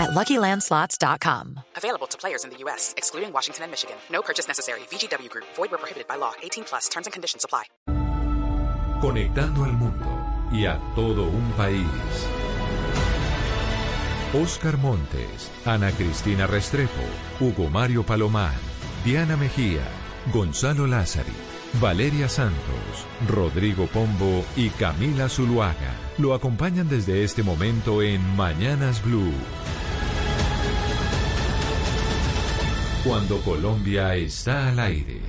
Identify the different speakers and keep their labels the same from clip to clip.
Speaker 1: at LuckyLandSlots.com.
Speaker 2: Available to players in the U.S., excluding Washington and Michigan. No purchase necessary. VGW Group. Void where prohibited by law. 18 plus. Terms and conditions apply.
Speaker 3: Conectando al mundo y a todo un país. Oscar Montes, Ana Cristina Restrepo, Hugo Mario Palomar, Diana Mejía, Gonzalo Lázari, Valeria Santos, Rodrigo Pombo y Camila Zuluaga lo acompañan desde este momento en Mañanas Blue. Cuando Colombia está al aire.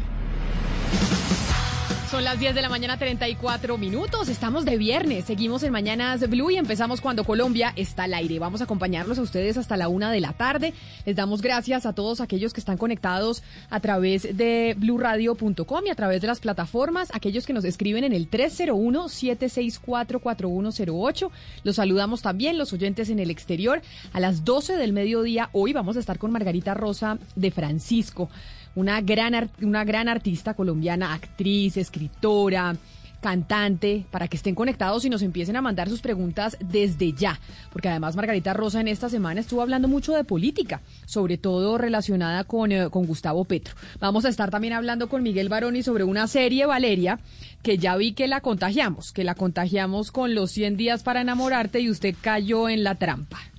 Speaker 4: Son las 10 de la mañana, 34 minutos. Estamos de viernes. Seguimos en Mañanas Blue y empezamos cuando Colombia está al aire. Vamos a acompañarlos a ustedes hasta la una de la tarde. Les damos gracias a todos aquellos que están conectados a través de bluradio.com y a través de las plataformas, aquellos que nos escriben en el 301-764-4108. Los saludamos también, los oyentes en el exterior. A las 12 del mediodía, hoy vamos a estar con Margarita Rosa de Francisco una gran, una gran artista colombiana, actriz, escritora, cantante, para que estén conectados y nos empiecen a mandar sus preguntas desde ya. Porque además Margarita Rosa en esta semana estuvo hablando mucho de política, sobre todo relacionada con, eh, con Gustavo Petro. Vamos a estar también hablando con Miguel Baroni sobre una serie, Valeria, que ya vi que la contagiamos, que la contagiamos con los 100 días para enamorarte y usted cayó en la trampa.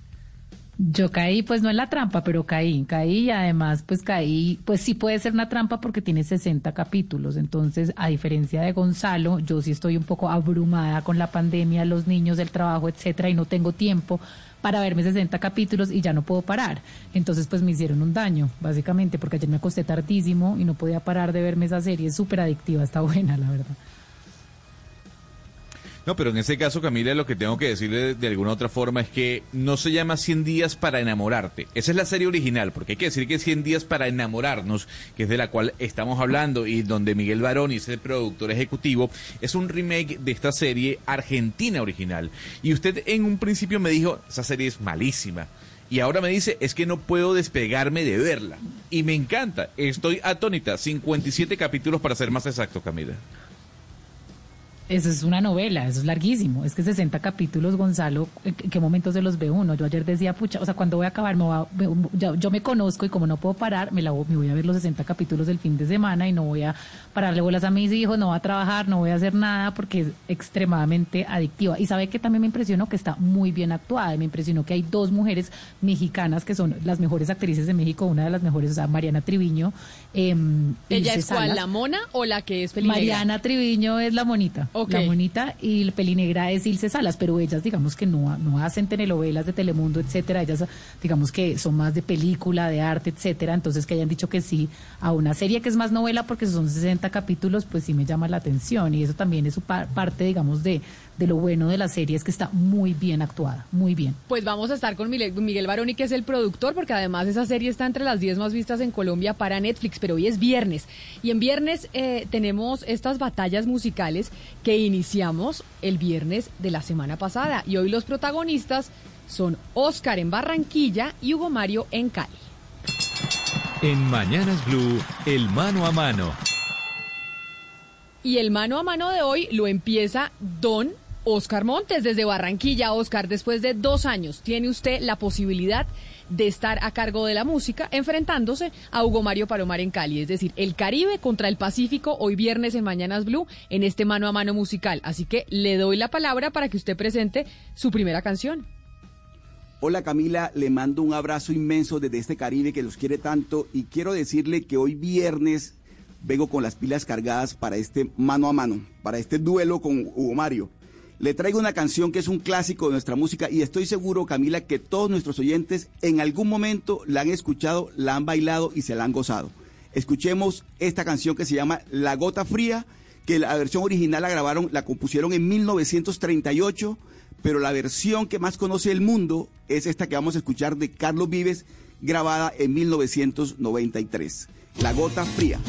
Speaker 5: Yo caí, pues no en la trampa, pero caí, caí y además pues caí, pues sí puede ser una trampa porque tiene 60 capítulos, entonces a diferencia de Gonzalo, yo sí estoy un poco abrumada con la pandemia, los niños, el trabajo, etcétera, y no tengo tiempo para verme 60 capítulos y ya no puedo parar. Entonces pues me hicieron un daño, básicamente, porque ayer me acosté tardísimo y no podía parar de verme esa serie, es súper adictiva, está buena, la verdad.
Speaker 6: No, pero en ese caso, Camila, lo que tengo que decirle de, alguna otra forma es que no se llama 100 días para enamorarte. Esa es la serie original, porque hay que decir que 100 días para enamorarnos, que es de la cual estamos hablando y donde Miguel Barón es el productor ejecutivo, es un remake de esta serie argentina original. Y usted en un principio me dijo, esa serie es malísima. Y ahora me dice, es que no puedo despegarme de verla. Y me encanta, estoy atónita. 57 capítulos para ser más exacto, Camila.
Speaker 5: Eso es una novela, eso es larguísimo. Es que 60 capítulos, Gonzalo, ¿en qué momentos se los ve uno? Yo ayer decía, pucha, o sea, cuando voy a acabar, me yo, me conozco y como no puedo parar, me, la, me voy a ver los 60 capítulos del fin de semana y no voy a pararle bolas a mis hijos, no voy a trabajar, no voy a hacer nada porque es extremadamente adictiva. Y sabe que también me impresionó que está muy bien actuada. Me impresionó que hay dos mujeres mexicanas que son las mejores actrices de México, una de las mejores, o sea, Mariana Triviño.
Speaker 4: Eh, ¿Ella es cuál, la mona o la que es
Speaker 5: Pelinegra? Mariana Triviño es la monita. La monita y la pelinegra es Ilse Salas, pero ellas digamos que no, no hacen telenovelas de Telemundo, etcétera, ellas digamos que son más de película, de arte, etcétera, entonces que hayan dicho que sí a una serie que es más novela porque son 60 capítulos, pues sí me llama la atención. Y eso también es su parte, digamos, de, de lo bueno de la serie es que está muy bien actuada, muy bien.
Speaker 4: Pues vamos a estar con Miguel, Baroni, que es el productor, porque además esa serie está entre las 10 más vistas en Colombia para Netflix, pero hoy es viernes. Y en viernes eh, tenemos estas batallas musicales que iniciamos el viernes de la semana pasada. Y hoy los protagonistas son Oscar en Barranquilla y Hugo Mario en Cali.
Speaker 3: En Mañanas Blue, el mano a mano.
Speaker 4: Y el mano a mano de hoy lo empieza Don Oscar Montes desde Barranquilla. Oscar, después de dos años, tiene usted la posibilidad de estar a cargo de la música, enfrentándose a Hugo Mario Palomar en Cali. Es decir, el Caribe contra el Pacífico, hoy viernes en Mañanas Blue, en este mano a mano musical. Así que le doy la palabra para que usted presente su primera canción.
Speaker 7: Hola Camila, le mando un abrazo inmenso desde este Caribe que los quiere tanto y quiero decirle que hoy viernes vengo con las pilas cargadas para este mano a mano, para este duelo con Hugo Mario. Le traigo una canción que es un clásico de nuestra música y estoy seguro, Camila, que todos nuestros oyentes en algún momento la han escuchado, la han bailado y se la han gozado. Escuchemos esta canción que se llama La Gota Fría, que la versión original la grabaron, la compusieron en 1938, pero la versión que más conoce el mundo es esta que vamos a escuchar de Carlos Vives, grabada en 1993. La Gota Fría.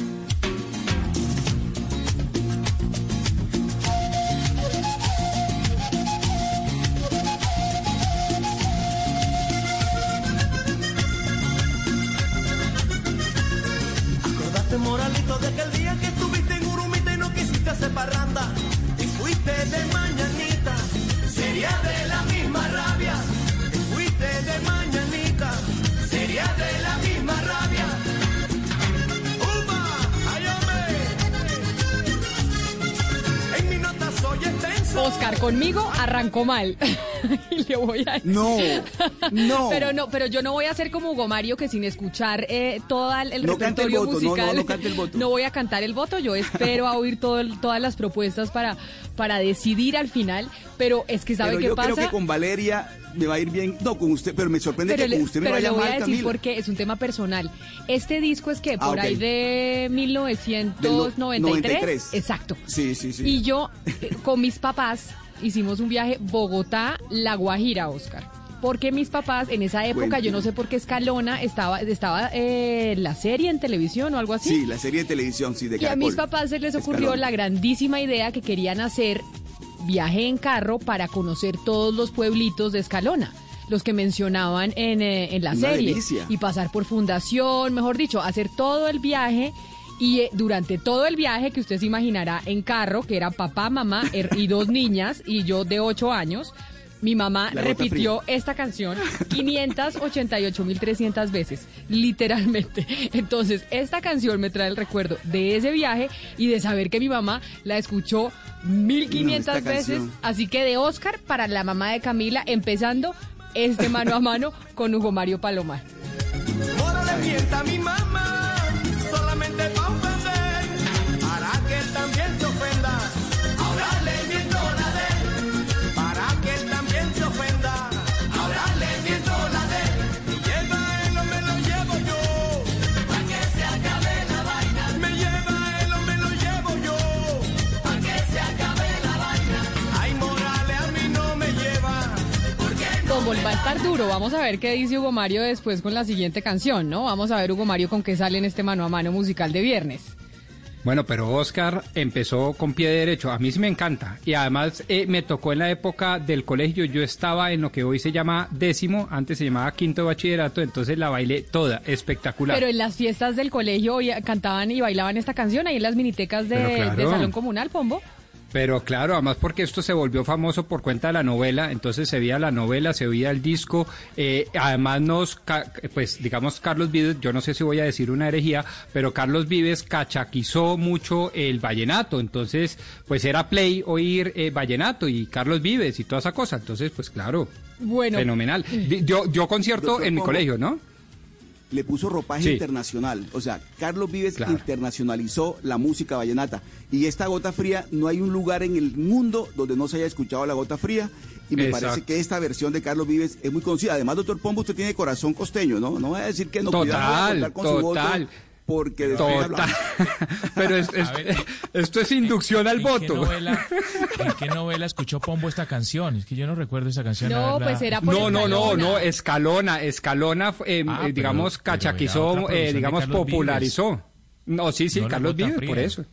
Speaker 4: Arrancó mal. y le voy a
Speaker 7: No, no.
Speaker 4: Pero no, pero yo no voy a hacer como Hugo Mario que sin escuchar eh, todo el,
Speaker 7: No
Speaker 4: repertorio
Speaker 7: no, no,
Speaker 4: musical.
Speaker 7: no cante el voto.
Speaker 4: no voy a cantar el voto. Yo espero a oír todo el- todas las propuestas para, para decidir al final. Pero es que sabe
Speaker 7: Pero
Speaker 4: qué
Speaker 7: yo
Speaker 4: pasa.
Speaker 7: creo que con Valeria me va a ir bien. No, con usted, pero me sorprende
Speaker 4: pero
Speaker 7: que
Speaker 4: le,
Speaker 7: con usted me
Speaker 4: pero
Speaker 7: vaya
Speaker 4: le voy
Speaker 7: mal,
Speaker 4: a decir
Speaker 7: Camila.
Speaker 4: porque es un tema personal. Este disco es que
Speaker 7: Ah,
Speaker 4: por ahí de 1993.
Speaker 7: 93.
Speaker 4: Exacto.
Speaker 7: Sí, sí, sí.
Speaker 4: Y yo, eh, con mis papás, hicimos un viaje Bogotá-La Guajira, Oscar. Porque mis papás, en esa época, yo no sé por qué Escalona estaba, estaba eh, la serie en televisión o algo así.
Speaker 7: Sí, la serie de televisión, sí, de
Speaker 4: Y a mis
Speaker 7: Caracol.
Speaker 4: papás se les ocurrió la grandísima idea que querían hacer viaje en carro para conocer todos los pueblitos de Escalona, los que mencionaban en, eh, en la
Speaker 7: Una
Speaker 4: serie.
Speaker 7: delicia.
Speaker 4: Y pasar por fundación, mejor dicho, hacer todo el viaje. Y eh, durante todo el viaje, que usted se imaginará en carro, que era papá, mamá er- y dos niñas, y yo de ocho años, mi mamá repitió esta canción 588.300 veces, literalmente. Entonces, esta canción me trae el recuerdo de ese viaje y de saber que mi mamá la escuchó 1500
Speaker 7: No, esta
Speaker 4: veces.
Speaker 7: canción.
Speaker 4: Así que de Oscar para la mamá de Camila, empezando este mano a mano con Hugo Mario Palomar.
Speaker 8: Ahora le mienta a mi mamá,
Speaker 4: Como va a estar duro, vamos a ver qué dice Hugo Mario después con la siguiente canción, ¿no? Vamos a ver Hugo Mario con qué sale en este mano a mano musical de viernes.
Speaker 9: Bueno, pero Oscar empezó con pie derecho. A mí sí me encanta. Y además eh, me tocó en la época del colegio. Yo estaba en lo que hoy se llama décimo, antes se llamaba quinto de bachillerato, entonces la bailé toda, espectacular.
Speaker 4: Pero en las fiestas del colegio cantaban y bailaban esta canción ahí en las minitecas de,
Speaker 9: claro.
Speaker 4: de Salón Comunal, Pombo.
Speaker 9: Pero claro, además porque esto se volvió famoso por cuenta de la novela, entonces se veía la novela, se oía el disco, eh, además nos, pues digamos Carlos Vives, yo no sé si voy a decir una herejía, pero Carlos Vives cachaquizó mucho el vallenato, entonces pues era play oír eh, vallenato y Carlos Vives y toda esa cosa, entonces pues claro,
Speaker 4: Bueno.
Speaker 9: fenomenal. Di- Yo, yo concierto en mi colegio, ¿no?
Speaker 7: Le puso ropaje
Speaker 9: Sí.
Speaker 7: internacional. O sea, Carlos Vives
Speaker 9: Claro.
Speaker 7: internacionalizó la música vallenata. Y esta gota fría, no hay un lugar en el mundo donde no se haya escuchado la gota fría. Y me
Speaker 9: Exacto.
Speaker 7: parece que esta versión de Carlos Vives es muy conocida. Además, doctor Pombo, usted tiene corazón costeño, ¿no? No voy a decir que no. cuidado,
Speaker 9: Total,
Speaker 7: contar con su voto,
Speaker 9: total.
Speaker 7: Porque después
Speaker 9: Total. Pero es- es-
Speaker 10: ver,
Speaker 9: esto es inducción al
Speaker 10: ¿En qué,
Speaker 9: voto.
Speaker 10: novela, ¿En qué novela escuchó Pombo esta canción? Es que yo no recuerdo esa canción.
Speaker 4: No,
Speaker 10: haberla-
Speaker 4: pues era por
Speaker 9: No, no, no,
Speaker 4: Escalona.
Speaker 9: no, Escalona, Escalona, eh,
Speaker 10: Ah,
Speaker 9: eh,
Speaker 10: pero-
Speaker 9: digamos,
Speaker 10: pero
Speaker 9: cachaquizó, eh,
Speaker 10: de
Speaker 9: digamos, popularizó. No, sí, sí,
Speaker 10: No
Speaker 9: Carlos Vives, por eso.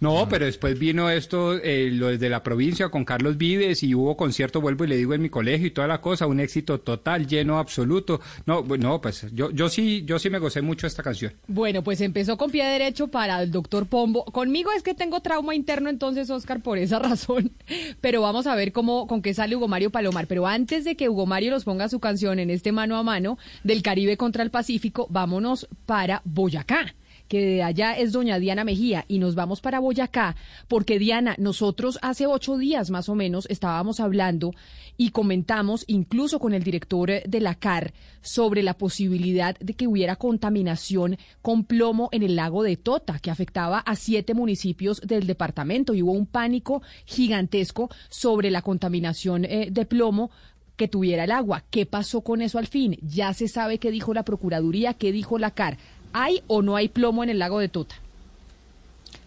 Speaker 9: No, pero después vino esto, eh, lo desde la provincia con Carlos Vives y hubo concierto, vuelvo y le digo, en mi colegio y toda la cosa, un éxito total, lleno, absoluto. No, no, pues yo, yo sí, yo sí me gocé mucho esta canción.
Speaker 4: Bueno, pues empezó con pie derecho para el doctor Pombo. Conmigo es que tengo trauma interno entonces, Oscar, por esa razón. Pero vamos a ver cómo, con qué sale Hugo Mario Palomar. Pero antes de que Hugo Mario nos ponga su canción en este mano a mano del Caribe contra el Pacífico, vámonos para Boyacá que de allá es doña Diana Mejía y nos vamos para Boyacá porque Diana, nosotros hace ocho días más o menos estábamos hablando y comentamos incluso con el director de la CAR sobre la posibilidad de que hubiera contaminación con plomo en el lago de Tota que afectaba a siete municipios del departamento y hubo un pánico gigantesco sobre la contaminación eh, de plomo que tuviera el agua. ¿Qué pasó con eso al fin? Ya se sabe qué dijo la Procuraduría, qué dijo la CAR. ¿Hay o no hay plomo en el lago de Tota?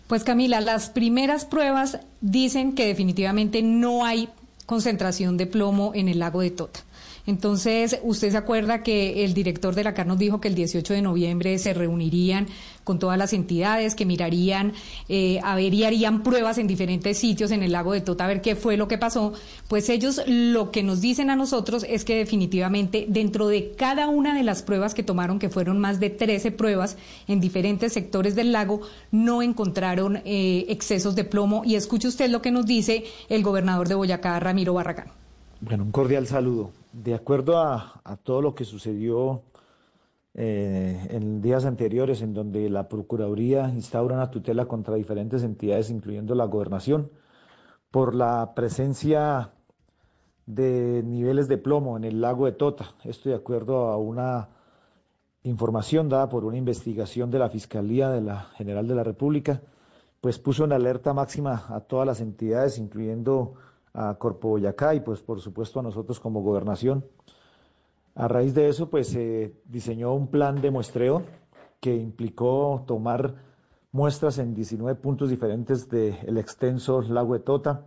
Speaker 11: Pues Camila, las primeras pruebas dicen que definitivamente no hay concentración de plomo en el lago de Tota. Entonces, usted se acuerda que el director de la CAR nos dijo que el 18 de noviembre se reunirían con todas las entidades, que mirarían, eh, a ver y harían pruebas en diferentes sitios en el lago de Tota a ver qué fue lo que pasó. Pues ellos lo que nos dicen a nosotros es que definitivamente dentro de cada una de las pruebas que tomaron, que fueron más de 13 pruebas en diferentes sectores del lago, no encontraron eh, excesos de plomo. Y escuche usted lo que nos dice el gobernador de Boyacá, Ramiro Barragán.
Speaker 12: Bueno, un cordial saludo. De acuerdo a, todo lo que sucedió eh, en días anteriores, en donde la Procuraduría instaura una tutela contra diferentes entidades, incluyendo la gobernación, por la presencia de niveles de plomo en el lago de Tota. Esto de acuerdo a una información dada por una investigación de la Fiscalía de la General de la República, pues puso en alerta máxima a todas las entidades, incluyendo a Corpo Boyacá y pues por supuesto a nosotros como gobernación. A raíz de eso, pues se diseñó un plan de muestreo que implicó tomar muestras en 19 puntos diferentes del extenso lago de Tota.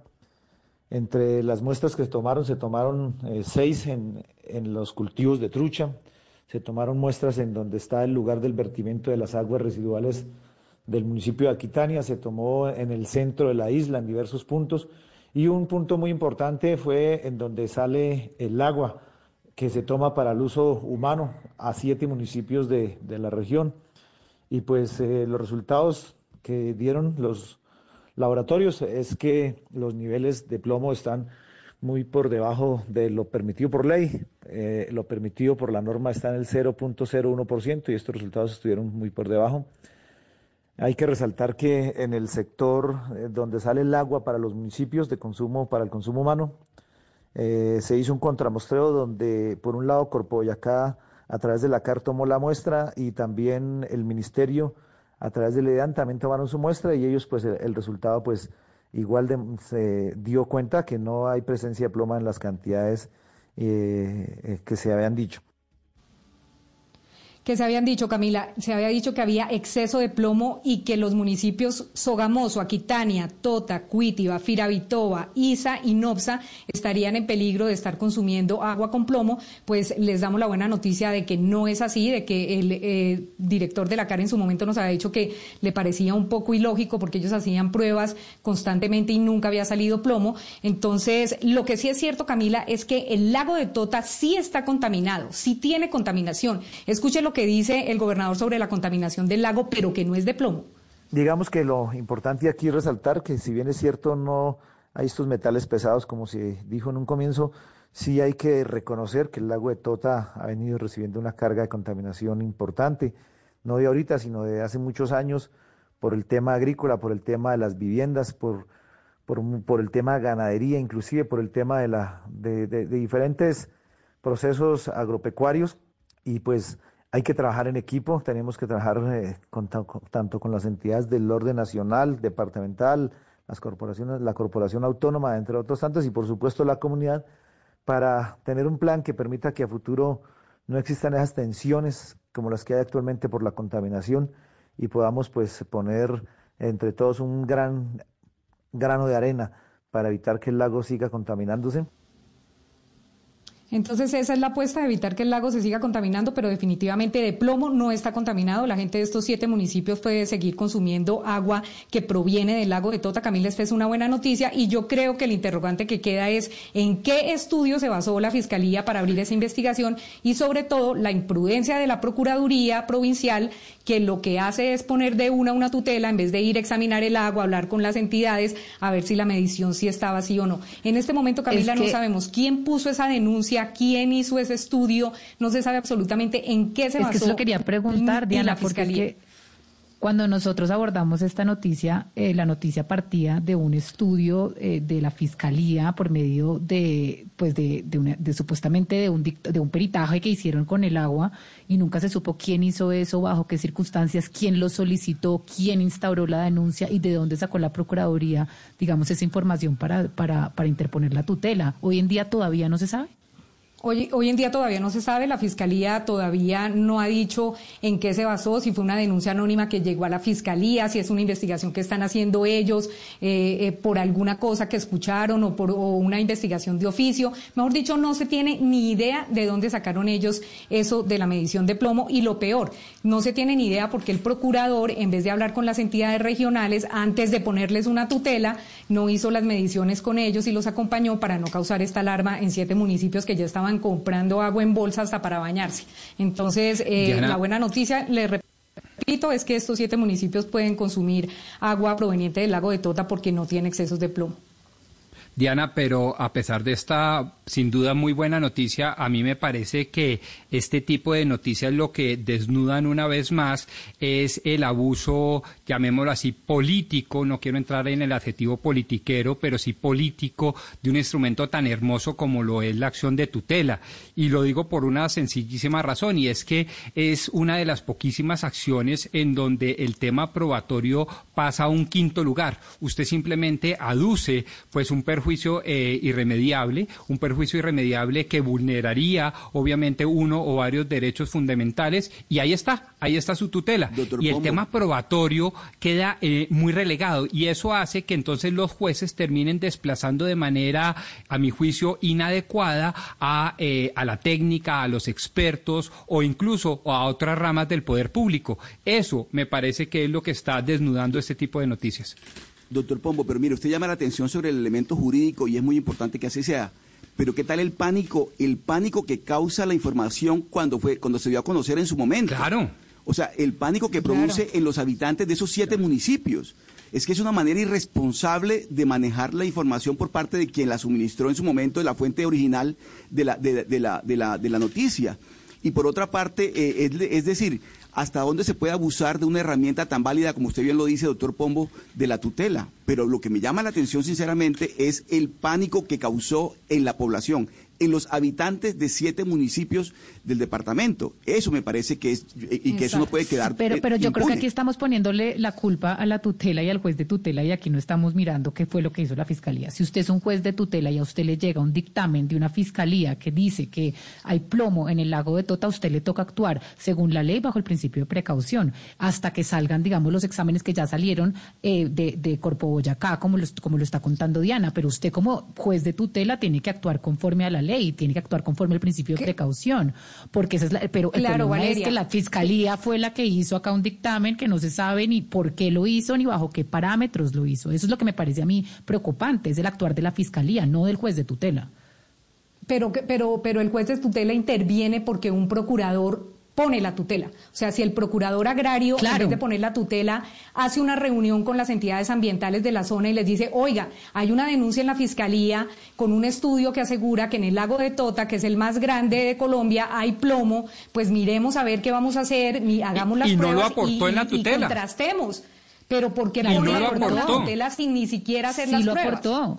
Speaker 12: Entre las muestras que se tomaron, se tomaron eh, seis en, en los cultivos de trucha, se tomaron muestras en donde está el lugar del vertimiento de las aguas residuales del municipio de Aquitania, se tomó en el centro de la isla en diversos puntos y un punto muy importante fue en donde sale el agua que se toma para el uso humano a siete municipios de, la región. Y pues eh, los resultados que dieron los laboratorios es que los niveles de plomo están muy por debajo de lo permitido por ley. Eh, lo permitido por la norma está en el 0.01% y estos resultados estuvieron muy por debajo. Hay que resaltar que en el sector eh, donde sale el agua para los municipios de consumo, para el consumo humano, eh, se hizo un contramuestreo donde, por un lado, Corpo Boyacá, a través de la CAR, tomó la muestra y también el Ministerio, a través del EDAN, también tomaron su muestra y ellos, pues, el, resultado, pues, igual se dio cuenta que no hay presencia de ploma en las cantidades eh, que se habían dicho
Speaker 11: que se habían dicho, Camila, se había dicho que había exceso de plomo y que los municipios Sogamoso, Aquitania, Tota, Cuitiba, Firavitoba, Isa y Nopsa estarían en peligro de estar consumiendo agua con plomo, pues les damos la buena noticia de que no es así, de que el eh, director de la CAR en su momento nos había dicho que le parecía un poco ilógico porque ellos hacían pruebas constantemente y nunca había salido plomo. Entonces, lo que sí es cierto, Camila, es que el lago de Tota sí está contaminado, sí tiene contaminación. Que dice el gobernador sobre la contaminación del lago, pero que no es de plomo.
Speaker 12: Digamos que lo importante aquí es resaltar que si bien es cierto no hay estos metales pesados como se dijo en un comienzo, sí hay que reconocer que el lago de Tota ha venido recibiendo una carga de contaminación importante, no de ahorita, sino de hace muchos años, por el tema agrícola, por el tema de las viviendas, por, por, el tema de ganadería, inclusive por el tema de, la, de, de diferentes procesos agropecuarios y pues hay que trabajar en equipo, tenemos que trabajar eh, con, tanto con las entidades del orden nacional, departamental, las corporaciones, la corporación autónoma, entre otros tantos, y por supuesto la comunidad, para tener un plan que permita que a futuro no existan esas tensiones como las que hay actualmente por la contaminación y podamos pues poner entre todos un gran grano de arena para evitar que el lago siga contaminándose.
Speaker 11: Entonces esa es la apuesta de evitar que el lago se siga contaminando, pero definitivamente de plomo no está contaminado. La gente de estos siete municipios puede seguir consumiendo agua que proviene del lago de Tota. Camila, esta es una buena noticia y yo creo que el interrogante que queda es en qué estudio se basó la Fiscalía para abrir esa investigación y sobre todo la imprudencia de la Procuraduría Provincial que lo que hace es poner de una una tutela en vez de ir a examinar el agua, hablar con las entidades, a ver si la medición sí estaba así o no. En este momento, Camila, es que... no sabemos quién puso esa denuncia, quién hizo ese estudio, no se sabe absolutamente en qué se
Speaker 5: es
Speaker 11: basó.
Speaker 5: Que eso lo quería preguntar, Diana, porque es que cuando nosotros abordamos esta noticia, eh, la noticia partía de un estudio eh, de la fiscalía por medio de, pues de, de, una, de supuestamente de un, de un peritaje que hicieron con el agua y nunca se supo quién hizo eso, bajo qué circunstancias, quién lo solicitó, quién instauró la denuncia y de dónde sacó la procuraduría, digamos, esa información para, para, para interponer la tutela. Hoy en día todavía no se sabe.
Speaker 11: Hoy, hoy en día todavía no se sabe, la Fiscalía todavía no ha dicho en qué se basó, si fue una denuncia anónima que llegó a la Fiscalía, si es una investigación que están haciendo ellos eh, eh, por alguna cosa que escucharon o por una investigación de oficio. Mejor dicho, no se tiene ni idea de dónde sacaron ellos eso de la medición de plomo y lo peor, no se tiene ni idea porque el procurador, en vez de hablar con las entidades regionales, antes de ponerles una tutela, no hizo las mediciones con ellos y los acompañó para no causar esta alarma en siete municipios que ya estaban comprando agua en bolsa hasta para bañarse. Entonces, eh, la buena noticia, le repito, es que estos siete municipios pueden consumir agua proveniente del lago de Tota porque no tiene excesos de plomo.
Speaker 9: Diana, pero a pesar de esta sin duda muy buena noticia, a mí me parece que este tipo de noticias lo que desnudan una vez más es el abuso, llamémoslo así, político, no quiero entrar en el adjetivo politiquero, pero sí político de un instrumento tan hermoso como lo es la acción de tutela. Y lo digo por una sencillísima razón, y es que es una de las poquísimas acciones en donde el tema probatorio pasa a un quinto lugar. Usted simplemente aduce pues un perjuicio eh, irremediable, un perjuicio irremediable que vulneraría obviamente uno o varios derechos fundamentales y ahí está, ahí está su tutela.
Speaker 7: Doctor
Speaker 9: y el
Speaker 7: Pombo.
Speaker 9: tema probatorio queda eh, muy relegado y eso hace que entonces los jueces terminen desplazando de manera, a mi juicio, inadecuada a, eh, a la técnica, a los expertos o incluso a otras ramas del poder público. Eso me parece que es lo que está desnudando este tipo de noticias.
Speaker 7: Doctor Pombo, pero mire, usted llama la atención sobre el elemento jurídico y es muy importante que así sea. Pero ¿qué tal el pánico? El pánico que causa la información cuando fue cuando se dio a conocer en su momento.
Speaker 9: Claro.
Speaker 7: O sea, el pánico que produce en los habitantes de esos siete municipios. Es que es una manera irresponsable de manejar la información por parte de quien la suministró en su momento de la fuente original de la, de, de la, de la, de la noticia. Y por otra parte, eh, es, es decir, hasta dónde se puede abusar de una herramienta tan válida, como usted bien lo dice, doctor Pombo, de la tutela. Pero lo que me llama la atención, sinceramente, es el pánico que causó en la población, en los habitantes de siete municipios del departamento. Eso me parece que es, y que eso no puede quedar.
Speaker 5: Pero, pero yo creo que aquí estamos poniéndole la culpa a la tutela y al juez de tutela y aquí no estamos mirando qué fue lo que hizo la fiscalía. Si usted es un juez de tutela y a usted le llega un dictamen de una fiscalía que dice que hay plomo en el lago de Tota, a usted le toca actuar según la ley bajo el principio de precaución hasta que salgan, digamos, los exámenes que ya salieron eh, de, de Corpo Boyacá, como lo, como lo está contando Diana. Pero usted como juez de tutela tiene que actuar conforme a la ley, tiene que actuar conforme al principio de precaución, porque esa es la, pero el problema es que la fiscalía fue la que hizo acá un dictamen que no se sabe ni por qué lo hizo ni bajo qué parámetros lo hizo. Eso es lo que me parece a mí preocupante, es el actuar de la fiscalía, no del juez de tutela.
Speaker 11: Pero, pero, pero el juez de tutela interviene porque un procurador pone la tutela. O sea, si el procurador agrario, en
Speaker 5: Claro.
Speaker 11: vez de poner la tutela, hace una reunión con las entidades ambientales de la zona y les dice, oiga, hay una denuncia en la fiscalía con un estudio que asegura que en el lago de Tota, que es el más grande de Colombia, hay plomo, pues miremos a ver qué vamos a hacer, hagamos las
Speaker 9: y no lo
Speaker 11: pruebas
Speaker 9: aportó
Speaker 11: y,
Speaker 9: en la
Speaker 11: y- y
Speaker 9: tutela.
Speaker 11: contrastemos. Pero porque
Speaker 9: Y no lo
Speaker 11: la tutela sin ni siquiera hacer
Speaker 5: Sí
Speaker 11: las
Speaker 5: lo
Speaker 11: pruebas.
Speaker 5: aportó.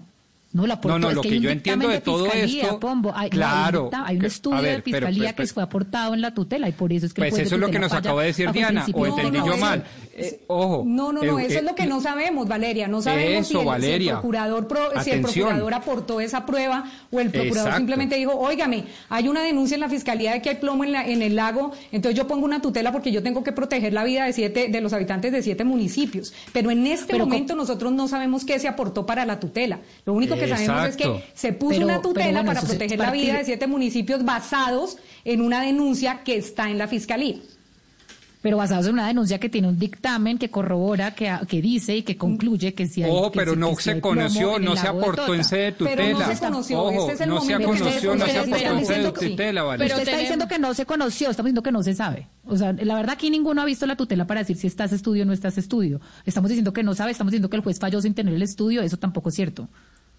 Speaker 5: No, lo aportó.
Speaker 9: No, no,
Speaker 5: es
Speaker 9: lo
Speaker 5: que,
Speaker 9: que
Speaker 5: hay un
Speaker 9: yo
Speaker 5: dictamen
Speaker 9: entiendo de todo
Speaker 5: fiscalía,
Speaker 9: esto-
Speaker 5: Pombo. Hay, no, hay un
Speaker 9: claro,
Speaker 5: hay un estudio
Speaker 9: ver,
Speaker 5: de fiscalía
Speaker 9: pero-
Speaker 5: que fue aportado en la tutela y por eso es que
Speaker 9: Pues eso es lo que nos acaba de decir Diana, o entendí
Speaker 11: no,
Speaker 9: yo mal. Eh, ojo.
Speaker 11: No, no, no,
Speaker 9: eh,
Speaker 11: eso es lo que no sabemos, Valeria. No sabemos si el, si el
Speaker 9: Valeria.
Speaker 11: procurador pro- si el procurador aportó esa prueba o el procurador
Speaker 9: Exacto.
Speaker 11: simplemente dijo, óigame, hay una denuncia en la fiscalía de que hay plomo en, la- en el lago, entonces yo pongo una tutela porque yo tengo que proteger la vida de siete de los habitantes de siete municipios. Pero en este
Speaker 5: Pero
Speaker 11: momento nosotros no sabemos qué se aportó para la tutela. Lo único que sabemos es que se puso
Speaker 5: Pero-
Speaker 11: una tutela
Speaker 5: bueno,
Speaker 11: para
Speaker 5: se-
Speaker 11: proteger la vida de siete municipios basados en una denuncia que está en la fiscalía.
Speaker 5: Pero basados en una denuncia que tiene un dictamen que corrobora, que, que dice y que concluye que si hay.
Speaker 9: Ojo,
Speaker 5: que
Speaker 9: pero no
Speaker 5: que
Speaker 9: se conoció, no se aportó en sede de
Speaker 11: Pero
Speaker 9: tutela.
Speaker 11: no se conoció,
Speaker 9: Ojo,
Speaker 11: este es el
Speaker 9: no se
Speaker 11: momento que
Speaker 9: conoció, no se aportó en sede de
Speaker 11: que
Speaker 9: tutela.
Speaker 5: Pero usted está diciendo que no se conoció, estamos diciendo que no se sabe. O sea, la verdad aquí ninguno ha visto la tutela para decir si estás estudio o no estás estudio. Estamos diciendo que no sabe, estamos diciendo que el juez falló sin tener el estudio, eso tampoco es cierto.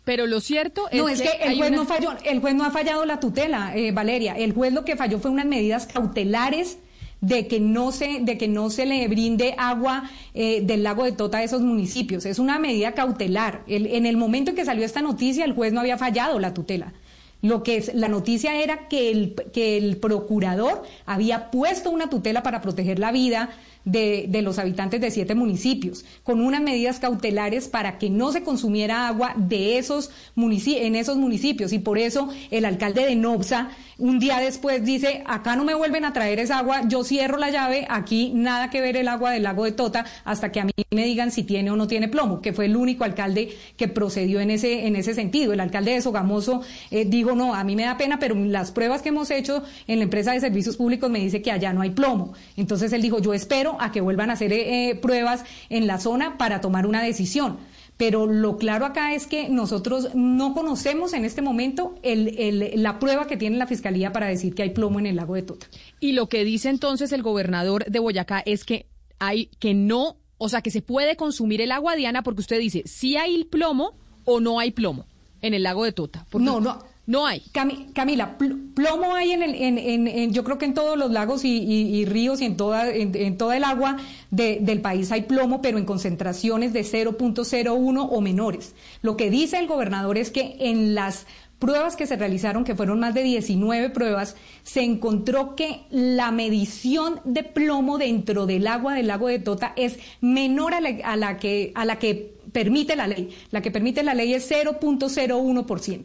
Speaker 4: Pero lo cierto es,
Speaker 11: No, es que el juez
Speaker 4: una-
Speaker 11: no falló, el juez no ha fallado la tutela, eh, Valeria. El juez lo que falló fue unas medidas cautelares de que no se, de que no se le brinde agua eh, del lago de Tota a esos municipios. Es una medida cautelar. El- en el momento en que salió esta noticia, el juez no había fallado la tutela. Lo que es, la noticia era que el, que el procurador había puesto una tutela para proteger la vida de, los habitantes de siete municipios, con unas medidas cautelares para que no se consumiera agua de esos en esos municipios. Y por eso el alcalde de Nobsa un día después dice, acá no me vuelven a traer esa agua, yo cierro la llave, aquí nada que ver el agua del lago de Tota hasta que a mí me digan si tiene o no tiene plomo, que fue el único alcalde que procedió en ese, en ese sentido. El alcalde de Sogamoso eh, dijo, no, a mí me da pena, pero las pruebas que hemos hecho en la empresa de servicios públicos me dice que allá no hay plomo. Entonces él dijo, yo espero a que vuelvan a hacer eh, eh, pruebas en la zona para tomar una decisión. Pero lo claro acá es que nosotros no conocemos en este momento el, el- la prueba que tiene la Fiscalía para decir que hay plomo en el lago de Tota.
Speaker 4: Y lo que dice entonces el gobernador de Boyacá es que hay que no, o sea, que se puede consumir el agua, Diana, porque usted dice, si hay plomo o no hay plomo en el lago de Tota. Porque
Speaker 11: No, no.
Speaker 4: No hay.
Speaker 11: Cami- Camila, pl- plomo hay en, el, en, en- en- yo creo que en todos los lagos y, ríos y en toda, en, toda el agua de- del país hay plomo, pero en concentraciones de 0.01 o menores. Lo que dice el gobernador es que en las pruebas que se realizaron, que fueron más de 19 pruebas, se encontró que la medición de plomo dentro del agua del lago de Tota es menor a la, a la que, a la que permite la ley. La que permite la ley es 0.01%.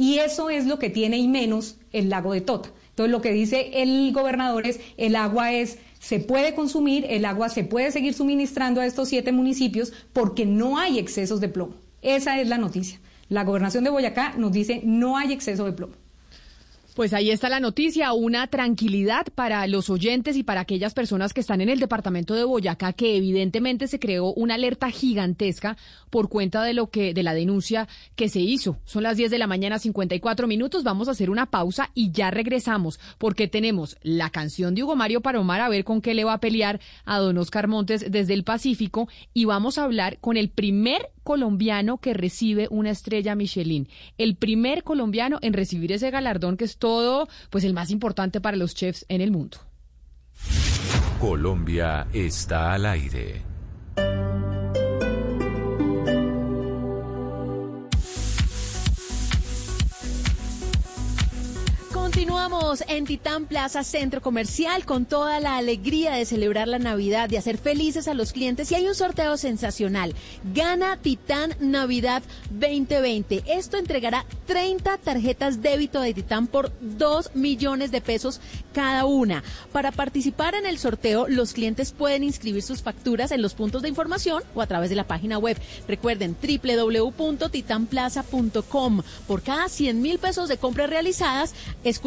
Speaker 11: Y eso es lo que tiene y menos el lago de Tota. Entonces lo que dice el gobernador es el agua es se puede consumir, el agua se puede seguir suministrando a estos siete municipios porque no hay excesos de plomo. Esa es la noticia. La gobernación de Boyacá nos dice no hay exceso de plomo.
Speaker 4: Pues ahí está la noticia, una tranquilidad para los oyentes y para aquellas personas que están en el departamento de Boyacá, que evidentemente se creó una alerta gigantesca por cuenta de lo que, de la denuncia que se hizo. Son las 10 de la mañana, 54 minutos. Vamos a hacer una pausa y ya regresamos, porque tenemos la canción de Hugo Mario Paromar, a ver con qué le va a pelear a don Oscar Montes desde el Pacífico, y vamos a hablar con el primer colombiano que recibe una estrella Michelin. El primer colombiano en recibir ese galardón que es todo, pues el más importante para los chefs en el mundo.
Speaker 3: Colombia está al aire.
Speaker 13: Continuamos en Titán Plaza Centro Comercial con toda la alegría de celebrar la Navidad, de hacer felices a los clientes y hay un sorteo sensacional. Gana Titán Navidad 2020. Esto entregará 30 tarjetas débito de Titán por 2 millones de pesos cada una. Para participar en el sorteo, los clientes pueden inscribir sus facturas en los puntos de información o a través de la página web. Recuerden www.titanplaza.com. Por cada 100 mil pesos de compras realizadas,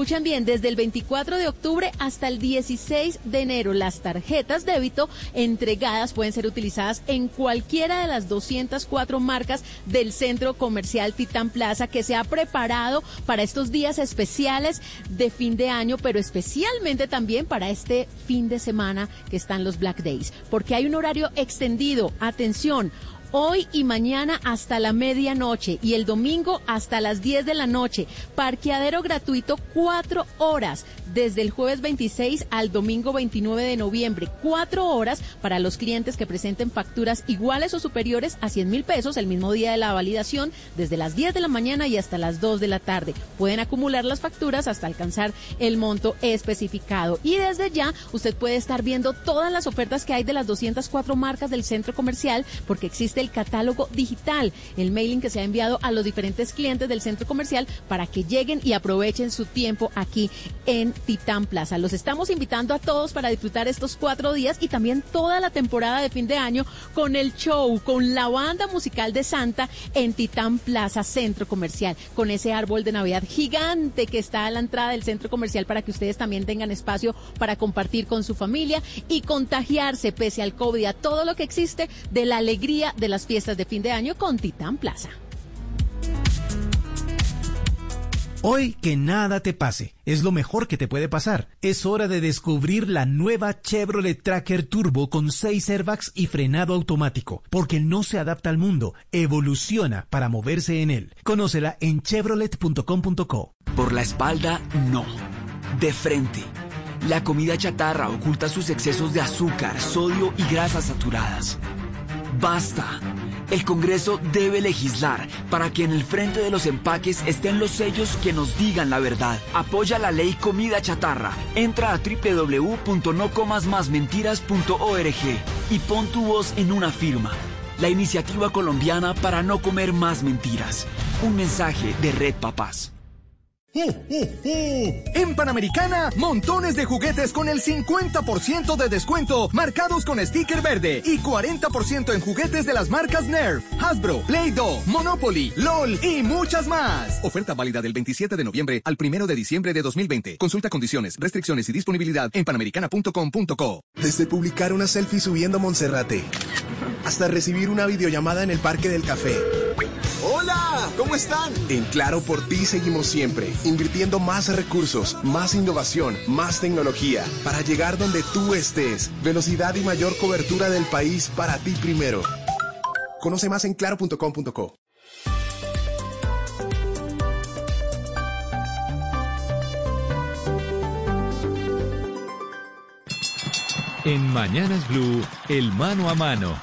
Speaker 13: escuchan bien, desde el 24 de octubre hasta el 16 de enero, las tarjetas débito entregadas pueden ser utilizadas en cualquiera de las 204 marcas del centro comercial Titán Plaza que se ha preparado para estos días especiales de fin de año, pero especialmente también para este fin de semana que están los Black Days, porque hay un horario extendido. Atención. Hoy y mañana hasta la medianoche y el domingo hasta las 10 de la noche. Parqueadero gratuito cuatro horas desde el jueves 26 al domingo 29 de noviembre. Cuatro horas para los clientes que presenten facturas iguales o superiores a 100 mil pesos el mismo día de la validación desde las 10 de la mañana y hasta las 2 de la tarde. Pueden acumular las facturas hasta alcanzar el monto especificado. Y desde ya usted puede estar viendo todas las ofertas que hay de las 204 marcas del centro comercial porque existe el catálogo digital, el mailing que se ha enviado a los diferentes clientes del centro comercial para que lleguen y aprovechen su tiempo aquí en Titán Plaza. Los estamos invitando a todos para disfrutar estos cuatro días y también toda la temporada de fin de año con el show, con la banda musical de Santa en Titán Plaza Centro Comercial, con ese árbol de Navidad gigante que está a la entrada del centro comercial para que ustedes también tengan espacio para compartir con su familia y contagiarse pese al COVID a todo lo que existe de la alegría de las fiestas de fin de año con Titán Plaza.
Speaker 14: Hoy que nada te pase, es lo mejor que te puede pasar. Es hora de descubrir la nueva Chevrolet Tracker Turbo con 6 airbags y frenado automático, porque no se adapta al mundo, evoluciona para moverse en él. Conócela en chevrolet.com.co.
Speaker 15: Por la espalda, no. De frente. La comida chatarra oculta sus excesos de azúcar, sodio y grasas saturadas. Basta. El Congreso debe legislar para que en el frente de los empaques estén los sellos que nos digan la verdad. Apoya la ley Comida Chatarra. Entra a www.nocomasmasmentiras.org y pon tu voz en una firma. La iniciativa colombiana para no comer más mentiras. Un mensaje de Red Papás.
Speaker 16: En Panamericana, montones de juguetes con el 50% de descuento marcados con sticker verde y 40% en juguetes de las marcas Nerf, Hasbro, Play-Doh, Monopoly, LOL y muchas más. Oferta válida del 27 de noviembre al 1 de diciembre de 2020. Consulta condiciones, restricciones y disponibilidad en panamericana.com.co.
Speaker 17: Desde publicar una selfie subiendo a Monserrate hasta recibir una videollamada en el Parque del Café.
Speaker 16: Hola, ¿cómo están?
Speaker 17: En Claro por ti seguimos siempre, invirtiendo más recursos, más innovación, más tecnología, para llegar donde tú estés. Velocidad y mayor cobertura del país para ti primero. Conoce más en claro.com.co.
Speaker 3: En Mañanas Blue, el mano a mano.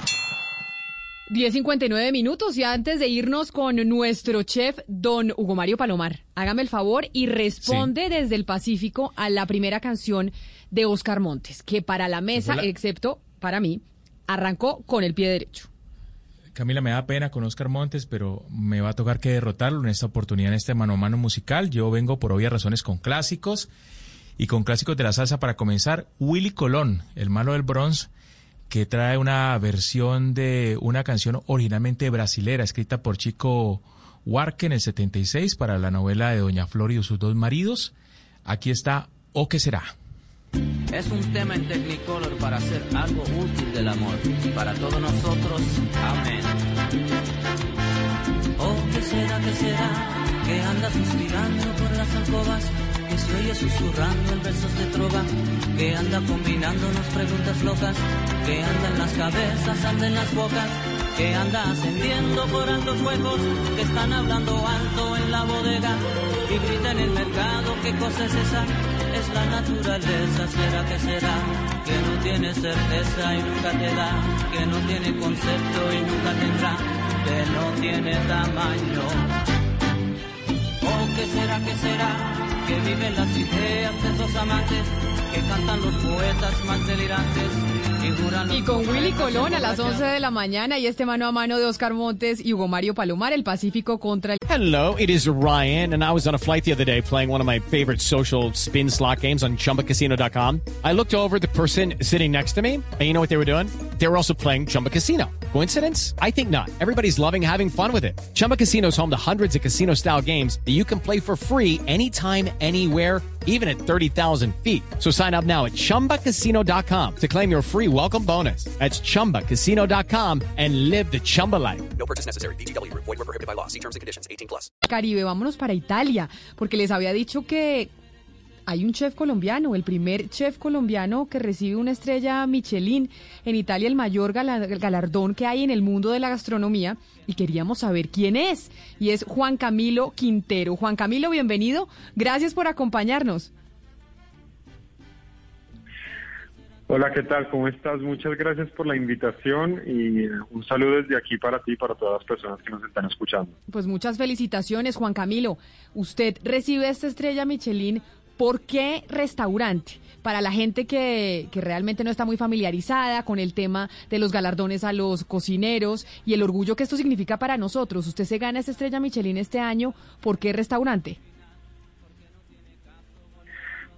Speaker 4: 10.59 minutos y antes de irnos con nuestro chef, don Hugo Mario Palomar, hágame el favor y responde desde el Pacífico a la primera canción de Oscar Montes, que para la mesa, excepto para mí, arrancó con el pie derecho.
Speaker 10: Camila, me da pena con Oscar Montes, pero me va a tocar que derrotarlo en esta oportunidad, en este mano a mano musical. Yo vengo por obvias razones con clásicos y con clásicos de la salsa para comenzar. Willy Colón, el malo del Bronx, que trae una versión de una canción originalmente brasilera, escrita por Chico Huarque en el 76 para la novela de Doña Flor y sus dos maridos. Aquí está O qué será.
Speaker 18: Es un tema en Technicolor para hacer algo útil del amor. Para todos nosotros, amén. Oh, ¿qué será, qué será? Que anda suspirando por las alcobas. Que se susurrando en versos de trova. Que anda combinándonos preguntas locas. Que anda en las cabezas, anda en las bocas. Que anda ascendiendo por altos huecos. Que están hablando alto en la bodega. Y grita en el mercado, ¿qué cosa es esa? es la naturaleza, será que será, que no tiene certeza y nunca te da, que no tiene concepto y nunca tendrá, que no tiene tamaño. ¿O qué será, qué será? Que viven las ideas de esos amantes, que cantan los poetas más delirantes. Y,
Speaker 4: con Willy Colón a las
Speaker 18: emborrachas.
Speaker 4: 11 de la mañana y este mano a mano de Oscar Montes y Hugo Mario Palomar, el Pacífico contra el...
Speaker 19: Hello, it is Ryan, and I was on a flight the other day playing one of my favorite social spin slot games on chumbacasino.com. I looked over at the person sitting next to me, and you know what they were doing? They were also playing Chumba Casino. Coincidence? I think not. Everybody's loving having fun with it. Chumba Casino is home to hundreds of casino style games that you can play for free anytime, anywhere even at 30,000 feet. So sign up now at ChumbaCasino.com to claim your free welcome bonus. That's ChumbaCasino.com and live the Chumba life.
Speaker 2: No purchase necessary. VGW Group. Void were prohibited by law. See terms and conditions. 18 plus.
Speaker 4: Caribe, vámonos para Italia, porque les había dicho que hay un chef colombiano, el primer chef colombiano que recibe una estrella Michelin en Italia, el mayor gala- galardón que hay en el mundo de la gastronomía, y queríamos saber quién es, y es Juan Camilo Quintero. Juan Camilo, bienvenido, gracias por acompañarnos.
Speaker 20: Hola, ¿qué tal? ¿Cómo estás? Muchas gracias por la invitación y eh, un saludo desde aquí para ti y para todas las personas que nos están escuchando.
Speaker 4: Pues muchas felicitaciones, Juan Camilo. Usted recibe esta estrella Michelin. ¿Por qué restaurante? Para la gente que, que realmente no está muy familiarizada con el tema de los galardones a los cocineros y el orgullo que esto significa para nosotros. Usted se gana esta estrella Michelin este año. ¿Por qué restaurante?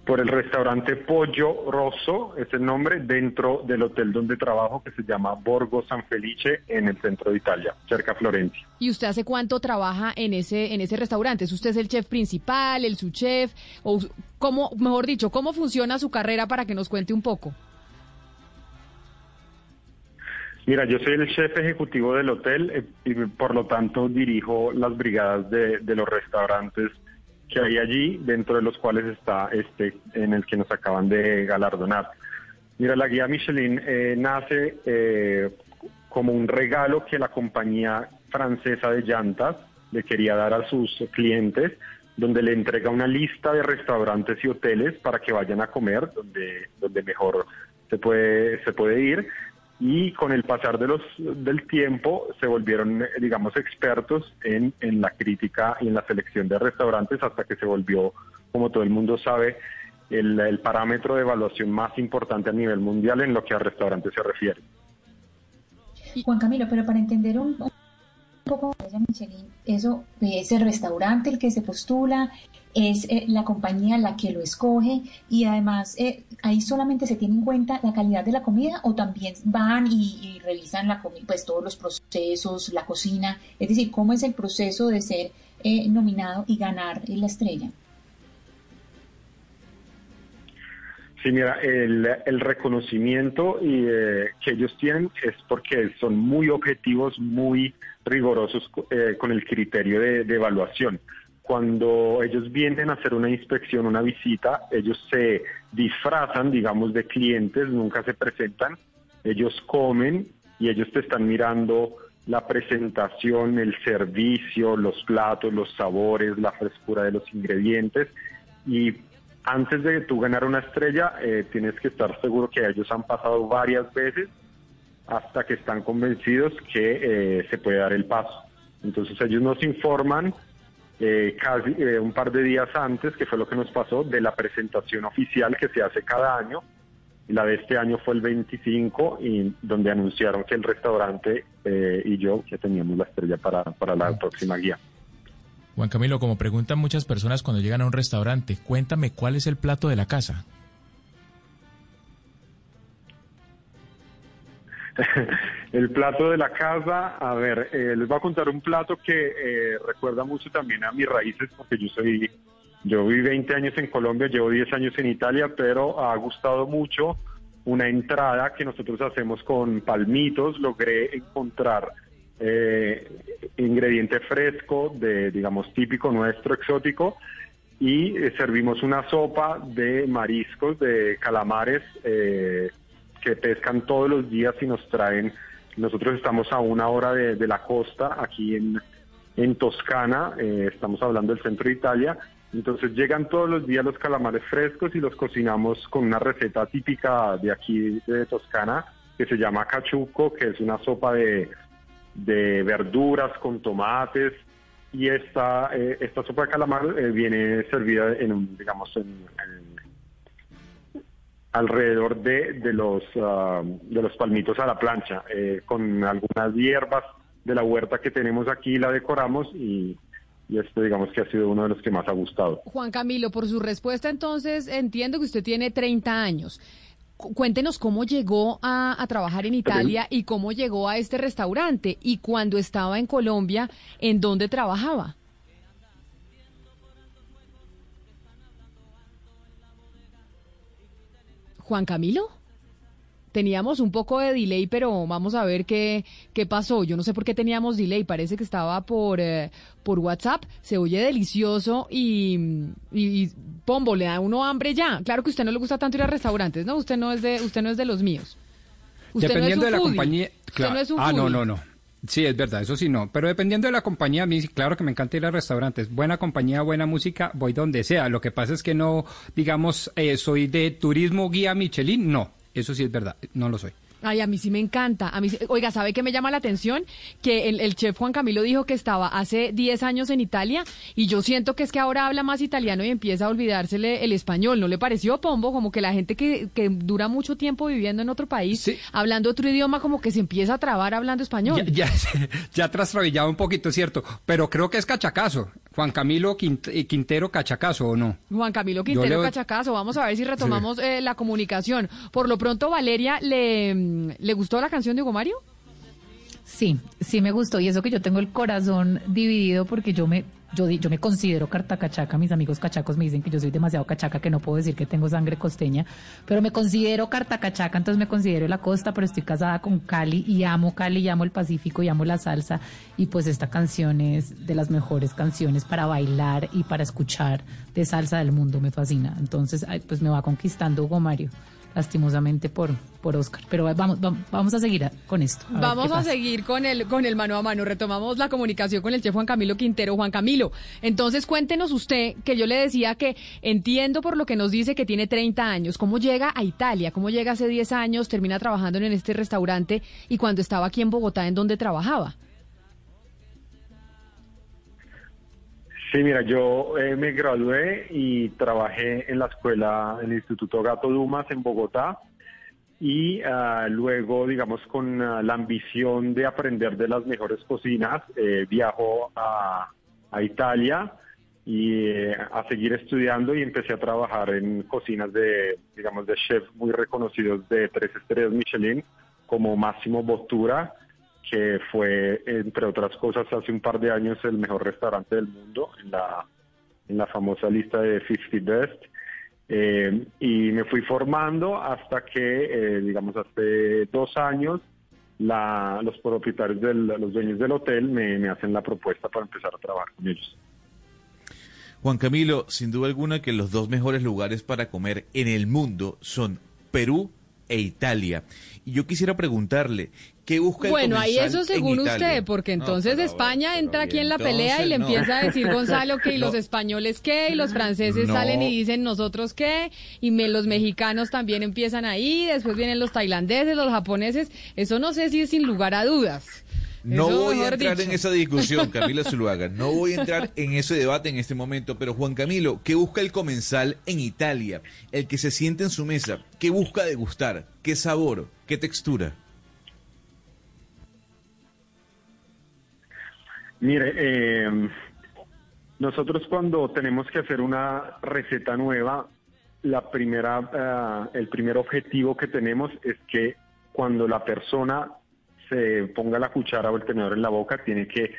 Speaker 20: Por el restaurante Pollo Rosso, es el nombre, dentro del hotel donde trabajo que se llama Borgo San Felice en el centro de Italia, cerca a Florencia.
Speaker 4: ¿Y usted hace cuánto trabaja en ese, en ese restaurante? ¿Es usted el chef principal, el subchef? ¿O cómo, mejor dicho, cómo funciona su carrera para que nos cuente un poco?
Speaker 20: Mira, yo soy el chef ejecutivo del hotel eh, y por lo tanto dirijo las brigadas de, de los restaurantes que hay allí, dentro de los cuales está este en el que nos acaban de galardonar. Mira, la guía Michelin eh, nace eh, como un regalo que la compañía francesa de llantas le quería dar a sus clientes, donde le entrega una lista de restaurantes y hoteles para que vayan a comer, donde, donde mejor se puede, se puede ir. Y con el pasar de los, del tiempo se volvieron, eh, digamos, expertos en, en la crítica y en la selección de restaurantes hasta que se volvió, como todo el mundo sabe, el, el parámetro de evaluación más importante a nivel mundial en lo que a restaurantes se refiere.
Speaker 21: Juan Camilo, pero para entender un, un poco, Michelin, eso es el restaurante el que se postula, es eh, la compañía la que lo escoge y además eh, ahí solamente se tiene en cuenta la calidad de la comida o también van y, revisan la pues todos los procesos, la cocina, es decir, cómo es el proceso de ser eh, nominado y ganar la estrella.
Speaker 20: Sí, mira, el, el reconocimiento y, eh, que ellos tienen es porque son muy objetivos, muy rigurosos eh, con el criterio de evaluación. Cuando ellos vienen a hacer una inspección, una visita, ellos se disfrazan, digamos, de clientes, nunca se presentan, ellos comen y ellos te están mirando la presentación, el servicio, los platos, los sabores, la frescura de los ingredientes y antes de tú ganar una estrella, eh, tienes que estar seguro que ellos han pasado varias veces hasta que están convencidos que eh, se puede dar el paso. Entonces ellos nos informan eh, casi eh, un par de días antes, que fue lo que nos pasó, de la presentación oficial que se hace cada año. La de este año fue el 25 y donde anunciaron que el restaurante eh, y yo que teníamos la estrella para, para la próxima guía.
Speaker 10: Juan Camilo, como preguntan muchas personas cuando llegan a un restaurante, cuéntame cuál es el plato de la casa.
Speaker 20: el plato de la casa, a ver, eh, les voy a contar un plato que eh, recuerda mucho también a mis raíces, porque yo soy, yo viví 20 años en Colombia, llevo 10 años en Italia, pero ha gustado mucho una entrada que nosotros hacemos con palmitos, logré encontrar eh, ingrediente fresco, de, digamos, típico nuestro, exótico, y eh, servimos una sopa de mariscos, de calamares, eh, que pescan todos los días y nos traen. Nosotros estamos a una hora de, la costa, aquí en, en Toscana, eh, estamos hablando del centro de Italia. Entonces llegan todos los días los calamares frescos y los cocinamos con una receta típica de aquí de Toscana que se llama cachuco, que es una sopa de, de verduras con tomates y esta eh, esta sopa de calamar eh, viene servida en un digamos en- alrededor de, de los ah, de los palmitos a la plancha eh, con algunas hierbas de la huerta que tenemos aquí la decoramos y, y este digamos que ha sido uno de los que más ha gustado
Speaker 4: Juan Camilo, por su respuesta entonces entiendo que usted tiene 30 años. Cu- Cuéntenos cómo llegó a trabajar en Italia y cómo llegó a este restaurante y cuando estaba en Colombia, ¿en dónde trabajaba? Juan Camilo, teníamos un poco de delay, pero vamos a ver qué, qué pasó. Yo no sé por qué teníamos delay, parece que estaba por, eh, por WhatsApp, se oye delicioso y, y, y, Pombo, le da a uno hambre ya. Claro que a usted no le gusta tanto ir a restaurantes, ¿no? Usted no es de, usted no es de los míos. Usted
Speaker 9: dependiendo
Speaker 4: no es un
Speaker 9: de la
Speaker 4: foodie.
Speaker 9: compañía.
Speaker 4: Usted
Speaker 9: claro.
Speaker 4: no es un
Speaker 9: ah, no, no, no. Sí, es verdad, eso sí no. Pero dependiendo de la compañía, a claro que me encanta ir a restaurantes. Buena compañía, buena música, voy donde sea. Lo que pasa es que no, digamos, eh, soy de turismo guía Michelin. No, eso sí es verdad, no lo soy.
Speaker 4: Ay, a mí sí me encanta. A mí, oiga, ¿sabe qué me llama la atención? Que el, el chef Juan Camilo dijo que estaba hace 10 años en Italia y yo siento que es que ahora habla más italiano y empieza a olvidársele el español. ¿No le pareció, Pombo? Como que la gente que, que dura mucho tiempo viviendo en otro país, hablando otro idioma, como que se empieza a trabar hablando español.
Speaker 9: Ya, ya, ya trastrabillaba un poquito, cierto. Pero creo que es cachacazo. Juan Camilo eh, Quintero Cachacazo, ¿o no?
Speaker 4: Juan Camilo Quintero
Speaker 9: le-
Speaker 4: Cachacazo, vamos a ver si retomamos eh, la comunicación. Por lo pronto, Valeria, ¿le, ¿le gustó la canción de Hugo Mario?
Speaker 5: Sí, sí me gustó y eso que yo tengo el corazón dividido porque yo me yo, me considero cartacachaca, mis amigos cachacos me dicen que yo soy demasiado cachaca, que no puedo decir que tengo sangre costeña, pero me considero cartacachaca, entonces me considero la costa, pero estoy casada con Cali y amo Cali, y amo el Pacífico y amo la salsa y pues esta canción es de las mejores canciones para bailar y para escuchar de salsa del mundo, me fascina, entonces pues me va conquistando Hugo Mario. Lastimosamente por, por Oscar. Pero vamos, vamos, vamos a seguir con esto.
Speaker 4: Vamos a seguir con el, con el mano a mano. Retomamos la comunicación con el chef Juan Camilo Quintero. Juan Camilo, entonces cuéntenos usted, que yo le decía que entiendo por lo que nos dice que tiene 30 años, cómo llega a Italia, cómo llega hace 10 años, termina trabajando en este restaurante y cuando estaba aquí en Bogotá, ¿en dónde trabajaba?
Speaker 20: Sí, mira, yo eh, me gradué y trabajé en la escuela, en el Instituto Gato Dumas en Bogotá y ah, luego, digamos, con ah, la ambición de aprender de las mejores cocinas, eh, viajo a, a Italia y eh, a seguir estudiando y empecé a trabajar en cocinas de, digamos, de chefs muy reconocidos de tres estrellas Michelin, como Máximo Bottura, que fue, entre otras cosas, hace un par de años el mejor restaurante del mundo en la, en la famosa lista de 50 Best. Eh, y me fui formando hasta que, eh, digamos, hace dos años, la, los propietarios, del, los dueños del hotel me, me hacen la propuesta para empezar a trabajar con ellos.
Speaker 6: Juan Camilo, sin duda alguna que los dos mejores lugares para comer en el mundo son Perú e Italia. Y yo quisiera preguntarle, ¿qué busca el
Speaker 4: Bueno, ahí eso según
Speaker 6: Italia?
Speaker 4: usted, porque entonces España entra aquí en la
Speaker 6: entonces
Speaker 4: pelea y le
Speaker 6: no.
Speaker 4: empieza a decir Gonzalo que y los españoles qué, y los franceses
Speaker 6: No.
Speaker 4: salen y dicen nosotros qué, y me, los mexicanos también empiezan ahí, después vienen los tailandeses, los japoneses, eso no sé si es sin lugar a dudas.
Speaker 6: No
Speaker 4: Eso,
Speaker 6: voy a entrar
Speaker 4: dicho.
Speaker 6: en esa discusión, Camila Zuluaga. No voy a entrar en ese debate en este momento. Pero Juan Camilo, ¿qué busca el comensal en Italia? El que se siente en su mesa. ¿Qué busca degustar? ¿Qué sabor? ¿Qué textura?
Speaker 20: Mire, eh, nosotros cuando tenemos que hacer una receta nueva, la primera, eh, el primer objetivo que tenemos es que cuando la persona se ponga la cuchara o el tenedor en la boca, tiene que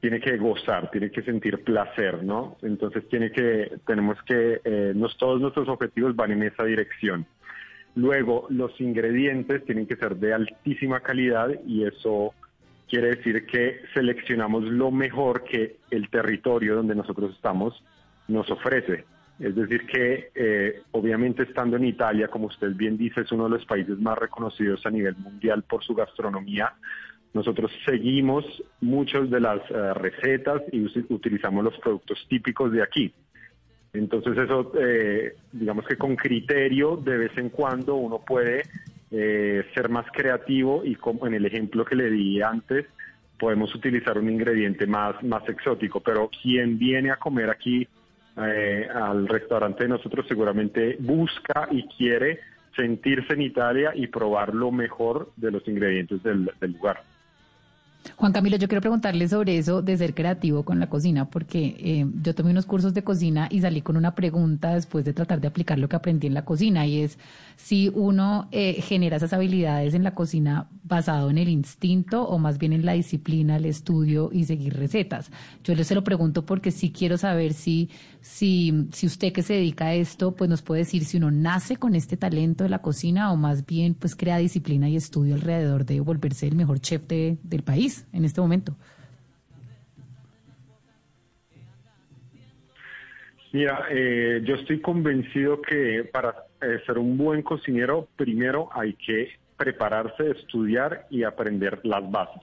Speaker 20: tiene que gozar, tiene que sentir placer, ¿no? Entonces tiene que, tenemos que, eh, todos nuestros objetivos van en esa dirección. Luego, los ingredientes tienen que ser de altísima calidad y eso quiere decir que seleccionamos lo mejor que el territorio donde nosotros estamos nos ofrece. Es decir, que eh, obviamente estando en Italia, como usted bien dice, es uno de los países más reconocidos a nivel mundial por su gastronomía. Nosotros seguimos muchas de las eh, recetas y utilizamos los productos típicos de aquí. Entonces eso, eh, digamos que con criterio, de vez en cuando uno puede eh, ser más creativo y como en el ejemplo que le di antes, podemos utilizar un ingrediente más, más exótico. Pero quien viene a comer aquí eh, al restaurante de nosotros seguramente busca y quiere sentirse en Italia y probar lo mejor de los ingredientes del, del lugar.
Speaker 5: Juan Camilo, yo quiero preguntarle sobre eso de ser creativo con la cocina, porque eh, yo tomé unos cursos de cocina y salí con una pregunta después de tratar de aplicar lo que aprendí en la cocina, y es si uno eh, genera esas habilidades en la cocina basado en el instinto o más bien en la disciplina, el estudio y seguir recetas. Yo le se lo pregunto porque sí quiero saber si, si, si usted que se dedica a esto, pues nos puede decir si uno nace con este talento de la cocina o más bien pues crea disciplina y estudio alrededor de volverse el mejor chef de- del país en este momento.
Speaker 20: Mira, eh, yo estoy convencido que para eh, ser un buen cocinero, primero hay que prepararse, estudiar y aprender las bases,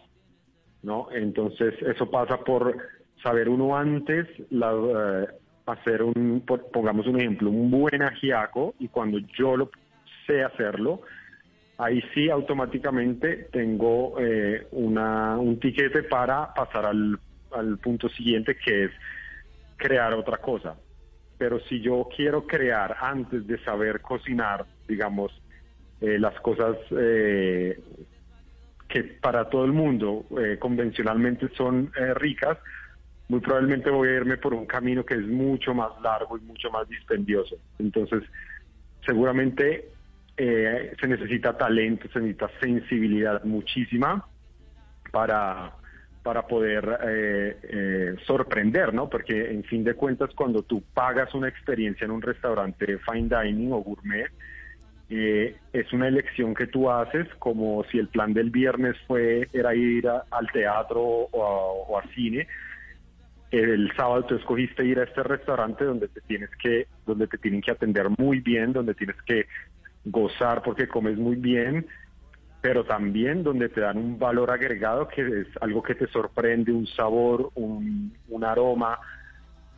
Speaker 20: ¿no? Entonces, eso pasa por saber uno antes, la, eh, hacer un, pongamos un ejemplo, un buen ajiaco y cuando yo lo sé hacerlo, ahí sí automáticamente tengo eh, una, un tiquete para pasar al, punto siguiente que es crear otra cosa. Pero si yo quiero crear antes de saber cocinar, digamos, eh, las cosas eh, que para todo el mundo eh, convencionalmente son eh, ricas, muy probablemente voy a irme por un camino que es mucho más largo y mucho más dispendioso. Entonces, seguramente eh, se necesita talento, se necesita sensibilidad muchísima para, para poder eh, eh, sorprender, ¿no? Porque en fin de cuentas, cuando tú pagas una experiencia en un restaurante fine dining o gourmet, eh, es una elección que tú haces como si el plan del viernes fue era ir a- al teatro o a, o a cine. El sábado tú escogiste ir a este restaurante donde te tienes que, donde te tienen que atender muy bien, donde tienes que gozar porque comes muy bien, pero también donde te dan un valor agregado que es algo que te sorprende, un sabor, un, aroma,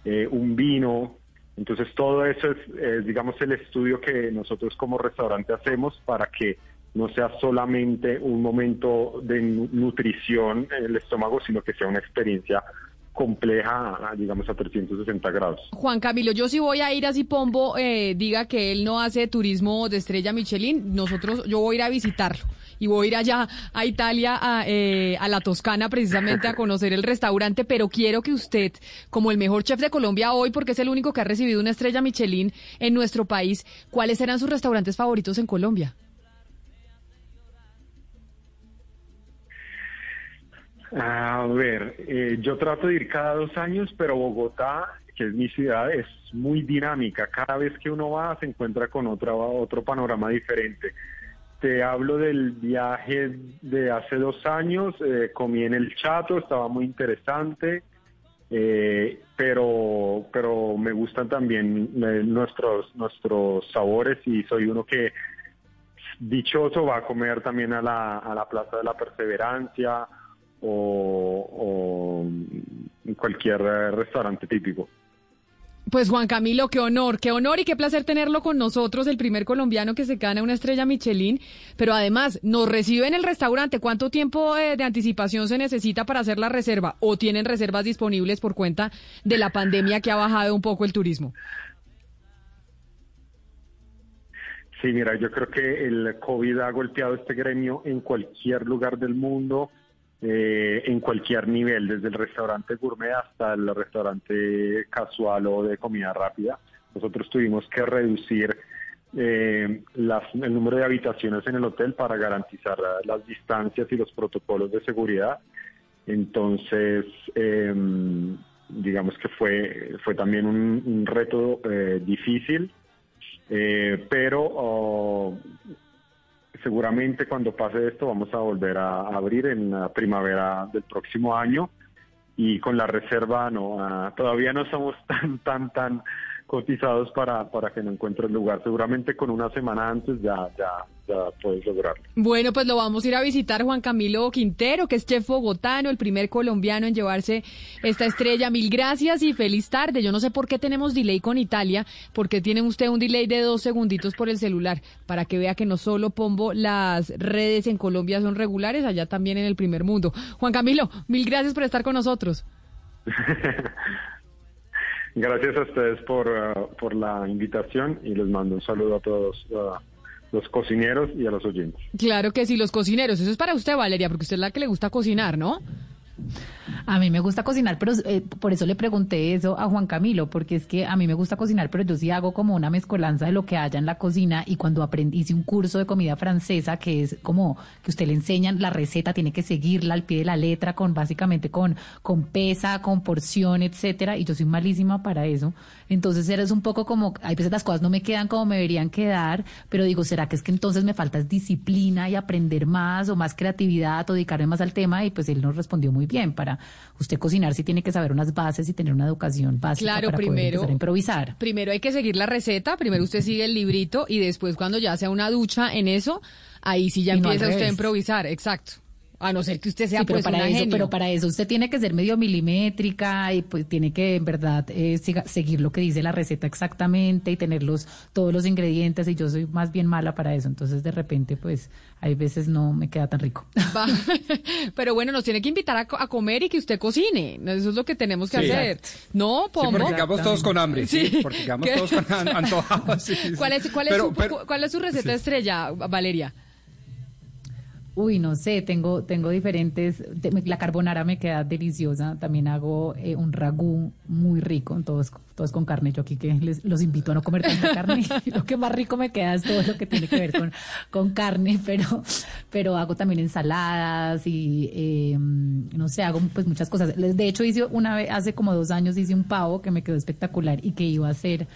Speaker 20: eh, un vino. Entonces todo eso es, es, digamos, el estudio que nosotros como restaurante hacemos para que no sea solamente un momento de nu- nutrición en el estómago, sino que sea una experiencia compleja, digamos, a 360 grados.
Speaker 4: Juan Camilo, yo si voy a ir a Pombo eh, diga que él no hace turismo de estrella Michelin, nosotros, yo voy a ir a visitarlo y voy a ir allá a Italia, a, eh, a la Toscana, precisamente a conocer el restaurante, pero quiero que usted, como el mejor chef de Colombia hoy, porque es el único que ha recibido una estrella Michelin en nuestro país, ¿cuáles eran sus restaurantes favoritos en Colombia?
Speaker 20: A ver, eh, yo trato de ir cada dos años, pero Bogotá, que es mi ciudad, es muy dinámica. Cada vez que uno va se encuentra con otra, otro panorama diferente. Te hablo del viaje de hace dos años, eh, comí en el Chato, estaba muy interesante, eh, pero, pero me gustan también eh, nuestros, nuestros sabores y soy uno que dichoso va a comer también a la, a la Plaza de la Perseverancia o, o en cualquier eh, restaurante típico.
Speaker 4: Pues Juan Camilo, qué honor, qué honor y qué placer tenerlo con nosotros, el primer colombiano que se gana una estrella Michelin, pero además nos recibe en el restaurante. ¿Cuánto tiempo eh, de anticipación se necesita para hacer la reserva? ¿O tienen reservas disponibles por cuenta de la pandemia que ha bajado un poco el turismo?
Speaker 20: Sí, mira, yo creo que el COVID ha golpeado este gremio en cualquier lugar del mundo, eh, en cualquier nivel, desde el restaurante gourmet hasta el restaurante casual o de comida rápida. Nosotros tuvimos que reducir eh, el número de habitaciones en el hotel para garantizar las distancias y los protocolos de seguridad. Entonces, eh, digamos que fue, fue también un, un reto eh, difícil, eh, pero oh, seguramente cuando pase esto vamos a volver a abrir en la primavera del próximo año. Y con la reserva no ah, todavía no somos tan tan tan cotizados para, para que no encuentre el lugar. Seguramente con una semana antes ya, ya, ya puedes lograrlo.
Speaker 4: Bueno, pues lo vamos a ir a visitar Juan Camilo Quintero, que es chef bogotano, el primer colombiano en llevarse esta estrella. Mil gracias y feliz tarde. Yo no sé por qué tenemos delay con Italia, porque tiene usted un delay de dos segunditos por el celular, para que vea que no solo Pombo, las redes en Colombia son regulares, allá también en el primer mundo. Juan Camilo, mil gracias por estar con nosotros.
Speaker 20: Gracias a ustedes por, uh, por la invitación y les mando un saludo a todos uh, los cocineros y a los oyentes.
Speaker 4: Claro que sí, los cocineros. Eso es para usted, Valeria, porque usted es la que le gusta cocinar, ¿no?
Speaker 5: A mí me gusta cocinar, pero eh, por eso le pregunté eso a Juan Camilo, porque es que a mí me gusta cocinar, pero yo sí hago como una mezcolanza de lo que haya en la cocina y cuando aprendí, hice un curso de comida francesa que es como que usted le enseñan la receta, tiene que seguirla al pie de la letra con básicamente con, con pesa, con porción, etcétera, y yo soy malísima para eso. Entonces eres un poco como, hay veces las cosas no me quedan como me deberían quedar, pero digo, ¿será que es que entonces me falta disciplina y aprender más o más creatividad o dedicarme más al tema? Y pues él nos respondió muy bien para usted cocinar sí tiene que saber unas bases y tener una educación básica
Speaker 4: Claro,
Speaker 5: para poder empezar a improvisar.
Speaker 4: Primero hay que seguir la receta, primero usted sigue el librito y después cuando ya sea una ducha en eso, ahí sí ya
Speaker 5: Y no al
Speaker 4: empieza usted a improvisar, exacto. A no ser que usted sea
Speaker 5: Sí, pero
Speaker 4: pues
Speaker 5: para
Speaker 4: una
Speaker 5: eso,
Speaker 4: genio.
Speaker 5: pero para eso usted tiene que ser medio milimétrica y pues tiene que en verdad eh, siga- seguir lo que dice la receta exactamente y tener los, todos los ingredientes y yo soy más bien mala para eso, entonces de repente pues hay veces no me queda tan rico.
Speaker 4: Va. Pero bueno, nos tiene que invitar a, co- a comer y que usted cocine. Eso es lo que tenemos que
Speaker 9: Sí.
Speaker 4: hacer. ¿No,
Speaker 9: Sí, porque llegamos todos con hambre, sí, porque llegamos
Speaker 4: ¿Qué?
Speaker 9: todos con an- antojados. sí, sí.
Speaker 4: ¿Cuál es, cuál, es
Speaker 9: Pero-
Speaker 4: su,
Speaker 9: pero-
Speaker 4: cuál es su receta estrella, Valeria?
Speaker 5: Uy, no sé, tengo, tengo diferentes. la carbonara me queda deliciosa. También hago eh, un ragú muy rico, todos, todos con carne. Yo aquí que les, los invito a no comer tanta carne. lo que más rico me queda es todo lo que tiene que ver con, con carne, pero, pero hago también ensaladas y eh, no sé, hago pues muchas cosas. De hecho, hice una vez, hace como dos años hice un pavo que me quedó espectacular y que iba a hacer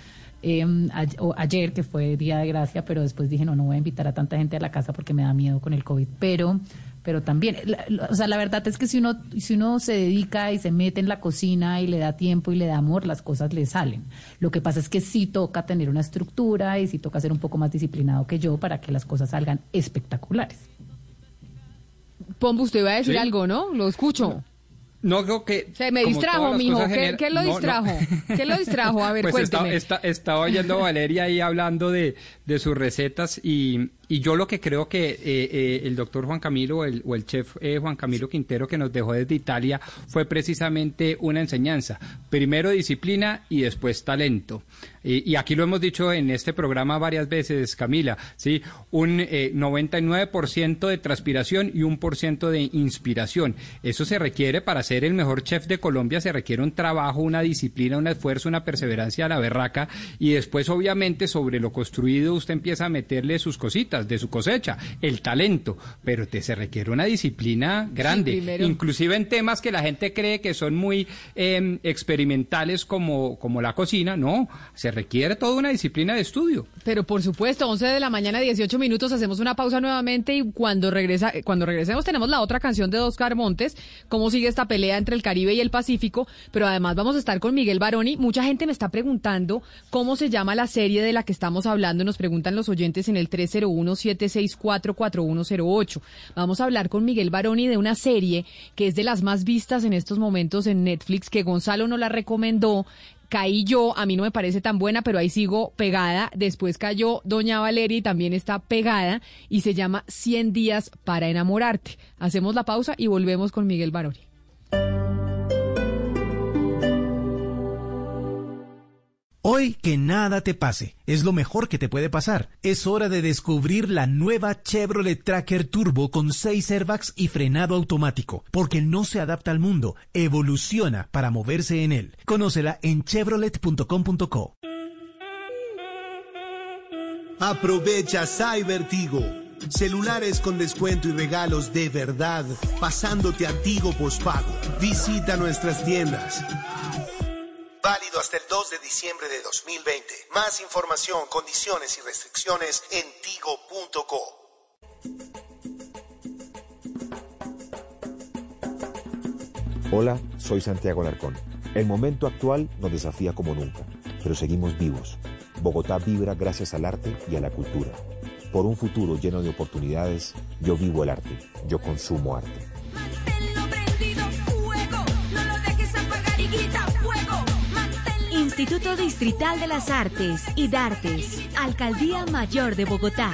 Speaker 5: eh, a- o ayer, que fue Día de Gracia, pero después dije, no, no voy a invitar a tanta gente a la casa porque me da miedo con el COVID. Pero, pero también, la- la- o sea, la verdad es que si uno, si uno se dedica y se mete en la cocina y le da tiempo y le da amor, las cosas le salen. Lo que pasa es que sí toca tener una estructura y sí toca ser un poco más disciplinado que yo para que las cosas salgan espectaculares.
Speaker 4: Pombo, usted iba a decir
Speaker 9: Sí.
Speaker 4: algo, ¿no? Lo escucho.
Speaker 9: No creo que.
Speaker 4: Se me distrajo, mijo. ¿Qué,
Speaker 9: genera-
Speaker 4: qué lo
Speaker 9: No, no.
Speaker 4: distrajo? ¿Qué lo distrajo? A ver,
Speaker 9: pues está-
Speaker 4: cuénteme.
Speaker 9: está- estaba oyendo a Valeria ahí hablando de, de sus recetas y, y yo lo que creo que eh, eh, el doctor Juan Camilo el- o el chef eh, Juan Camilo Quintero que nos dejó desde Italia fue precisamente una enseñanza. Primero disciplina y después talento. Y, aquí lo hemos dicho en este programa varias veces, Camila, ¿sí? Un eh, 99% de transpiración y un por ciento de inspiración. Eso se requiere para ser el mejor chef de Colombia, se requiere un trabajo, una disciplina, un esfuerzo, una perseverancia a la berraca y después obviamente sobre lo construido usted empieza a meterle sus cositas de su cosecha, el talento, pero te, se requiere una disciplina grande, inclusive en temas que la gente cree que son muy eh, experimentales como, como la cocina, no, se requiere toda una disciplina de estudio.
Speaker 4: Pero por supuesto, 11 de la mañana, 18 minutos, hacemos una pausa nuevamente y cuando regresa, cuando regresemos tenemos la otra canción de Oscar Montes, cómo sigue esta pelea entre el Caribe y el Pacífico, pero además vamos a estar con Miguel Baroni. Mucha gente me está preguntando cómo se llama la serie de la que estamos hablando, nos preguntan los oyentes en el 301-764-4108. Vamos a hablar con Miguel Baroni de una serie que es de las más vistas en estos momentos en Netflix, que Gonzalo nos la recomendó, caí yo, a mí no me parece tan buena, pero ahí sigo pegada. Después cayó Doña Valeria y también está pegada y se llama 100 días para enamorarte. Hacemos la pausa y volvemos con Miguel Baroni.
Speaker 14: Hoy que nada te pase, es lo mejor que te puede pasar. Es hora de descubrir la nueva Chevrolet Tracker Turbo con 6 airbags y frenado automático, porque no se adapta al mundo, evoluciona para moverse en él. Conócela en chevrolet.com.co.
Speaker 22: Aprovecha Cybertigo. Celulares con descuento y regalos de verdad, pasándote a Tigo Pospago. Visita nuestras tiendas. Válido hasta el 2 de diciembre de 2020. Más información, condiciones y restricciones en tigo.co.
Speaker 23: Hola, soy Santiago Alarcón. El momento actual nos desafía como nunca, pero seguimos vivos. Bogotá vibra gracias al arte y a la cultura. Por un futuro lleno de oportunidades, yo vivo el arte, yo consumo arte.
Speaker 24: Instituto Distrital de las Artes y Dartes, Alcaldía Mayor de Bogotá.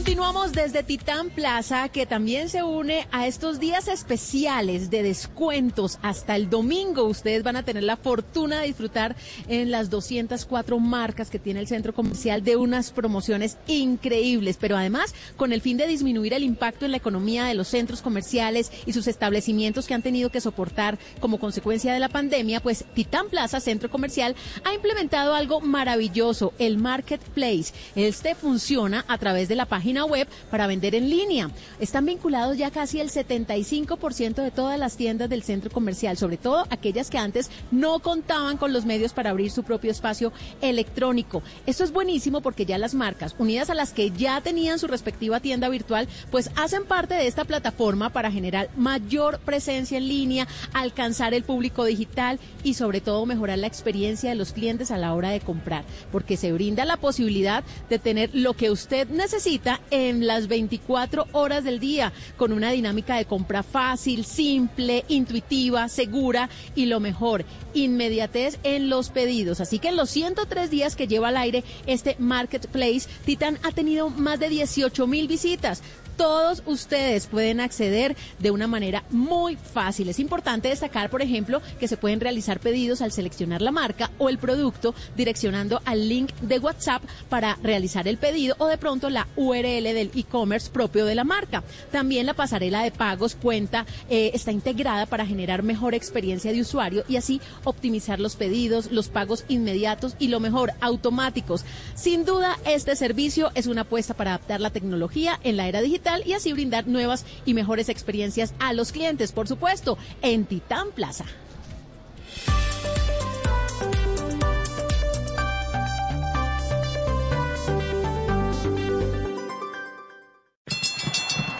Speaker 13: Continuamos desde Titán Plaza, que también se une a estos días especiales de descuentos. Hasta el domingo ustedes van a tener la fortuna de disfrutar en las 204 marcas que tiene el centro comercial de unas promociones increíbles, pero además con el fin de disminuir el impacto en la economía de los centros comerciales y sus establecimientos que han tenido que soportar como consecuencia de la pandemia, pues Titán Plaza, centro comercial, ha implementado algo maravilloso, el Marketplace. Este funciona a través de la página web para vender en línea. Están vinculados ya casi el 75% de todas las tiendas del centro comercial, sobre todo aquellas que antes no contaban con los medios para abrir su propio espacio electrónico. Esto es buenísimo porque ya las marcas, unidas a las que ya tenían su respectiva tienda virtual, pues hacen parte de esta plataforma para generar mayor presencia en línea, alcanzar el público digital y sobre todo mejorar la experiencia de los clientes a la hora de comprar, porque se brinda la posibilidad de tener lo que usted necesita en las 24 horas del día, con una dinámica de compra fácil, simple, intuitiva, segura y lo mejor, inmediatez en los pedidos. Así que en los 103 días que lleva al aire este Marketplace, Titan ha tenido más de 18 mil visitas todos ustedes pueden acceder de una manera muy fácil. Es importante destacar, por ejemplo, que se pueden realizar pedidos al seleccionar la marca o el producto direccionando al link de WhatsApp para realizar el pedido o de pronto la URL del e-commerce propio de la marca. También la pasarela de pagos cuenta eh, está integrada para generar mejor experiencia de usuario y así optimizar los pedidos, los pagos inmediatos y lo mejor, automáticos. Sin duda, este servicio es una apuesta para adaptar la tecnología en la era digital y así brindar nuevas y mejores experiencias a los clientes, por supuesto, en Titán Plaza.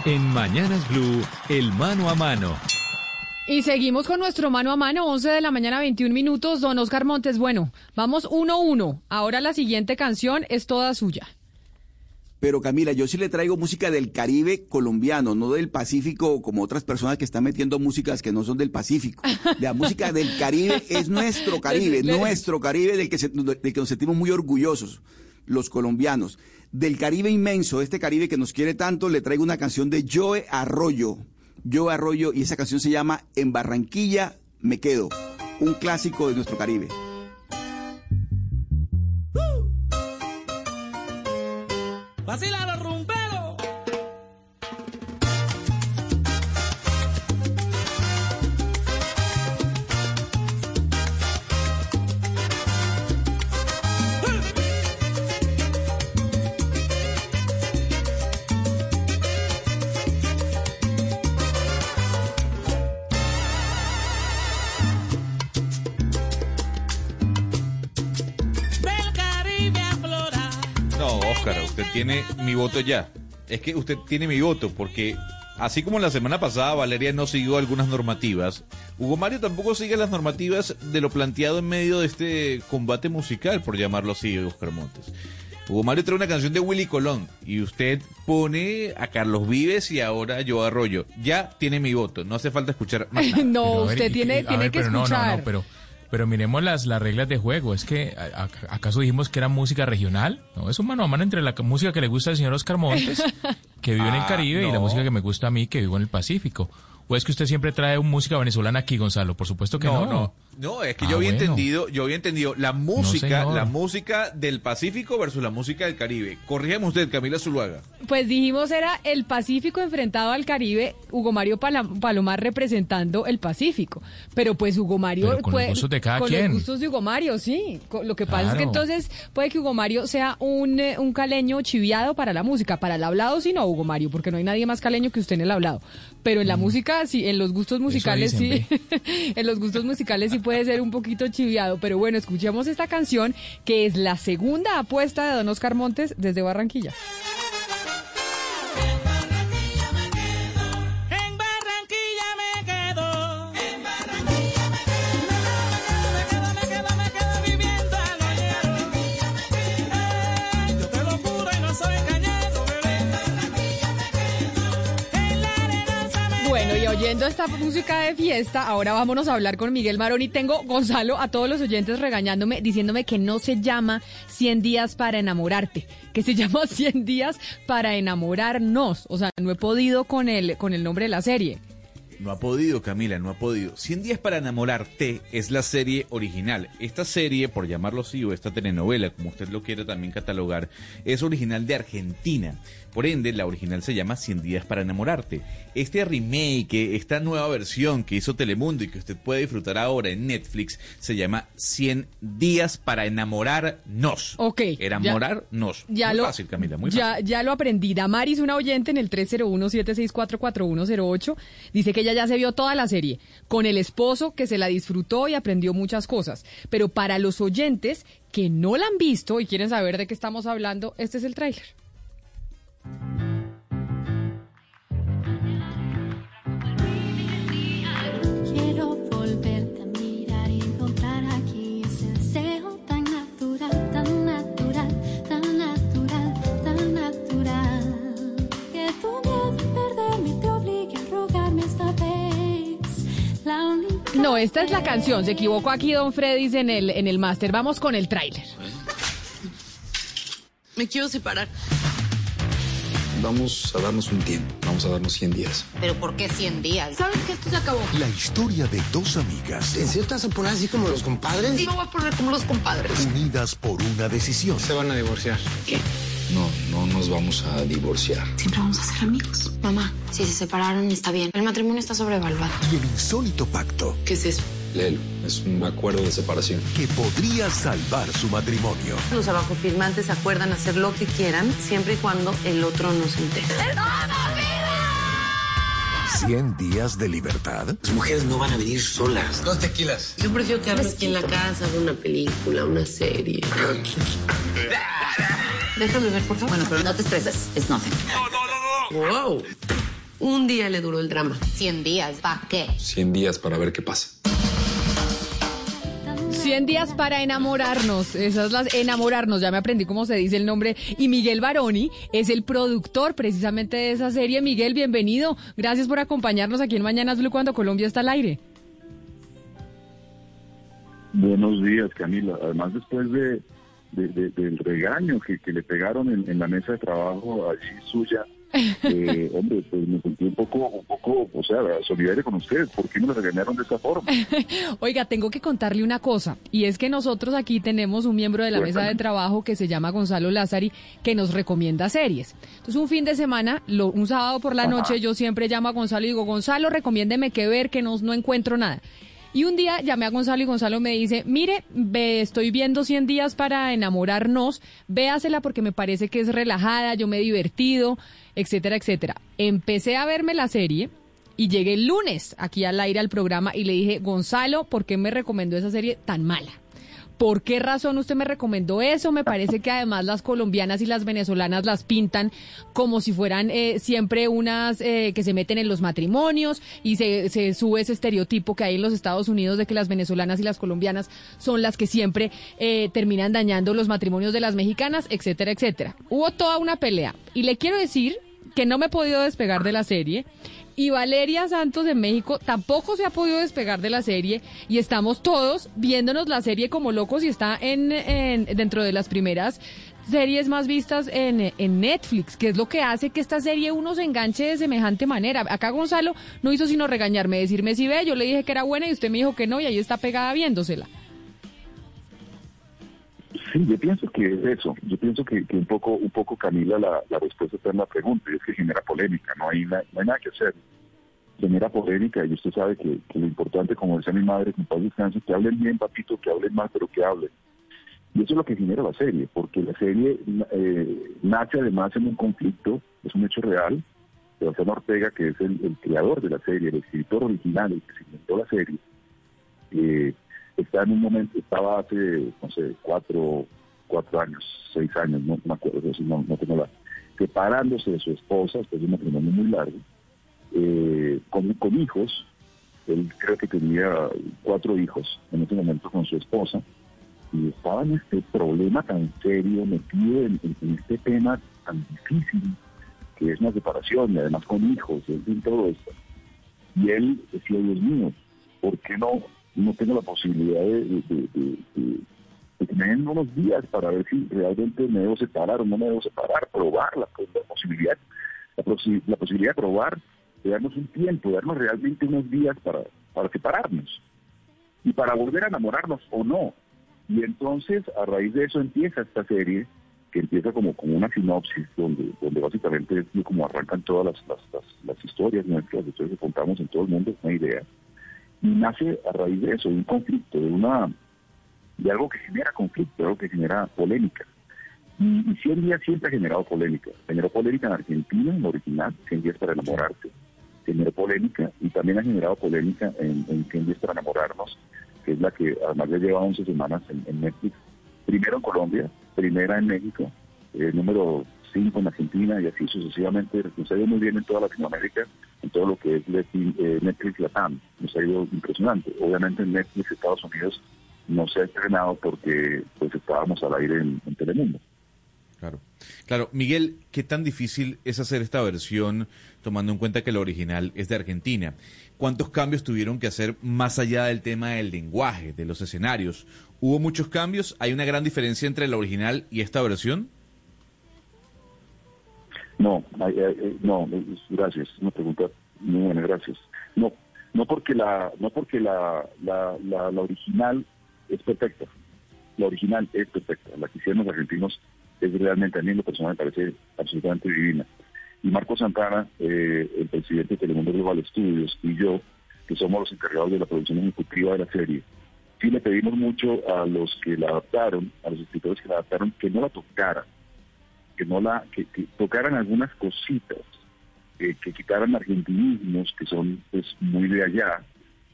Speaker 3: En Mañanas Blue, el mano a mano.
Speaker 4: Y seguimos con nuestro mano a mano, 11 de la mañana, 21 minutos. Don Oscar Montes, bueno, vamos 1-1. Ahora la siguiente canción es toda suya.
Speaker 25: Pero Camila, yo sí le traigo música del Caribe colombiano, no del Pacífico como otras personas que están metiendo músicas que no son del Pacífico. La música del Caribe es nuestro Caribe, nuestro Caribe del que, se- del que nos sentimos muy orgullosos, los colombianos. Del Caribe inmenso, este Caribe que nos quiere tanto, le traigo una canción de Joe Arroyo. Joe Arroyo y esa canción se llama En Barranquilla me quedo, un clásico de nuestro Caribe.
Speaker 18: Vacila
Speaker 6: tiene mi voto ya. Es que usted tiene mi voto porque así como la semana pasada Valeria no siguió algunas normativas, Hugo Mario tampoco sigue las normativas de lo planteado en medio de este combate musical, por llamarlo así, Oscar Montes. Hugo Mario trae una canción de Willy Colón y usted pone a Carlos Vives y ahora a Joe Arroyo. Ya tiene mi voto, no hace falta escuchar más nada.
Speaker 4: no,
Speaker 10: Pero, a ver,
Speaker 4: usted tiene,
Speaker 10: y-
Speaker 4: tiene
Speaker 10: ver,
Speaker 4: que
Speaker 10: pero no,
Speaker 4: escuchar.
Speaker 10: No, no, pero, pero miremos las, las reglas de juego. Es que, a- a- ¿acaso dijimos que era música regional? No, es un mano a mano entre la música que le gusta al señor Oscar Montes, que vive en el
Speaker 6: Ah,
Speaker 10: Caribe, y la música que me gusta a mí, que vivo en el Pacífico. ¿O es que usted siempre trae música venezolana aquí, Gonzalo? Por supuesto que no.
Speaker 6: No, no. No, es que
Speaker 10: Ah,
Speaker 6: yo había
Speaker 10: bueno.
Speaker 6: entendido, yo había entendido la música, la música del Pacífico versus la música del Caribe. Corrígame usted, Camila Zuluaga.
Speaker 4: Pues dijimos era el Pacífico enfrentado al Caribe, Hugo Mario Palomar representando el Pacífico. Pero pues Hugo Mario
Speaker 10: Pero con los gustos de cada
Speaker 4: con
Speaker 10: quien.
Speaker 4: los gustos de Hugo Mario, sí. Co- Lo que pasa es que entonces puede que Hugo Mario sea un, eh, un caleño chiviado para la música, para el hablado sí no, Hugo Mario, porque no hay nadie más caleño que usted en el hablado. Pero en la música sí, en los gustos musicales
Speaker 10: dicen,
Speaker 4: sí. en los gustos musicales sí puede ser un poquito chiviado, pero bueno, escuchemos esta canción que es la segunda apuesta de Don Oscar Montes desde Barranquilla. Oyendo esta música de fiesta, ahora vámonos a hablar con Miguel Marón y tengo, Gonzalo, a todos los oyentes regañándome, diciéndome que no se llama 100 días para enamorarte, que se llama 100 días para enamorarnos. O sea, no he podido con el, con el nombre de la serie.
Speaker 6: No ha podido, Camila, no ha podido. 100 días para enamorarte es la serie original. Esta serie, por llamarlo así, o esta telenovela, como usted lo quiere también catalogar, es original de Argentina. Por ende, la original se llama 100 días para enamorarte. Este remake, esta nueva versión que hizo Telemundo y que usted puede disfrutar ahora en Netflix, se llama 100 días para enamorarnos.
Speaker 4: Ok.
Speaker 6: Enamorarnos.
Speaker 4: Ya
Speaker 6: muy
Speaker 4: lo,
Speaker 6: fácil, Camila, muy
Speaker 4: ya,
Speaker 6: fácil.
Speaker 4: ya lo aprendí. Damaris, una oyente en el 301-764-4108, dice que ella ya se vio toda la serie con el esposo que se la disfrutó y aprendió muchas cosas. Pero para los oyentes que no la han visto y quieren saber de qué estamos hablando, este es el tráiler. No, esta es la canción. Se equivocó aquí Don Freddy en el, en el máster. Vamos con el tráiler.
Speaker 26: Me quiero separar.
Speaker 27: Vamos a darnos un tiempo, vamos a darnos 100 días.
Speaker 26: ¿Pero por qué 100 días? ¿Sabes que esto se acabó?
Speaker 27: La historia de dos amigas. ¿En serio te vas a poner así como los compadres?
Speaker 26: Sí, me voy a poner como los compadres.
Speaker 27: Unidas por una decisión. Se van a divorciar.
Speaker 26: ¿Qué?
Speaker 27: No, no nos vamos a divorciar.
Speaker 26: Siempre vamos a ser amigos. Mamá, si se separaron está bien. El matrimonio está sobrevaluado.
Speaker 27: Y el insólito pacto.
Speaker 26: ¿Qué es eso?
Speaker 27: Léelo, es un acuerdo de separación. Que podría salvar su matrimonio.
Speaker 26: Los abajo firmantes acuerdan hacer lo que quieran siempre y cuando el otro no se entere.
Speaker 27: 100 días de libertad.
Speaker 26: Las mujeres no van a venir solas.
Speaker 27: Dos tequilas.
Speaker 26: Yo prefiero quedarme aquí en la casa, ver una película, una serie. Déjame ver, por favor. Bueno, pero no te estreses. Es nothing. ¡Wow! Un día le duró el drama. 100 días, ¿para qué?
Speaker 27: 100 días para ver qué pasa.
Speaker 4: 100 días para enamorarnos. Esas las enamorarnos, ya me aprendí cómo se dice el nombre. Y Miguel Baroni es el productor precisamente de esa serie. Miguel, bienvenido. Gracias por acompañarnos aquí en Mañanas Blue cuando Colombia está al aire.
Speaker 28: Buenos días, Camila. Además, después de, de- de- del regaño que, que le pegaron en, en la mesa de trabajo allí suya, eh, hombre, pues me sentí un poco, un poco, o sea, solidario con ustedes. ¿Por qué me lo regañaron de esa forma?
Speaker 4: Oiga, tengo que contarle una cosa, y es que nosotros aquí tenemos un miembro de la mesa de trabajo que se llama Gonzalo Lázari, que nos recomienda series. Entonces, un fin de semana, lo- un sábado por la
Speaker 28: Ajá.
Speaker 4: noche, yo siempre llamo a Gonzalo y digo, Gonzalo, recomiéndeme qué ver, que no, no encuentro nada. Y un día llamé a Gonzalo y Gonzalo me dice, mire, ve, estoy viendo 100 días para enamorarnos, véasela porque me parece que es relajada, yo me he divertido, etcétera, etcétera. Empecé a verme la serie y llegué el lunes aquí al aire al programa y le dije, Gonzalo, ¿por qué me recomendó esa serie tan mala? ¿Por qué razón usted me recomendó eso? Me parece que además las colombianas y las venezolanas las pintan como si fueran eh, siempre unas eh, que se meten en los matrimonios y se, se sube ese estereotipo que hay en los Estados Unidos de que las venezolanas y las colombianas son las que siempre eh, terminan dañando los matrimonios de las mexicanas, etcétera, etcétera. Hubo toda una pelea y le quiero decir que no me he podido despegar de la serie. Y Valeria Santos de México tampoco se ha podido despegar de la serie y estamos todos viéndonos la serie como locos y está en, en- dentro de las primeras series más vistas en, en Netflix, que es lo que hace que esta serie uno se enganche de semejante manera. Acá Gonzalo no hizo sino regañarme, decirme si ve, yo le dije que era buena y usted me dijo que no y ahí está pegada viéndosela.
Speaker 28: Sí, yo pienso que es eso. Yo pienso que, que un poco, un poco Camila, la, respuesta está en la pregunta, y es que genera polémica, no hay, na- no hay nada que hacer. Genera polémica y usted sabe que, lo importante, como decía mi madre, en paz descanse, que hablen bien, papito, que hablen mal, pero que hablen. Y eso es lo que genera la serie, porque la serie eh, nace además en un conflicto, es un hecho real. Sebastián Ortega, que es el, el creador de la serie, el escritor original, el que se inventó la serie, eh, está en un momento, estaba hace, no sé, cuatro, cuatro años, seis años, no me acuerdo, no, no tengo la, separándose de su esposa, después de un matrimonio muy largo, eh, con, con hijos, él creo que tenía cuatro hijos en ese momento con su esposa, y estaba en este problema tan serio, metido en, este tema tan difícil, que es una separación, y además con hijos, en fin, todo esto. Y él decía, Dios mío, ¿por qué no, no tengo la posibilidad de, de, unos días para ver si realmente me debo separar o no me debo separar, probar la, pues, la posibilidad, la, posi- la posibilidad de probar, de darnos un tiempo, de darnos realmente unos días para, para separarnos y para volver a enamorarnos o no. Y entonces, a raíz de eso empieza esta serie, que empieza como, como una sinopsis, donde, básicamente es como arrancan todas las- las historias nuestras, las historias que contamos en todo el mundo, una idea. Nace a raíz de eso, de un conflicto, de una de algo que genera conflicto, algo que genera polémica. Y, y 100 días siempre ha generado polémica. Generó polémica en Argentina, en original, 100 días para enamorarte. Generó polémica y también ha generado polémica en, en 100 días para enamorarnos, que es la que además ya lleva 11 semanas en, en Netflix. Primero en Colombia, primera en México, eh, número 5 en Argentina y así sucesivamente. Nos ha ido muy bien en toda Latinoamérica, en todo lo que es Leti- eh, Netflix Latam. Nos ha ido impresionante. Obviamente en Netflix Estados Unidos no se ha estrenado porque pues estábamos al aire en, en Telemundo.
Speaker 6: Claro. Claro, Miguel, ¿qué tan difícil es hacer esta versión tomando en cuenta que la original es de Argentina? ¿Cuántos cambios tuvieron que hacer más allá del tema del lenguaje, de los escenarios? ¿Hubo muchos cambios? ¿Hay una gran diferencia entre la original y esta versión?
Speaker 28: No, no, gracias. Una pregunta muy buena, gracias. No, no porque la, no porque la, la, la, original es perfecta. La original es perfecta. La que hicieron los argentinos es realmente, a mí lo personal me parece absolutamente divina. Y Marco Santana, eh, el presidente de Telemundo Global Studios, y yo, que somos los encargados de la producción ejecutiva de la serie, sí le pedimos mucho a los que la adaptaron, a los escritores que la adaptaron, que no la tocaran que no la que, que tocaran algunas cositas eh, que quitaran argentinismos que son pues muy de allá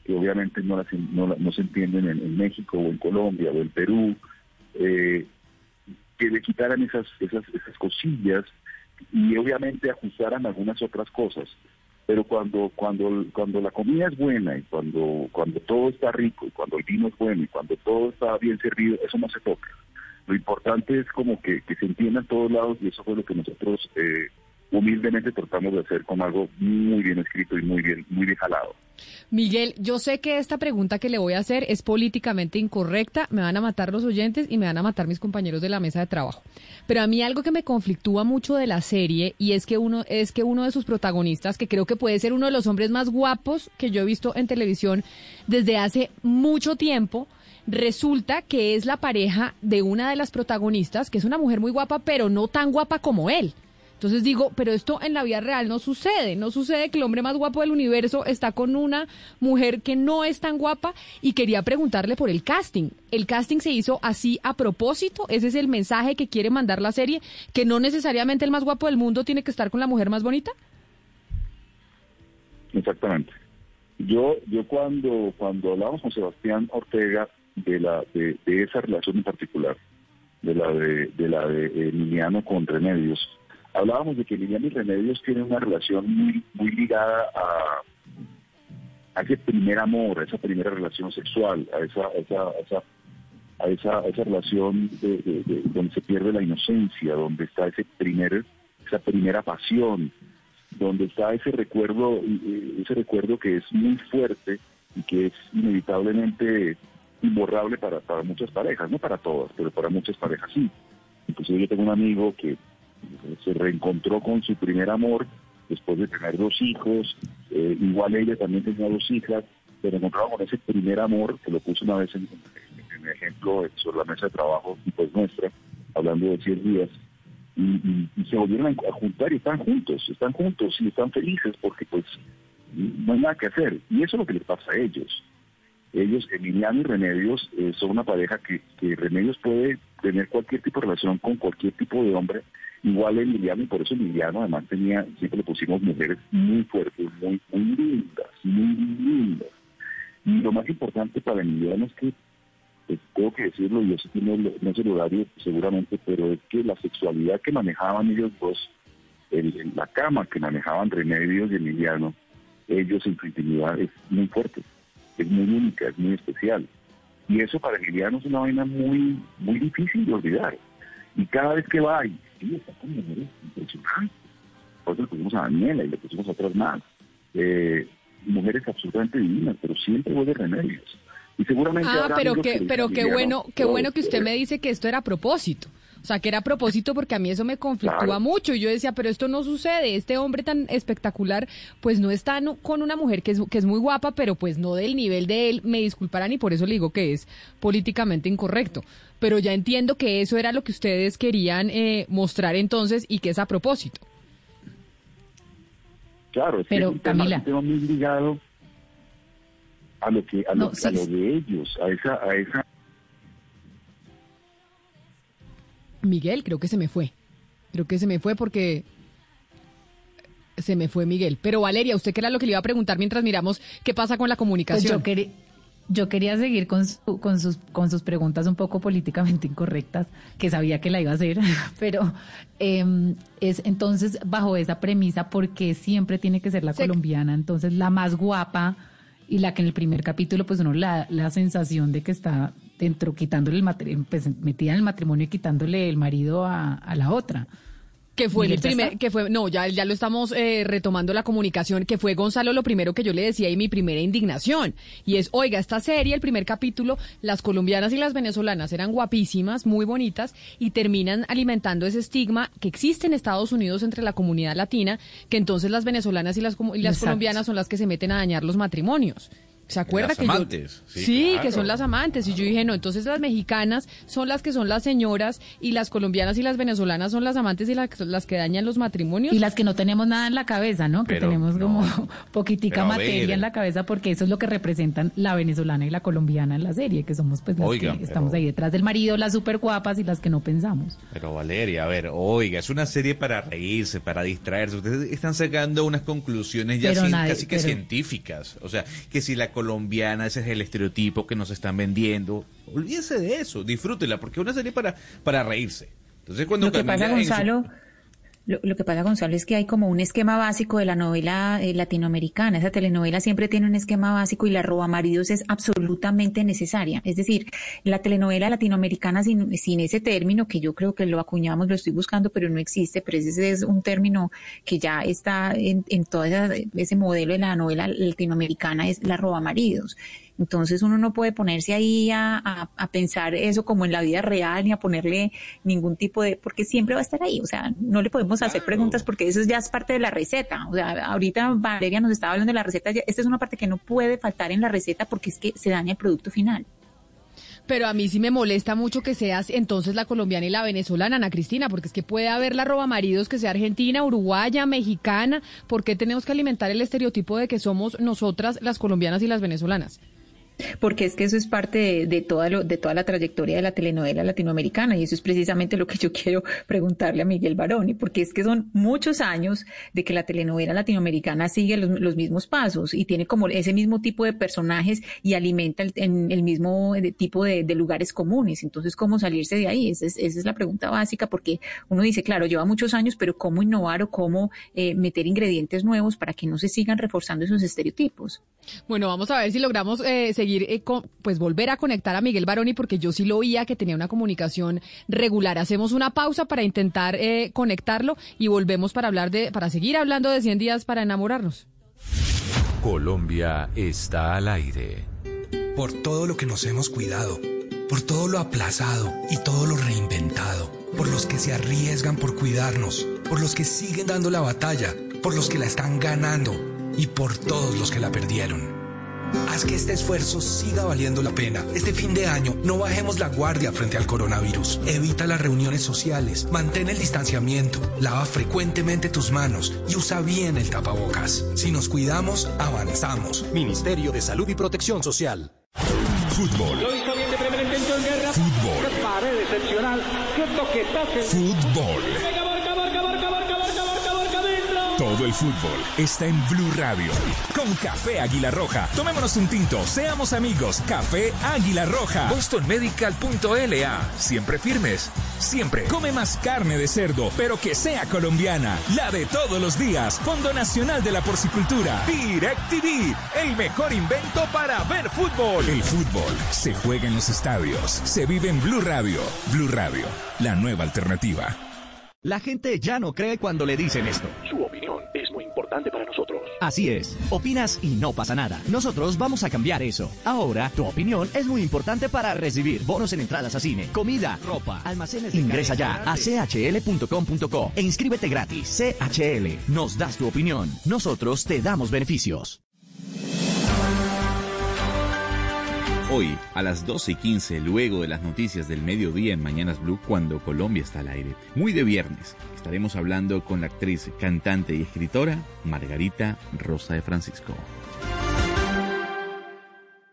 Speaker 28: que obviamente no las no, no se entienden en, en México o en Colombia o en Perú eh, que le quitaran esas esas esas cosillas y obviamente ajustaran algunas otras cosas. Pero cuando cuando cuando la comida es buena y cuando cuando todo está rico y cuando el vino es bueno y cuando todo está bien servido eso no se toca lo importante es como que, se entienda en todos lados y eso fue lo que nosotros eh, humildemente tratamos de hacer con algo muy bien escrito y muy bien muy bien jalado
Speaker 4: Miguel, yo sé que esta pregunta que le voy a hacer es políticamente incorrecta, me van a matar los oyentes y me van a matar mis compañeros de la mesa de trabajo. Pero a mí algo que me conflictúa mucho de la serie y es que uno es que uno de sus protagonistas, que creo que puede ser uno de los hombres más guapos que yo he visto en televisión desde hace mucho tiempo, resulta que es la pareja de una de las protagonistas, que es una mujer muy guapa, pero no tan guapa como él. Entonces digo, pero esto en la vida real no sucede. No sucede que el hombre más guapo del universo está con una mujer que no es tan guapa y quería preguntarle por el casting. ¿El casting se hizo así a propósito? ¿Ese es el mensaje que quiere mandar la serie? ¿Que no necesariamente el más guapo del mundo tiene que estar con la mujer más bonita?
Speaker 28: Exactamente. Yo yo cuando cuando hablamos con Sebastián Ortega de la de, de esa relación en particular, de la de, de la de Emiliano con Remedios, hablábamos de que Liliana y Remedios tienen una relación muy, muy ligada a, a ese primer amor, a esa primera relación sexual, a esa, esa, esa, a esa, esa relación de- donde se pierde la inocencia, donde está ese primer, esa primera pasión, donde está ese recuerdo, eh, ese recuerdo que es muy fuerte y que es inevitablemente imborrable para, para muchas parejas, no para todas, pero para muchas parejas sí. Inclusive yo tengo un amigo que se reencontró con su primer amor después de tener dos hijos, eh, igual ella también tenía dos hijas, se reencontraron con ese primer amor, que lo puse una vez en, en- ejemplo sobre la mesa de trabajo pues nuestra, hablando de 100 días, y, se volvieron a juntar y están juntos, están juntos y están felices porque pues no hay nada que hacer. Y eso es lo que les pasa a ellos. Ellos, Emiliano y Remedios, eh, son una pareja que, que Remedios puede tener cualquier tipo de relación con cualquier tipo de hombre, igual Emiliano, y por eso Emiliano además tenía, siempre le pusimos mujeres muy fuertes, muy, muy lindas, muy lindas. Y lo más importante para Emiliano es que, pues, tengo que decirlo, y eso tiene el- no es el horario seguramente, pero es que la sexualidad que manejaban ellos dos, el- el- la cama que manejaban Remedios y Emiliano, ellos en su intimidad es muy fuerte, es muy única, es muy especial. Y eso para Emiliano es una vaina muy, muy difícil de olvidar. Y cada vez que va, y sí, está con mujeres impresionantes. Eso le pusimos a Daniela y le pusimos a otras más. Eh, mujeres absolutamente divinas, pero siempre huele remedios. Y seguramente
Speaker 4: Ah, pero
Speaker 28: le
Speaker 4: pero qué
Speaker 28: "Emiliano,
Speaker 4: bueno, qué bueno que usted
Speaker 28: es".
Speaker 4: me dice que esto era a propósito. O sea, que era a propósito porque a mí eso me conflictúa
Speaker 28: Claro.
Speaker 4: mucho. Y yo decía, pero esto no sucede. Este hombre tan espectacular, pues no está con una mujer que es, que es muy guapa, pero pues no del nivel de él. Me disculparán y por eso le digo que es políticamente incorrecto. Pero ya entiendo que eso era lo que ustedes querían eh, mostrar entonces y que es a propósito.
Speaker 28: Claro, es
Speaker 4: Pero,
Speaker 28: que es un tema,
Speaker 4: Camila.
Speaker 28: tema muy ligado a lo que a lo,
Speaker 4: No, sí,
Speaker 28: a lo de ellos, a esa a esa
Speaker 4: Miguel, creo que se me fue. Creo que se me fue porque se me fue Miguel. Pero Valeria, ¿usted qué era lo que le iba a preguntar mientras miramos qué pasa con la
Speaker 5: Pues
Speaker 4: comunicación?
Speaker 5: yo, quería, yo quería seguir con, su- con, sus, con sus preguntas un poco políticamente incorrectas, que sabía que la iba a hacer, pero em, es entonces bajo esa premisa, porque siempre tiene que ser la colombiana, entonces la más guapa y la que en el primer capítulo pues uno la, la sensación de que está dentro, quitándole el matrimonio, pues metida en el matrimonio y quitándole el marido a, a la otra.
Speaker 4: que fue el
Speaker 5: Miguel, ¿ya
Speaker 4: primer, que fue, no, ya, ya lo estamos eh, retomando la comunicación, que fue Gonzalo lo primero que yo le decía y mi primera indignación. Y es, oiga, esta serie, el primer capítulo, las colombianas y las venezolanas eran guapísimas, muy bonitas, y terminan alimentando ese estigma que existe en Estados Unidos entre la comunidad latina, que entonces las venezolanas y las, y las
Speaker 6: Exacto.
Speaker 4: colombianas son las que se meten a dañar los matrimonios. ¿Se acuerda
Speaker 6: Las
Speaker 4: que yo-
Speaker 6: amantes, sí,
Speaker 4: sí,
Speaker 6: claro.
Speaker 4: que son las amantes. Y yo dije, no, entonces las mexicanas son las que son las señoras y las colombianas y las venezolanas son las amantes y las, las que dañan los matrimonios.
Speaker 5: Y las que no tenemos nada en la cabeza, ¿no? Que tenemos
Speaker 4: no.
Speaker 5: como poquitica
Speaker 4: Pero
Speaker 5: materia
Speaker 4: ver.
Speaker 5: en la cabeza porque eso es lo que representan la venezolana y la colombiana en la serie, que somos pues las
Speaker 6: Oiga,
Speaker 5: que
Speaker 6: pero-
Speaker 5: estamos ahí detrás del marido, las súper guapas y las que no pensamos.
Speaker 6: Pero Valeria, a ver, oiga, es una serie para reírse, para distraerse. Ustedes están sacando unas conclusiones ya
Speaker 5: nadie-
Speaker 6: casi que
Speaker 5: pero-
Speaker 6: científicas. O sea, que si la colombiana, ese es el estereotipo que nos están vendiendo. Olvídese de eso, disfrútela, porque es una serie para, para reírse. Entonces cuando
Speaker 21: Lo que pasa,
Speaker 6: su-
Speaker 21: Gonzalo,
Speaker 29: Lo, lo que pasa, Gonzalo, es que hay como un esquema básico de la novela eh, latinoamericana. Esa telenovela siempre tiene un esquema básico y la roba maridos es absolutamente necesaria. Es decir, la telenovela latinoamericana sin, ese término, que yo creo que lo acuñamos, lo estoy buscando, pero no existe, pero ese es un término que ya está en, en todo ese modelo de la novela latinoamericana, es la roba maridos. Entonces uno no puede ponerse ahí a, a- a pensar eso como en la vida real ni a ponerle ningún tipo de, porque siempre va a estar ahí. O sea, no le podemos hacer preguntas porque eso ya es parte de la receta. O sea, ahorita Valeria nos estaba hablando de la receta. Esta es una parte que no puede faltar en la receta porque es que se daña el producto final.
Speaker 4: Pero a mí sí me molesta mucho que seas entonces la colombiana y la venezolana, Ana Cristina, porque es que puede haber la roba maridos que sea argentina, uruguaya, mexicana. ¿Por qué tenemos que alimentar el estereotipo de que somos nosotras las colombianas y las venezolanas?
Speaker 29: Porque es que eso es parte de, toda lo, de toda la trayectoria de la telenovela latinoamericana y eso es precisamente lo que yo quiero preguntarle a Miguel Baroni, porque es que son muchos años de que la telenovela latinoamericana sigue los, los mismos pasos y tiene como ese mismo tipo de personajes y alimenta el, en el mismo eh, tipo de, de lugares comunes. Entonces, ¿cómo salirse de ahí? Esa es, esa es la pregunta básica, porque uno dice, claro, lleva muchos años, pero ¿cómo innovar o cómo eh, meter ingredientes nuevos para que no se sigan reforzando esos estereotipos?
Speaker 4: Bueno, vamos a ver si logramos eh, seguir, eh, con- pues volver a conectar a Miguel Baroni, porque yo sí lo oía que tenía una comunicación regular. Hacemos una pausa para intentar eh, conectarlo y volvemos para hablar de, para seguir hablando de 100 días para enamorarnos.
Speaker 3: Colombia está al aire.
Speaker 30: Por todo lo que nos hemos cuidado, por todo lo aplazado y todo lo reinventado, por los que se arriesgan por cuidarnos, por los que siguen dando la batalla, por los que la están ganando y por todos los que la perdieron. Haz que este esfuerzo siga valiendo la pena. Este fin de año no bajemos la guardia frente al coronavirus. Evita las reuniones sociales, mantén el distanciamiento, lava frecuentemente tus manos y usa bien el tapabocas. Si nos cuidamos, avanzamos.
Speaker 14: Ministerio de Salud y Protección Social.
Speaker 31: Fútbol.
Speaker 32: Lo hizo bien de primera intención, Guerra.
Speaker 31: Fútbol.
Speaker 32: Qué pared excepcional. Qué toquetazo.
Speaker 31: Fútbol. Todo el fútbol está en Blue Radio. Con Café Águila Roja. Tomémonos un tinto. Seamos amigos. Café Águila Roja. BostonMedical.la. Siempre firmes. Siempre. Come más carne de cerdo, pero que sea colombiana. La de todos los días. Fondo Nacional de la Porcicultura. DirecTV. El mejor invento para ver fútbol. El fútbol se juega en los estadios. Se vive en Blue Radio. Blue Radio. La nueva alternativa.
Speaker 33: La gente ya no cree cuando le dicen esto.
Speaker 14: Importante para nosotros.
Speaker 33: Así es, opinas y no pasa nada. Nosotros vamos a cambiar eso. Ahora, tu opinión es muy importante para recibir bonos en entradas a cine, comida, ropa, almacenes. de Ingresa ya a chl.com.co e inscríbete gratis. CHL, nos das tu opinión. Nosotros te damos beneficios.
Speaker 6: Hoy, a las 12 y 15, luego de las noticias del mediodía en Mañanas Blue, cuando Colombia está al aire, muy de viernes, estaremos hablando con la actriz, cantante y escritora Margarita Rosa de Francisco.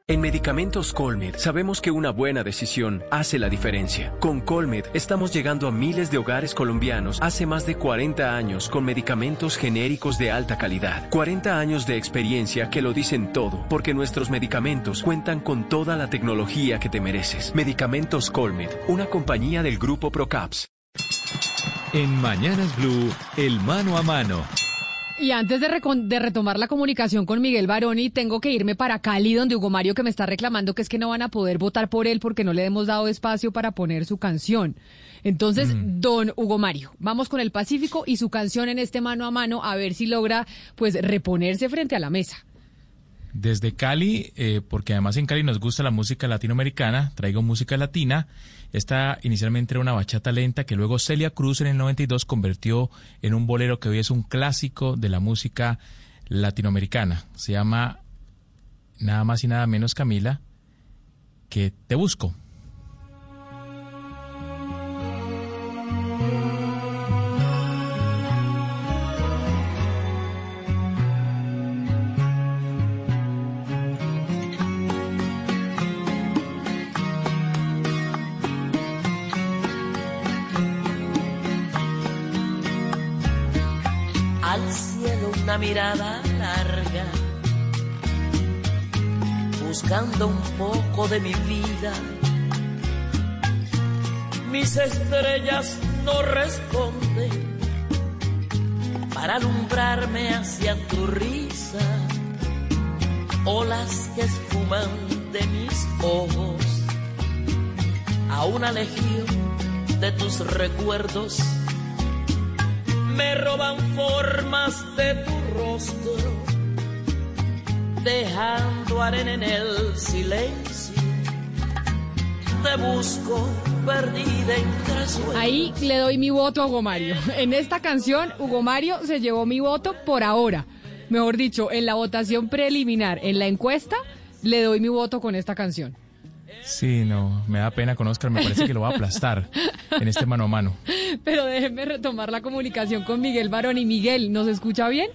Speaker 34: En Medicamentos Colmed sabemos que una buena decisión hace la diferencia. Con Colmed estamos llegando a miles de hogares colombianos hace más de 40 años con medicamentos genéricos de alta calidad. 40 años de experiencia que lo dicen todo, porque nuestros medicamentos cuentan con toda la tecnología que te mereces. Medicamentos Colmed, una compañía del grupo Procaps.
Speaker 3: En Mañanas Blue, el mano a mano.
Speaker 4: Y antes de, retomar la comunicación con Miguel Baroni, tengo que irme para Cali, donde Hugo Mario que me está reclamando que es que no van a poder votar por él porque no le hemos dado espacio para poner su canción. Entonces, don Hugo Mario, vamos con el Pacífico y su canción en este mano a mano a ver si logra pues reponerse frente a la mesa.
Speaker 10: Desde Cali, eh, porque además en Cali nos gusta la música latinoamericana, traigo música latina. Esta inicialmente era una bachata lenta que luego Celia Cruz en el 92 convirtió en un bolero que hoy es un clásico de la música latinoamericana. Se llama nada más y nada menos Camila que Te Busco.
Speaker 35: Una mirada larga, buscando un poco de mi vida. Mis estrellas no responden, para alumbrarme hacia tu risa, olas que esfuman de mis ojos, a una legión de tus recuerdos, me roban formas de tu rostro, dejando arena en el silencio, te busco perdida entre sueños.
Speaker 4: Ahí le doy mi voto a Hugo Mario. En esta canción, Hugo Mario se llevó mi voto por ahora. Mejor dicho, en la votación preliminar, en la encuesta, le doy mi voto con esta canción.
Speaker 10: Sí, no, me da pena con Oscar, me parece que lo va a aplastar en este mano a mano.
Speaker 4: Pero déjenme retomar la comunicación con Miguel Barón. Y Miguel, ¿nos escucha bien?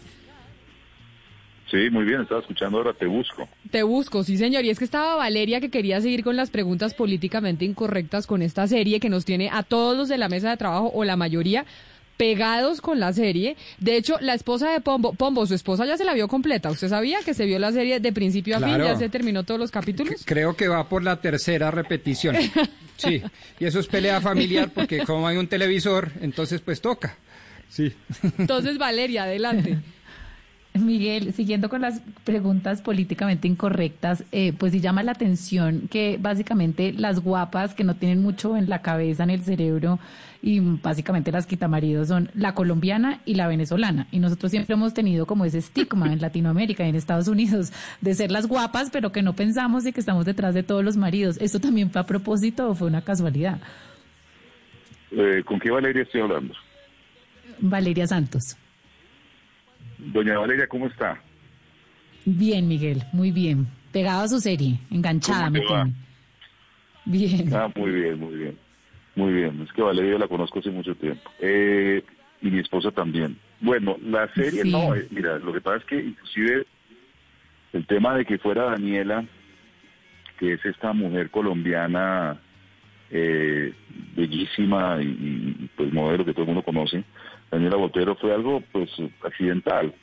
Speaker 28: Sí, muy bien, estaba escuchando ahora Te Busco.
Speaker 4: Te busco, sí señor. Y es que estaba Valeria que quería seguir con las preguntas políticamente incorrectas con esta serie que nos tiene a todos los de la mesa de trabajo o la mayoría pegados con la serie. De hecho, la esposa de Pombo, Pombo, su esposa ya se la vio completa. ¿Usted sabía que se vio la serie de principio a fin? ¿Ya se terminó todos los capítulos?
Speaker 36: Creo que va por la tercera repetición. Sí, y eso es pelea familiar porque como hay un televisor, entonces pues toca. Sí.
Speaker 4: Entonces, Valeria, adelante.
Speaker 5: Miguel, siguiendo con las preguntas políticamente incorrectas, eh, pues sí llama la atención que básicamente las guapas que no tienen mucho en la cabeza, en el cerebro, y básicamente las quitamaridos son la colombiana y la venezolana. Y nosotros siempre hemos tenido como ese estigma en Latinoamérica y en Estados Unidos de ser las guapas, pero que no pensamos y que estamos detrás de todos los maridos. ¿Esto también fue a propósito o fue una casualidad?
Speaker 28: Eh, ¿Con qué Valeria estoy hablando?
Speaker 5: Valeria Santos.
Speaker 28: Doña Valeria, ¿cómo está?
Speaker 5: Bien, Miguel, muy bien. Pegado a su serie, enganchada,
Speaker 28: ¿Cómo
Speaker 5: me
Speaker 28: va?
Speaker 5: tiene. Bien.
Speaker 28: Ah, muy bien, muy bien. Muy bien, es que Valeria la conozco hace mucho tiempo. Eh, y mi esposa también. Bueno, la serie
Speaker 5: Sí.
Speaker 28: no, eh, mira, lo que pasa es que inclusive el tema de que fuera Daniela, que es esta mujer colombiana eh, bellísima y, y, y, pues modelo que todo el mundo conoce, Daniela Botero fue algo pues accidental.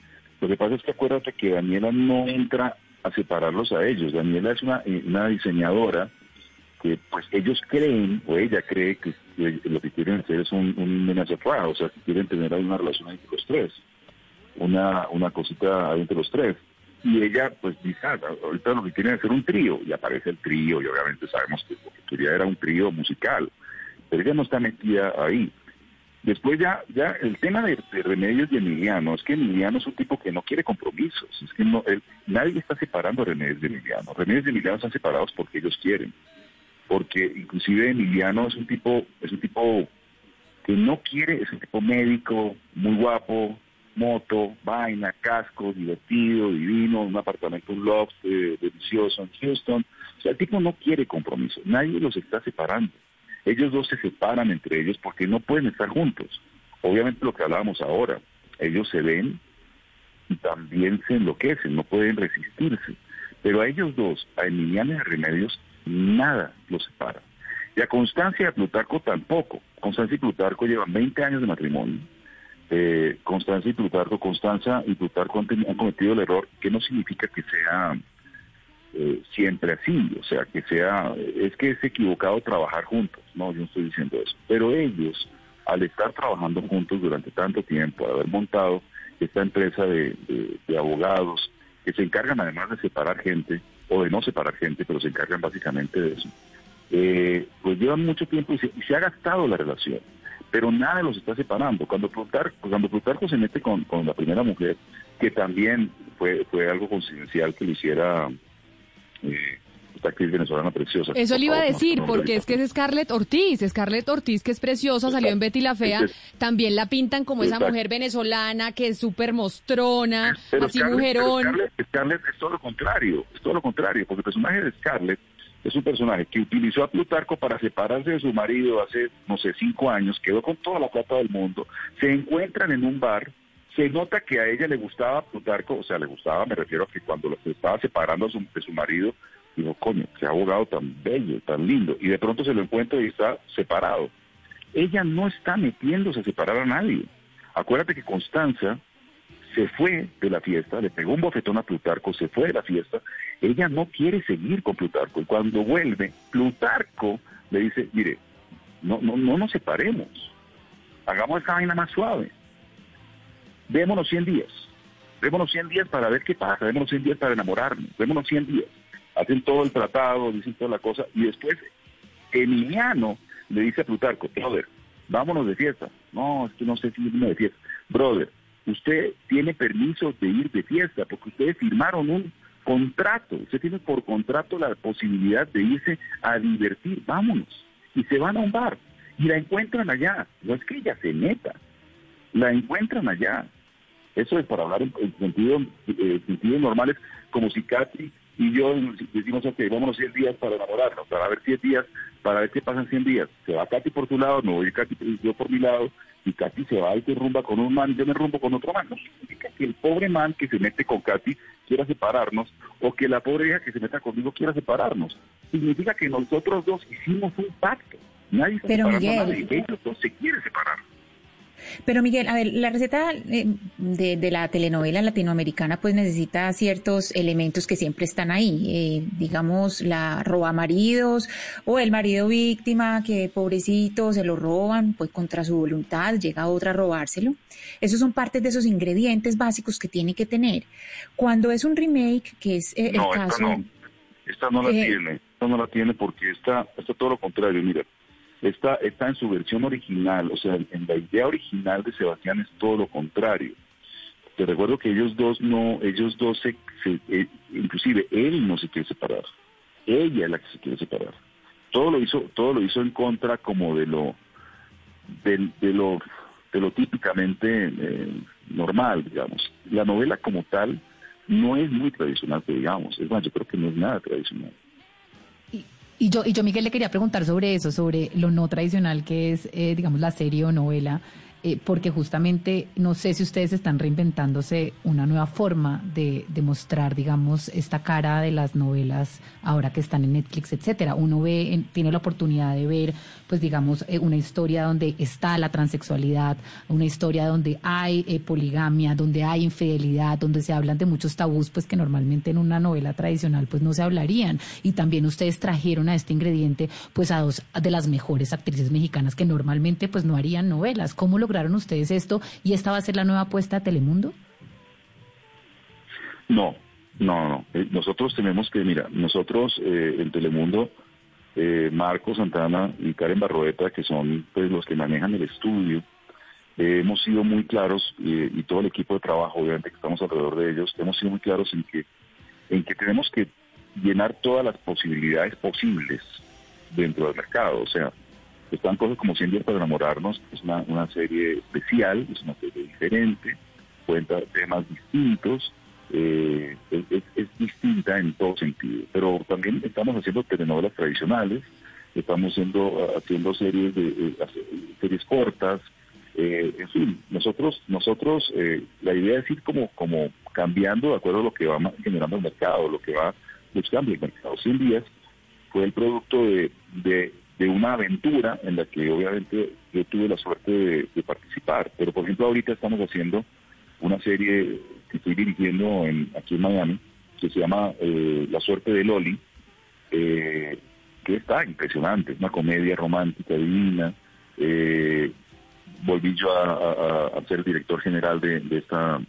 Speaker 28: Lo que pasa es que acuérdate que Daniela no entra a separarlos a ellos. Daniela es una, eh, diseñadora que pues ellos creen, o ella cree que, lo que quieren hacer es un, un menace o sea, que quieren tener una relación entre los tres, una, una cosita entre los tres. Y ella pues dice, ah, ahorita lo que quieren es hacer un trío, y aparece el trío, y obviamente sabemos que lo que quería era un trío musical, pero ella no está metida ahí. Después ya, ya el tema de, de Remedios y Emiliano, es que Emiliano es un tipo que no quiere compromisos, es que no, él- nadie está separando a Remedios de Emiliano, Remedios y Emiliano están separados porque ellos quieren, porque inclusive Emiliano es un tipo, es un tipo que no quiere, es un tipo médico, muy guapo, moto, vaina, casco, divertido, divino, un apartamento, un loft eh, delicioso en Houston. O sea, el tipo no quiere compromiso, nadie los está separando. Ellos dos se separan entre ellos porque no pueden estar juntos. Obviamente lo que hablábamos ahora, ellos se ven y también se enloquecen, no pueden resistirse. Pero a ellos dos, a Emiliano y a Remedios, nada los separa. Y a Constancia y a Plutarco tampoco. Constancia y Plutarco llevan 20 años de matrimonio. Eh, Constancia y Plutarco, Constanza y Plutarco han, cometido el error, que no significa que sea eh, siempre así, o sea, que sea, es que es equivocado trabajar juntos, no, yo no estoy diciendo eso, pero ellos, al estar trabajando juntos durante tanto tiempo, haber montado esta empresa de abogados, que se encargan además de separar gente, o de no separar gente, pero se encargan básicamente de eso, eh, pues llevan mucho tiempo y se, y se ha gastado la relación, pero nada los está separando. Cuando Plutarco, cuando Plutarco se mete con, con la primera mujer, que también fue, fue algo coincidencial que lo hiciera eh, esta actriz venezolana preciosa.
Speaker 4: Eso le iba a
Speaker 28: no-
Speaker 4: decir,
Speaker 28: no
Speaker 4: porque es que es Scarlett Ortiz. Scarlett Ortiz, que es preciosa, salió en Betty la Fea. También la pintan como esa mujer venezolana que es súper mostrona,
Speaker 28: Pero
Speaker 4: así
Speaker 28: Scarlett- pero
Speaker 4: mujerón.
Speaker 28: Scarlett, Scarlett es todo lo contrario, es todo lo contrario, porque el personaje de Scarlett es un personaje que utilizó a Plutarco para separarse de su marido hace, no sé, cinco años, quedó con toda la plata del mundo, se encuentran en un bar, se nota que a ella le gustaba Plutarco, o sea, le gustaba, me refiero a que cuando se estaba separando su- de su marido, dijo, coño, qué abogado tan bello, tan lindo, y de pronto se lo encuentra y está separado. Ella no está metiéndose a separar a nadie. Acuérdate que Constanza se fue de la fiesta, le pegó un bofetón a Plutarco, se fue de la fiesta, ella no quiere seguir con Plutarco, y cuando vuelve, Plutarco le dice, mire, no, no, no nos separemos, hagamos esta vaina más suave. Démonos 100 días, démonos 100 días para ver qué pasa, démonos 100 días para enamorarnos, démonos 100 días. Hacen todo el tratado, dicen toda la cosa, y después Emiliano le dice a Plutarco, brother, vámonos de fiesta. No, es que no sé si irme de fiesta. Brother, usted tiene permiso de ir de fiesta porque ustedes firmaron un contrato. Usted tiene por contrato la posibilidad de irse a divertir. Vámonos. Y se van a un bar y la encuentran allá. No es que ella se meta, la encuentran allá. Eso es para hablar en, en sentido, eh, sentidos normales, como si Katy y yo decimos, ok, vámonos 100 días para enamorarnos, para ver 100 días, para ver qué pasan 100 días. Se va Katy por tu lado, no voy Katy yo por mi lado, y Katy se va y se rumba con un man, yo me rumbo con otro man. No significa que el pobre man que se mete con Katy quiera separarnos, o que la pobre hija que se meta conmigo quiera separarnos. Significa que nosotros dos hicimos un pacto. Nadie está
Speaker 29: Pero, Miguel.
Speaker 28: nadie, ellos dos se quieren separar.
Speaker 29: Pero Miguel, a ver, la receta eh, de, de la telenovela latinoamericana pues necesita ciertos elementos que siempre están ahí, eh, digamos la roba maridos o el marido víctima que pobrecito se lo roban pues contra su voluntad, llega otra a robárselo. Esos son partes de esos ingredientes básicos que tiene que tener. Cuando es un remake, que es eh, el caso...
Speaker 28: esta no. Esta no la
Speaker 29: Eh,
Speaker 28: tiene. Esta no la tiene porque está, está todo lo contrario. Mira, está, está en su versión original. O sea, en la idea original de Sebastián es todo lo contrario. Te recuerdo que ellos dos no, ellos dos se, eh, inclusive él no se quiere separar. Ella es la que se quiere separar. Todo lo hizo, todo lo hizo en contra como de lo, del- de, lo, de lo típicamente eh, normal, digamos. La novela como tal no es muy tradicional, digamos. Es más, yo creo que no es nada tradicional.
Speaker 5: Y yo, y yo, Miguel, le quería preguntar sobre eso, sobre lo no tradicional que es, eh, digamos, la serie o novela, eh, porque justamente no sé si ustedes están reinventándose una nueva forma de, de mostrar, digamos, esta cara de las novelas ahora que están en Netflix, etcétera. Uno ve, en- tiene la oportunidad de ver, pues, digamos, eh, una historia donde está la transexualidad, una historia donde hay eh, poligamia, donde hay infidelidad, donde se hablan de muchos tabús, pues, que normalmente en una novela tradicional, pues, no se hablarían. Y también ustedes trajeron a este ingrediente, pues, a dos de las mejores actrices mexicanas que normalmente, pues, no harían novelas. ¿Cómo lograron ustedes esto? ¿Y esta va a ser la nueva apuesta de Telemundo?
Speaker 28: No, no, no. Eh, nosotros tenemos que, mira, nosotros eh, en Telemundo, eh, Marco Santana y Karen Barroeta, que son pues los que manejan el estudio, eh, hemos sido muy claros eh, y todo el equipo de trabajo, obviamente que estamos alrededor de ellos, hemos sido muy claros en que en que tenemos que llenar todas las posibilidades posibles dentro del mercado. O sea, están cosas como 100 días para enamorarnos, es una, una serie especial, es una serie diferente, cuenta temas distintos, eh, es, es- distinta en todo sentido. Pero también estamos haciendo telenovelas tradicionales, estamos haciendo, haciendo series de eh, series cortas, eh, en fin, nosotros, nosotros eh, la idea es ir como, como cambiando de acuerdo a lo que va generando el mercado, lo que va buscando el mercado. 100 días fue el producto de, de, una aventura en la que obviamente yo tuve la suerte de participar. Pero por ejemplo ahorita estamos haciendo una serie que estoy dirigiendo en, aquí en Miami, que se llama eh, La suerte de Loli, eh, que está impresionante, es una comedia romántica divina. Eh, volví yo a, a- a ser director general de, de esta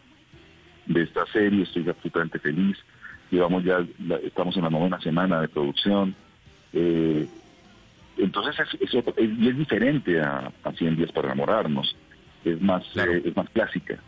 Speaker 28: de esta serie, estoy absolutamente feliz. Llevamos ya, la- estamos en la novena semana de producción. Eh, entonces es, es, es- es diferente a, a 100 días para enamorarnos, es más, eh, es más clásica.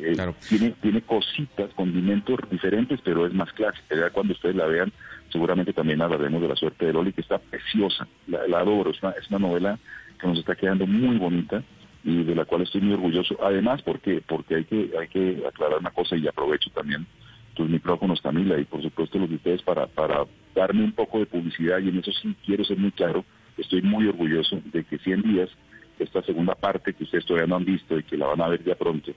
Speaker 28: Eh, tiene, tiene cositas, condimentos diferentes, pero es más clásica. Ya cuando ustedes la vean, seguramente también hablaremos de la suerte de Loli, que está preciosa. La, la adoro, es una, es una novela que nos está quedando muy bonita y de la cual estoy muy orgulloso. Además, porque porque hay que hay que aclarar una cosa y aprovecho también tus micrófonos, Camila, y por supuesto los de ustedes para, para darme un poco de publicidad y en eso sí quiero ser muy claro. Estoy muy orgulloso de que 100 días, esta segunda parte que ustedes todavía no han visto y que la van a ver ya pronto,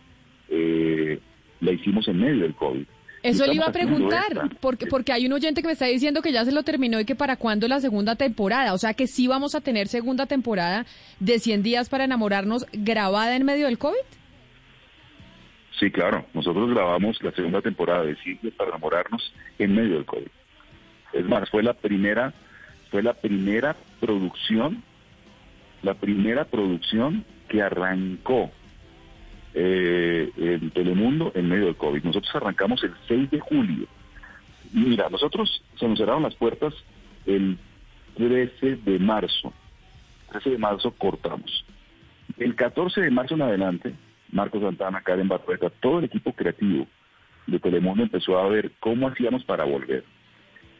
Speaker 28: eh, la hicimos en medio del COVID.
Speaker 4: Eso le iba a preguntar, porque, porque hay un oyente que me está diciendo que ya se lo terminó y que para cuándo la segunda temporada. O sea que sí vamos a tener segunda temporada de 100 días para enamorarnos grabada en medio del COVID.
Speaker 28: Sí, claro. Nosotros grabamos la segunda temporada de Siglos para enamorarnos en medio del COVID. Es más, fue la primera, fue la primera producción, la primera producción que arrancó eh, en Telemundo en medio del COVID. Nosotros arrancamos el 6 de julio. Mira, nosotros se nos cerraron las puertas el 13 de marzo. 13 de marzo cortamos. El 14 de marzo en adelante, Marcos Santana, Karen Barrueta, todo el equipo creativo de Telemundo empezó a ver cómo hacíamos para volver.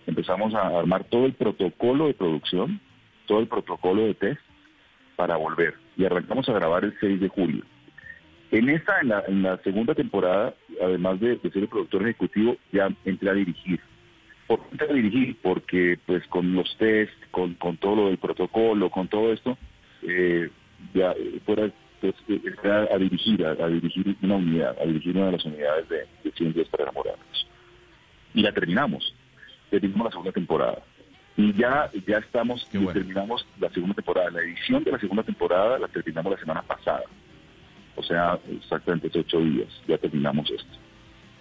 Speaker 28: Empezamos a armar todo el protocolo de producción, todo el protocolo de test para volver. Y arrancamos a grabar el 6 de julio. En esta, en la, en la segunda temporada, además de, de ser el productor ejecutivo, ya entré a dirigir. ¿Por qué entré a dirigir? Porque pues con los test, con, con todo lo del protocolo, con todo esto, eh, ya fuera pues, a, a dirigir, a, a dirigir una unidad, a dirigir una de las unidades de, de Cien días para enamorarnos. Y la terminamos. Terminamos la segunda temporada. Y ya, ya estamos, y terminamos la segunda temporada. La edición de la segunda temporada la terminamos la semana pasada. O sea, exactamente ocho días. Ya terminamos esto.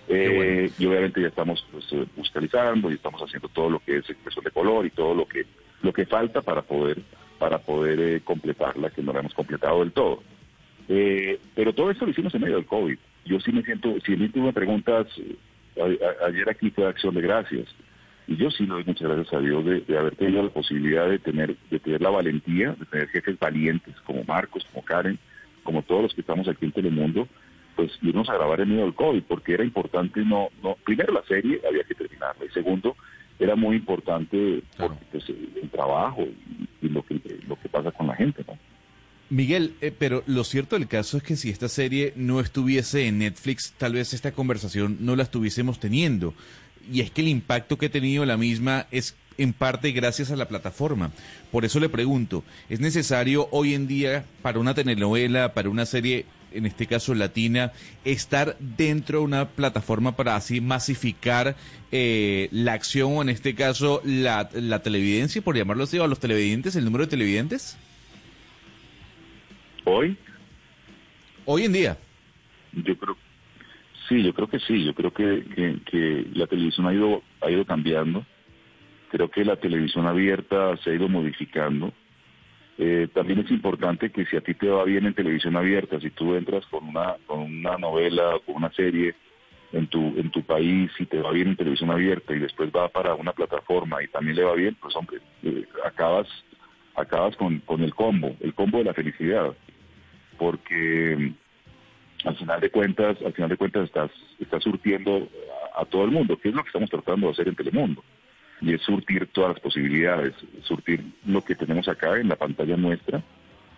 Speaker 28: Eh, Y obviamente ya estamos pues, eh, musicalizando y estamos haciendo todo lo que es expresión de color y todo lo que lo que falta para poder para poder eh, completarla, que no la hemos completado del todo. Eh, pero todo esto lo hicimos en medio del COVID. Yo sí me siento, si me preguntas, eh, a- a- ayer aquí fue acción de gracias. Y yo sí le doy muchas gracias a Dios de, de haber tenido la posibilidad de tener, de tener la valentía, de tener jefes valientes como Marcos, como Karen, como todos los que estamos aquí en Telemundo, pues irnos a grabar en medio del COVID, porque era importante no, no, primero la serie había que terminarla, y segundo, era muy importante porque, pues, el trabajo y, y lo que lo que pasa con la gente, ¿no?
Speaker 6: Miguel, eh, pero lo cierto del caso es que si esta serie no estuviese en Netflix, tal vez esta conversación no la estuviésemos teniendo. Y es que el impacto que ha tenido la misma es en parte gracias a la plataforma. Por eso le pregunto, ¿es necesario hoy en día para una telenovela, para una serie, en este caso latina, estar dentro de una plataforma para así masificar eh, la acción o en este caso la, la televidencia, por llamarlo así, o a los televidentes, el número de televidentes?
Speaker 28: Hoy,
Speaker 6: Hoy en día.
Speaker 28: yo creo, sí, yo creo que sí, yo creo que, que, que la televisión ha ido, ha ido cambiando, creo que la televisión abierta se ha ido modificando. Eh, también es importante que si a ti te va bien en televisión abierta, si tú entras con una, con una novela, con una serie en tu, en tu país, si te va bien en televisión abierta y después va para una plataforma y también le va bien, pues hombre, eh, acabas, acabas con, con el combo, el combo de la felicidad porque mm, al final de cuentas, al final de cuentas estás, estás surtiendo a, a todo el mundo, que es lo que estamos tratando de hacer en Telemundo, y es surtir todas las posibilidades, surtir lo que tenemos acá en la pantalla nuestra,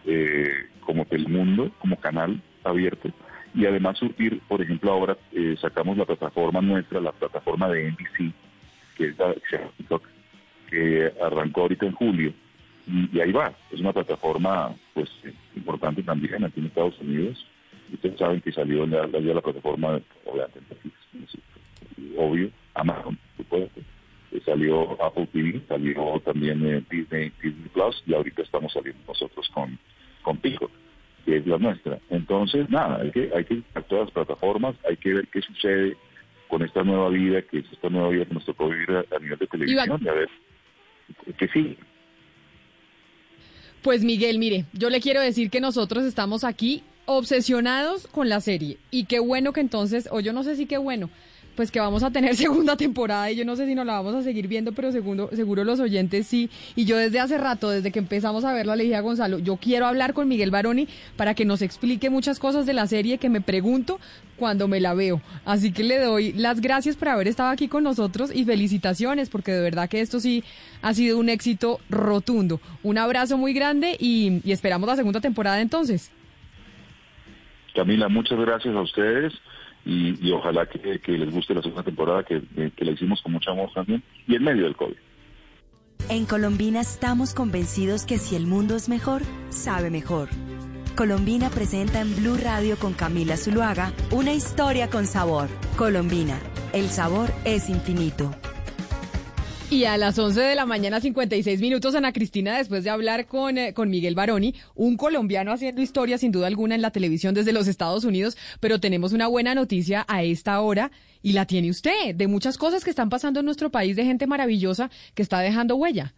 Speaker 28: eh, como Telemundo, como canal abierto, y además surtir, por ejemplo, ahora eh, sacamos la plataforma nuestra, la plataforma de NBC, que es la TikTok, que arrancó ahorita en julio, y, ahí va, es una plataforma pues importante también aquí en Estados Unidos. Ustedes saben que salió ya la plataforma, obviamente, Netflix, es obvio, Amazon, supuesto. Eh, salió Apple TV, salió también eh, Disney, Disney Plus, y ahorita estamos saliendo nosotros con, con Pico, que es la nuestra. Entonces, nada, hay que, hay que ir a todas las plataformas, hay que ver qué sucede con esta nueva vida, que es esta nueva vida que nos tocó vivir a, a nivel de televisión, y a ver qué sigue.
Speaker 4: Pues Miguel, mire, yo le quiero decir que nosotros estamos aquí obsesionados con la serie y qué bueno que entonces, o yo no sé si qué bueno, pues que vamos a tener segunda temporada y yo no sé si nos la vamos a seguir viendo, pero seguro, seguro los oyentes sí. Y yo desde hace rato, desde que empezamos a verla, le dije a Gonzalo, yo quiero hablar con Miguel Baroni para que nos explique muchas cosas de la serie que me pregunto cuando me la veo. Así que le doy las gracias por haber estado aquí con nosotros y felicitaciones, porque de verdad que esto sí ha sido un éxito rotundo. Un abrazo muy grande y, y esperamos la segunda temporada entonces.
Speaker 28: Camila, muchas gracias a ustedes y, ojalá que, les guste la segunda temporada que, que, que la hicimos con mucho amor también y en medio del COVID.
Speaker 37: En Colombina estamos convencidos que si el mundo es mejor, sabe mejor. Colombina presenta en Blue Radio con Camila Zuluaga una historia con sabor. Colombina, el sabor es infinito.
Speaker 4: Y a las 11 de la mañana, 56 minutos, Ana Cristina, después de hablar con, eh, con Miguel Baroni, un colombiano haciendo historia sin duda alguna en la televisión desde los Estados Unidos, pero tenemos una buena noticia a esta hora y la tiene usted, de muchas cosas que están pasando en nuestro país, de gente maravillosa que está dejando huella.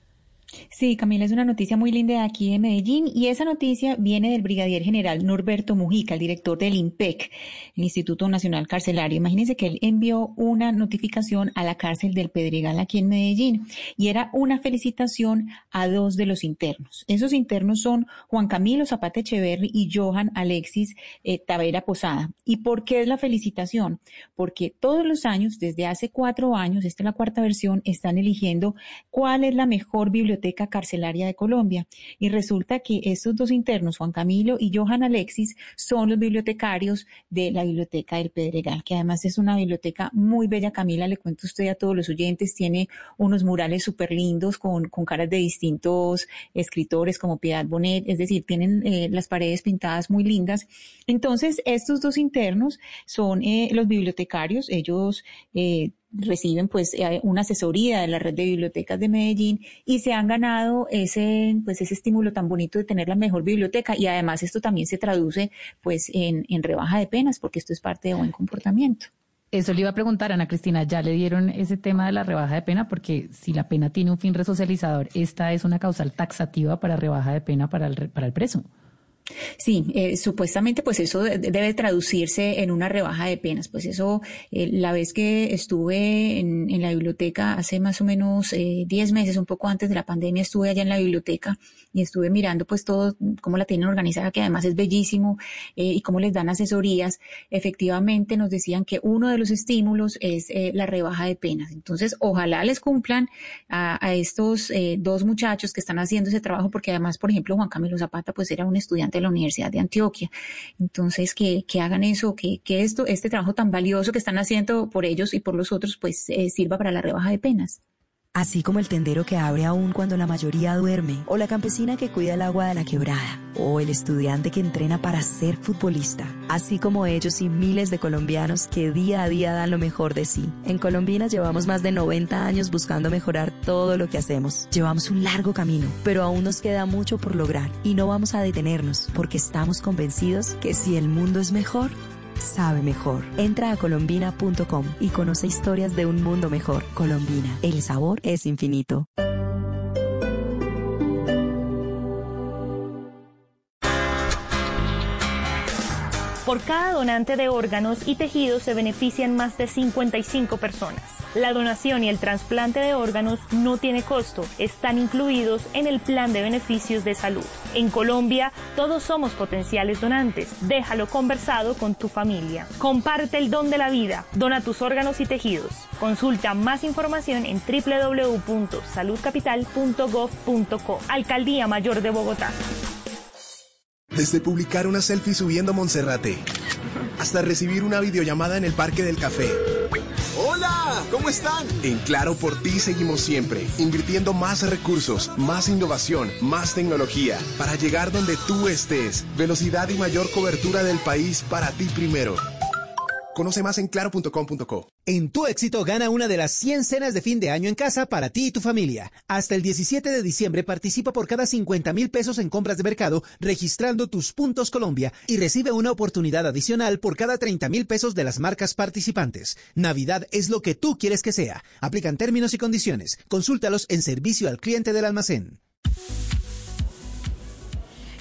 Speaker 29: Sí, Camila, es una noticia muy linda de aquí de Medellín y esa noticia viene del brigadier general Norberto Mujica, el director del INPEC, el Instituto Nacional Carcelario. Imagínense que él envió una notificación a la cárcel del Pedregal aquí en Medellín y era una felicitación a dos de los internos. Esos internos son Juan Camilo Zapata Echeverri y Johan Alexis eh, Tavera Posada. ¿Y por qué es la felicitación? Porque todos los años, desde hace cuatro años, esta es la cuarta versión, están eligiendo cuál es la mejor biblioteca Carcelaria de Colombia. Y resulta que estos dos internos, Juan Camilo y Johan Alexis, son los bibliotecarios de la Biblioteca del Pedregal, que además es una biblioteca muy bella. Camila, le cuento a usted a todos los oyentes, tiene unos murales súper lindos con, con, caras de distintos escritores como Piedad Bonet, es decir, tienen eh, las paredes pintadas muy lindas. Entonces, estos dos internos son eh, los bibliotecarios, ellos eh, reciben pues eh, una asesoría de la red de bibliotecas de Medellín y se han ganado ese pues ese estímulo tan bonito de tener la mejor biblioteca y además esto también se traduce pues en, en rebaja de penas porque esto es parte de buen comportamiento.
Speaker 5: Eso le iba a preguntar, Ana Cristina, ¿ya le dieron ese tema de la rebaja de pena? Porque si la pena tiene un fin resocializador, esta es una causal taxativa para rebaja de pena para el, para el preso.
Speaker 29: Sí, eh, supuestamente pues eso debe traducirse en una rebaja de penas. Pues eso, eh, la vez que estuve en, la biblioteca hace más o menos 10 eh, meses, un poco antes de la pandemia, estuve allá en la biblioteca y estuve mirando pues todo, cómo la tienen organizada, que además es bellísimo, eh, y cómo les dan asesorías. Efectivamente nos decían que uno de los estímulos es la rebaja de penas. Entonces, ojalá les cumplan a, a estos dos muchachos que están haciendo ese trabajo, porque además, por ejemplo, Juan Camilo Zapata pues era un estudiante de la Universidad de Antioquia. Entonces, que, que hagan eso, que, que, esto, este trabajo tan valioso que están haciendo por ellos y por los otros, pues eh, sirva para la rebaja de penas.
Speaker 37: Así como el tendero que abre aún cuando la mayoría duerme, o la campesina que cuida el agua de la quebrada, o el estudiante que entrena para ser futbolista, así como ellos y miles de colombianos que día a día dan lo mejor de sí. En Colombinas llevamos más de 90 años buscando mejorar todo lo que hacemos. Llevamos un largo camino, pero aún nos queda mucho por lograr y no vamos a detenernos porque estamos convencidos que si el mundo es mejor, sabe mejor. Entra a colombina.com y conoce historias de un mundo mejor. Colombina, el sabor es infinito.
Speaker 38: Por cada donante de órganos y tejidos se benefician más de 55 personas. La donación y el trasplante de órganos no tiene costo, están incluidos en el plan de beneficios de salud. En Colombia, todos somos potenciales donantes. Déjalo conversado con tu familia. Comparte el don de la vida. Dona tus órganos y tejidos. Consulta más información en www.saludcapital.gov.co. Alcaldía Mayor de Bogotá.
Speaker 8: Desde publicar una selfie subiendo Monserrate hasta recibir una videollamada en el Parque del Café.
Speaker 39: Hola, ¿cómo están?
Speaker 8: En Claro por ti seguimos siempre, invirtiendo más recursos, más innovación, más tecnología, para llegar donde tú estés. Velocidad y mayor cobertura del país para ti primero. Conoce más en claro.com.co.
Speaker 14: En tu éxito gana una de las 100 cenas de fin de año en casa para ti y tu familia. Hasta el 17 de diciembre participa por cada 50 mil pesos en compras de mercado registrando tus puntos Colombia y recibe una oportunidad adicional por cada 30 mil pesos de las marcas participantes. Navidad es lo que tú quieres que sea. Aplican términos y condiciones. Consúltalos en servicio al cliente del almacén.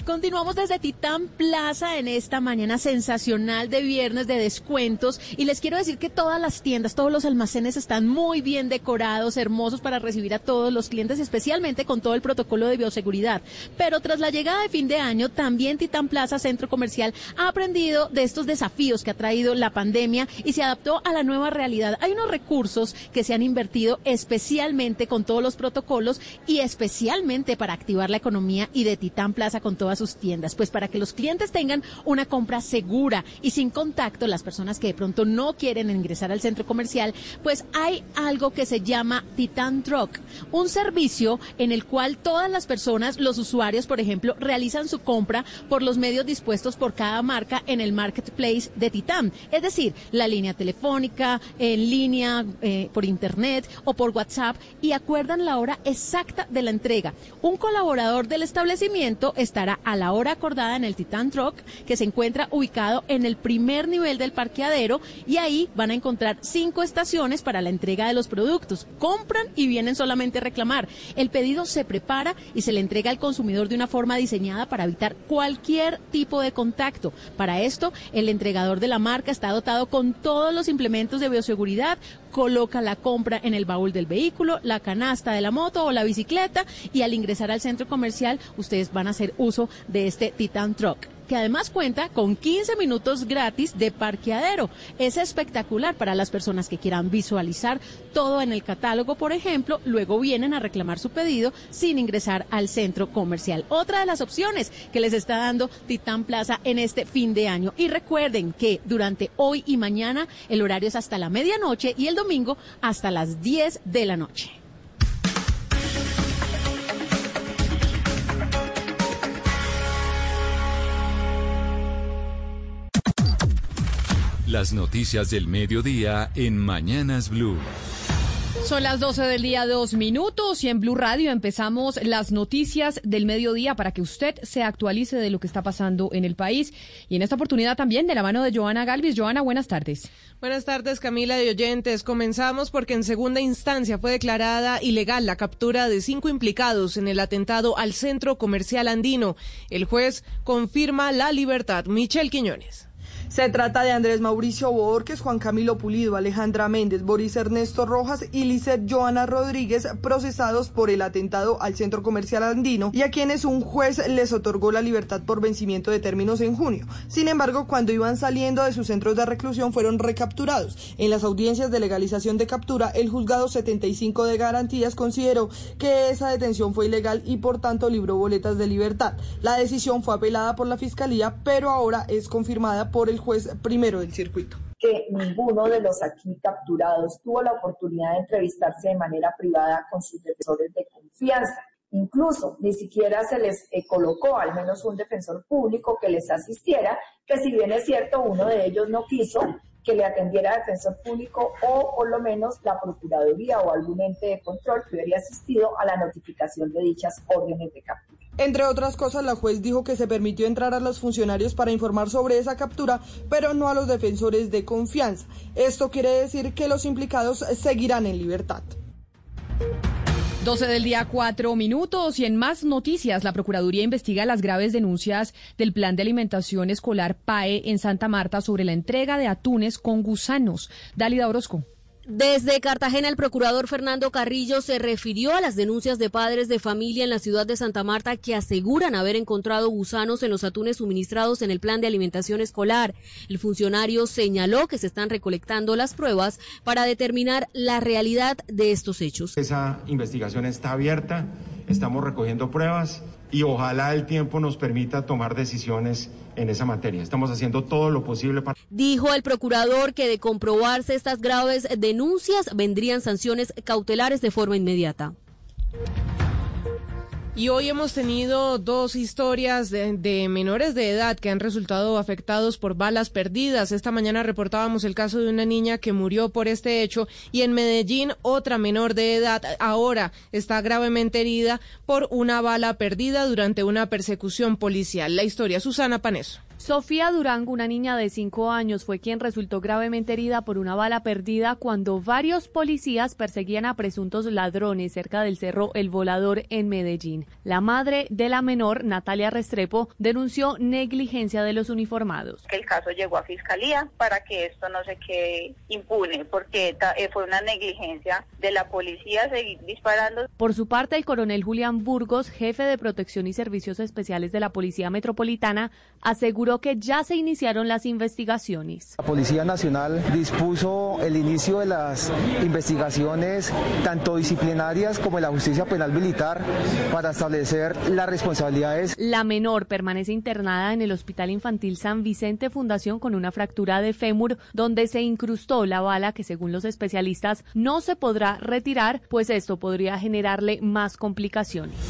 Speaker 13: Continuamos desde Titán Plaza en esta mañana sensacional de viernes de descuentos y les quiero decir que todas las tiendas, todos los almacenes están muy bien decorados, hermosos para recibir a todos los clientes, especialmente con todo el protocolo de bioseguridad. Pero tras la llegada de fin de año, también Titán Plaza Centro Comercial ha aprendido de estos desafíos que ha traído la pandemia y se adaptó a la nueva realidad. Hay unos recursos que se han invertido especialmente con todos los protocolos y especialmente para activar la economía y de Titán Plaza con todas sus tiendas, pues para que los clientes tengan una compra segura y sin contacto, las personas que de pronto no quieren ingresar al centro comercial, pues hay algo que se llama Titan Truck, un servicio en el cual todas las personas, los usuarios, por ejemplo, realizan su compra por los medios dispuestos por cada marca en el marketplace de Titan, es decir, la línea telefónica, en línea, eh, por internet o por WhatsApp y acuerdan la hora exacta de la entrega. Un colaborador del establecimiento estará a la hora acordada en el Titan Truck, que se encuentra ubicado en el primer nivel del parqueadero y ahí van a encontrar cinco estaciones para la entrega de los productos. Compran y vienen solamente a reclamar. El pedido se prepara y se le entrega al consumidor de una forma diseñada para evitar cualquier tipo de contacto. Para esto, el entregador de la marca está dotado con todos los implementos de bioseguridad, coloca la compra en el baúl del vehículo, la canasta de la moto o la bicicleta y al ingresar al centro comercial ustedes van a hacer uso de este Titan Truck que además cuenta con 15 minutos gratis de parqueadero. Es espectacular para las personas que quieran visualizar todo en el catálogo, por ejemplo, luego vienen a reclamar su pedido sin ingresar al centro comercial. Otra de las opciones que les está dando Titán Plaza en este fin de año. Y recuerden que durante hoy y mañana el horario es hasta la medianoche y el domingo hasta las 10 de la noche.
Speaker 3: Las noticias del mediodía en Mañanas Blue.
Speaker 4: Son las 12 del día, dos minutos, y en Blue Radio empezamos las noticias del mediodía para que usted se actualice de lo que está pasando en el país. Y en esta oportunidad también de la mano de Joana Galvis. Joana, buenas tardes.
Speaker 40: Buenas tardes, Camila y oyentes. Comenzamos porque en segunda instancia fue declarada ilegal la captura de cinco implicados en el atentado al centro comercial andino. El juez confirma la libertad. Michelle Quiñones.
Speaker 41: Se trata de Andrés Mauricio Borges, Juan Camilo Pulido, Alejandra Méndez, Boris Ernesto Rojas y Lizeth Joana Rodríguez, procesados por el atentado al centro comercial andino y a quienes un juez les otorgó la libertad por vencimiento de términos en junio. Sin embargo, cuando iban saliendo de sus centros de reclusión fueron recapturados. En las audiencias de legalización de captura, el juzgado 75 de garantías consideró que esa detención fue ilegal y por tanto libró boletas de libertad. La decisión fue apelada por la Fiscalía, pero ahora es confirmada por el juez primero del circuito
Speaker 42: que ninguno de los aquí capturados tuvo la oportunidad de entrevistarse de manera privada con sus defensores de confianza. Incluso ni siquiera se les eh, colocó al menos un defensor público que les asistiera, que si bien es cierto, uno de ellos no quiso que le atendiera defensor público o por lo menos la Procuraduría o algún ente de control que hubiera asistido a la notificación de dichas órdenes de captura.
Speaker 41: Entre otras cosas, la juez dijo que se permitió entrar a los funcionarios para informar sobre esa captura, pero no a los defensores de confianza. Esto quiere decir que los implicados seguirán en libertad.
Speaker 4: 12 del día, cuatro minutos. Y en más noticias, la Procuraduría investiga las graves denuncias del Plan de Alimentación Escolar PAE en Santa Marta sobre la entrega de atunes con gusanos. Dalida Orozco.
Speaker 43: Desde Cartagena, el procurador Fernando Carrillo se refirió a las denuncias de padres de familia en la ciudad de Santa Marta que aseguran haber encontrado gusanos en los atunes suministrados en el plan de alimentación escolar. El funcionario señaló que se están recolectando las pruebas para determinar la realidad de estos hechos.
Speaker 44: Esa investigación está abierta, estamos recogiendo pruebas y ojalá el tiempo nos permita tomar decisiones en esa materia. Estamos haciendo todo lo posible para...
Speaker 43: Dijo el procurador que de comprobarse estas graves denuncias vendrían sanciones cautelares de forma inmediata.
Speaker 40: Y hoy hemos tenido dos historias de, menores de edad que han resultado afectados por balas perdidas. Esta mañana reportábamos el caso de una niña que murió por este hecho y en Medellín otra menor de edad ahora está gravemente herida por una bala perdida durante una persecución policial. La historia, Susana Paneso.
Speaker 45: Sofía Durango, una niña de cinco años, fue quien resultó gravemente herida por una bala perdida cuando varios policías perseguían a presuntos ladrones cerca del cerro El Volador en Medellín. La madre de la menor, Natalia Restrepo, denunció negligencia de los uniformados.
Speaker 46: El caso llegó a fiscalía para que esto no se quede impune, porque eh, fue una negligencia de la policía seguir disparando.
Speaker 45: Por su parte, el coronel Julián Burgos, jefe de protección y servicios especiales de la Policía Metropolitana, aseguró que ya se iniciaron las investigaciones.
Speaker 47: La Policía Nacional dispuso el inicio de las investigaciones tanto disciplinarias como de la justicia penal militar para establecer las responsabilidades.
Speaker 45: La menor permanece internada en el Hospital Infantil San Vicente Fundación con una fractura de fémur donde se incrustó la bala que según los especialistas no se podrá retirar, pues esto podría generarle más complicaciones.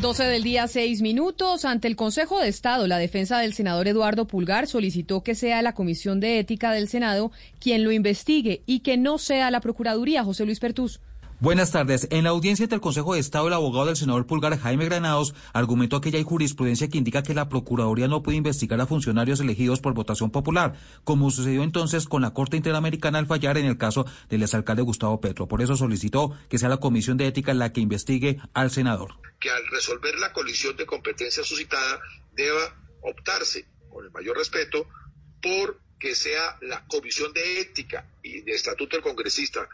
Speaker 4: 12 del día, 6 minutos. Ante el Consejo de Estado, la defensa del senador Eduardo Pulgar solicitó que sea la Comisión de Ética del Senado quien lo investigue y que no sea la Procuraduría, José Luis Pertús.
Speaker 42: Buenas tardes. En la audiencia del Consejo de Estado, el abogado del senador Pulgar, Jaime Granados, argumentó que ya hay jurisprudencia que indica que la Procuraduría no puede investigar a funcionarios elegidos por votación popular, como sucedió entonces con la Corte Interamericana al fallar en el caso del exalcalde Gustavo Petro. Por eso solicitó que sea la Comisión de Ética la que investigue al senador.
Speaker 48: Que al resolver la colisión de competencia suscitada deba optarse, con el mayor respeto, por que sea la Comisión de Ética y de Estatuto del Congresista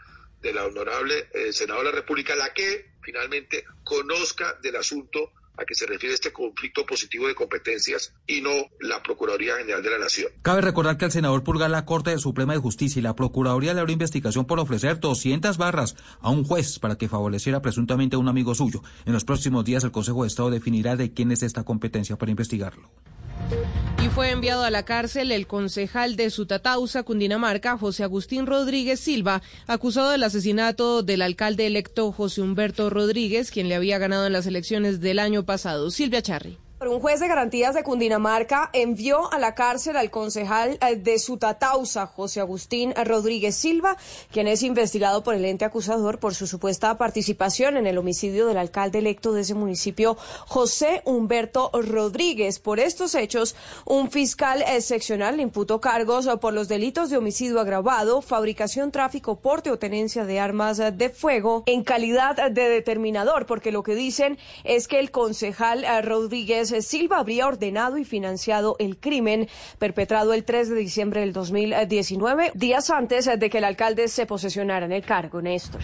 Speaker 48: de la honorable eh, Senado de la República la que finalmente conozca del asunto a que se refiere este conflicto positivo de competencias y no la Procuraduría General de la Nación.
Speaker 42: Cabe recordar que al senador Pulgar la Corte Suprema de Justicia y la Procuraduría le abrió investigación por ofrecer 200 barras a un juez para que favoreciera presuntamente a un amigo suyo. En los próximos días el Consejo de Estado definirá de quién es esta competencia para investigarlo.
Speaker 40: Y fue enviado a la cárcel el concejal de Sutatausa, Cundinamarca, José Agustín Rodríguez Silva, acusado del asesinato del alcalde electo José Humberto Rodríguez, quien le había ganado en las elecciones del año pasado. Silvia Charri.
Speaker 49: Un juez de garantías de Cundinamarca envió a la cárcel al concejal eh, de Sutatausa, José Agustín Rodríguez Silva, quien es investigado por el ente acusador por su supuesta participación en el homicidio del alcalde electo de ese municipio, José Humberto Rodríguez. Por estos hechos, un fiscal eh, seccional le imputó cargos por los delitos de homicidio agravado, fabricación, tráfico, porte o tenencia de armas de fuego en calidad de determinador, porque lo que dicen es que el concejal eh, Rodríguez Silva habría ordenado y financiado el crimen perpetrado el 3 de diciembre del 2019, días antes de que el alcalde se posesionara en el cargo. Néstor.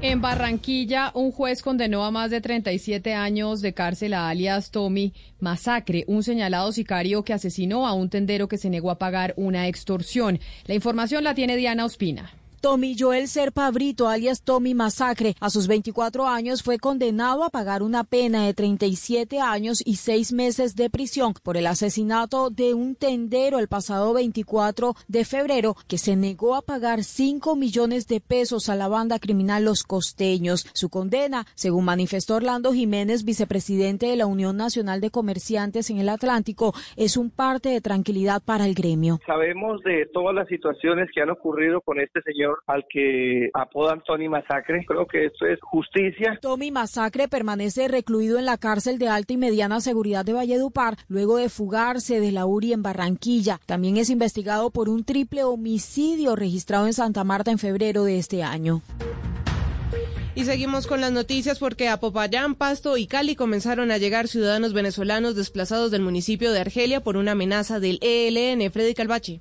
Speaker 4: En Barranquilla, un juez condenó a más de 37 años de cárcel a alias Tommy Masacre, un señalado sicario que asesinó a un tendero que se negó a pagar una extorsión. La información la tiene Diana Ospina.
Speaker 50: Tommy Joel Serpa Brito, alias Tommy Masacre, a sus 24 años fue condenado a pagar una pena de 37 años y 6 meses de prisión por el asesinato de un tendero el pasado 24 de febrero que se negó a pagar 5 millones de pesos a la banda criminal Los Costeños. Su condena, según manifestó Orlando Jiménez, vicepresidente de la Unión Nacional de Comerciantes en el Atlántico, es un parte de tranquilidad para el gremio.
Speaker 51: Sabemos de todas las situaciones que han ocurrido con este señor al que apodan Tony Masacre. Creo que esto es justicia.
Speaker 50: Tommy Masacre permanece recluido en la cárcel de alta y mediana seguridad de Valledupar luego de fugarse de la URI en Barranquilla. También es investigado por un triple homicidio registrado en Santa Marta en febrero de este año.
Speaker 40: Y seguimos con las noticias porque a Popayán, Pasto y Cali comenzaron a llegar ciudadanos venezolanos desplazados del municipio de Argelia por una amenaza del ELN. Freddy Calvachi.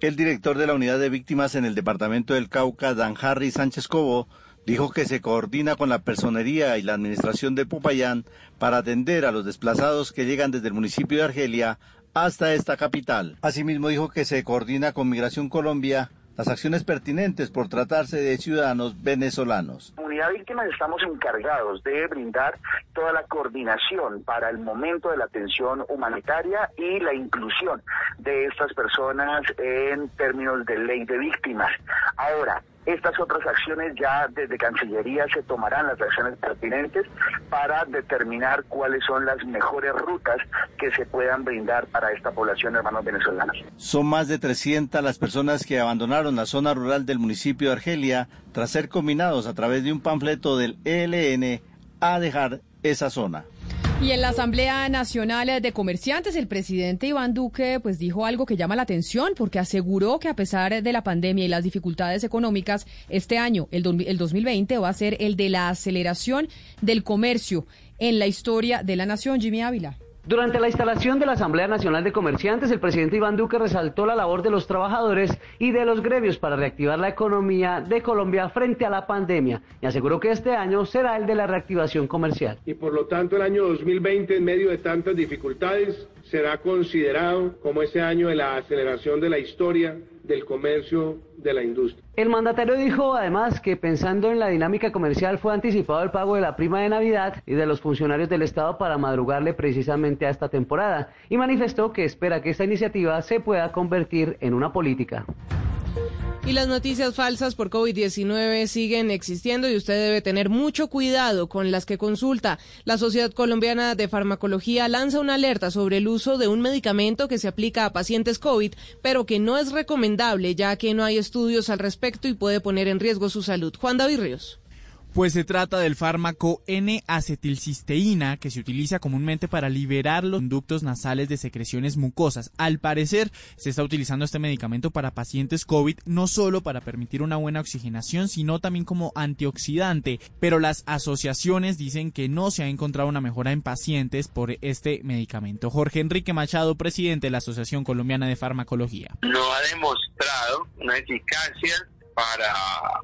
Speaker 52: El director de la unidad de víctimas en el departamento del Cauca, Dan Harry Sánchez Cobo, dijo que se coordina con la personería y la administración de Popayán para atender a los desplazados que llegan desde el municipio de Argelia hasta esta capital. Asimismo dijo que se coordina con Migración Colombia las acciones pertinentes por tratarse de ciudadanos venezolanos.
Speaker 53: Unidad Víctimas estamos encargados de brindar toda la coordinación para el momento de la atención humanitaria y la inclusión de estas personas en términos de ley de víctimas. Ahora, estas otras acciones ya desde Cancillería se tomarán las acciones pertinentes para determinar cuáles son las mejores rutas que se puedan brindar para esta población hermanos venezolanos.
Speaker 52: Son más de 300 las personas que abandonaron la zona rural del municipio de Argelia tras ser combinados a través de un panfleto del ELN a dejar esa zona.
Speaker 4: Y en la Asamblea Nacional de Comerciantes, el presidente Iván Duque pues dijo algo que llama la atención porque aseguró que a pesar de la pandemia y las dificultades económicas, este año, el, el 2020, va a ser el de la aceleración del comercio en la historia de la nación. Jimmy Ávila.
Speaker 54: Durante la instalación de la Asamblea Nacional de Comerciantes, el presidente Iván Duque resaltó la labor de los trabajadores y de los gremios para reactivar la economía de Colombia frente a la pandemia y aseguró que este año será el de la reactivación comercial.
Speaker 55: Y por lo tanto el año 2020, en medio de tantas dificultades, será considerado como ese año de la aceleración de la historia del comercio de la industria.
Speaker 54: El mandatario dijo además que pensando en la dinámica comercial fue anticipado el pago de la prima de Navidad y de los funcionarios del Estado para madrugarle precisamente a esta temporada y manifestó que espera que esta iniciativa se pueda convertir en una política.
Speaker 40: Y las noticias falsas por COVID-19 siguen existiendo y usted debe tener mucho cuidado con las que consulta. La Sociedad Colombiana de Farmacología lanza una alerta sobre el uso de un medicamento que se aplica a pacientes COVID, pero que no es recomendable ya que no hay estudios al respecto y puede poner en riesgo su salud. Juan David Ríos.
Speaker 56: Pues se trata del fármaco N-acetilcisteína que se utiliza comúnmente para liberar los conductos nasales de secreciones mucosas. Al parecer se está utilizando este medicamento para pacientes COVID no solo para permitir una buena oxigenación, sino también como antioxidante. Pero las asociaciones dicen que no se ha encontrado una mejora en pacientes por este medicamento. Jorge Enrique Machado, presidente de la Asociación Colombiana de Farmacología.
Speaker 57: No ha demostrado una eficacia para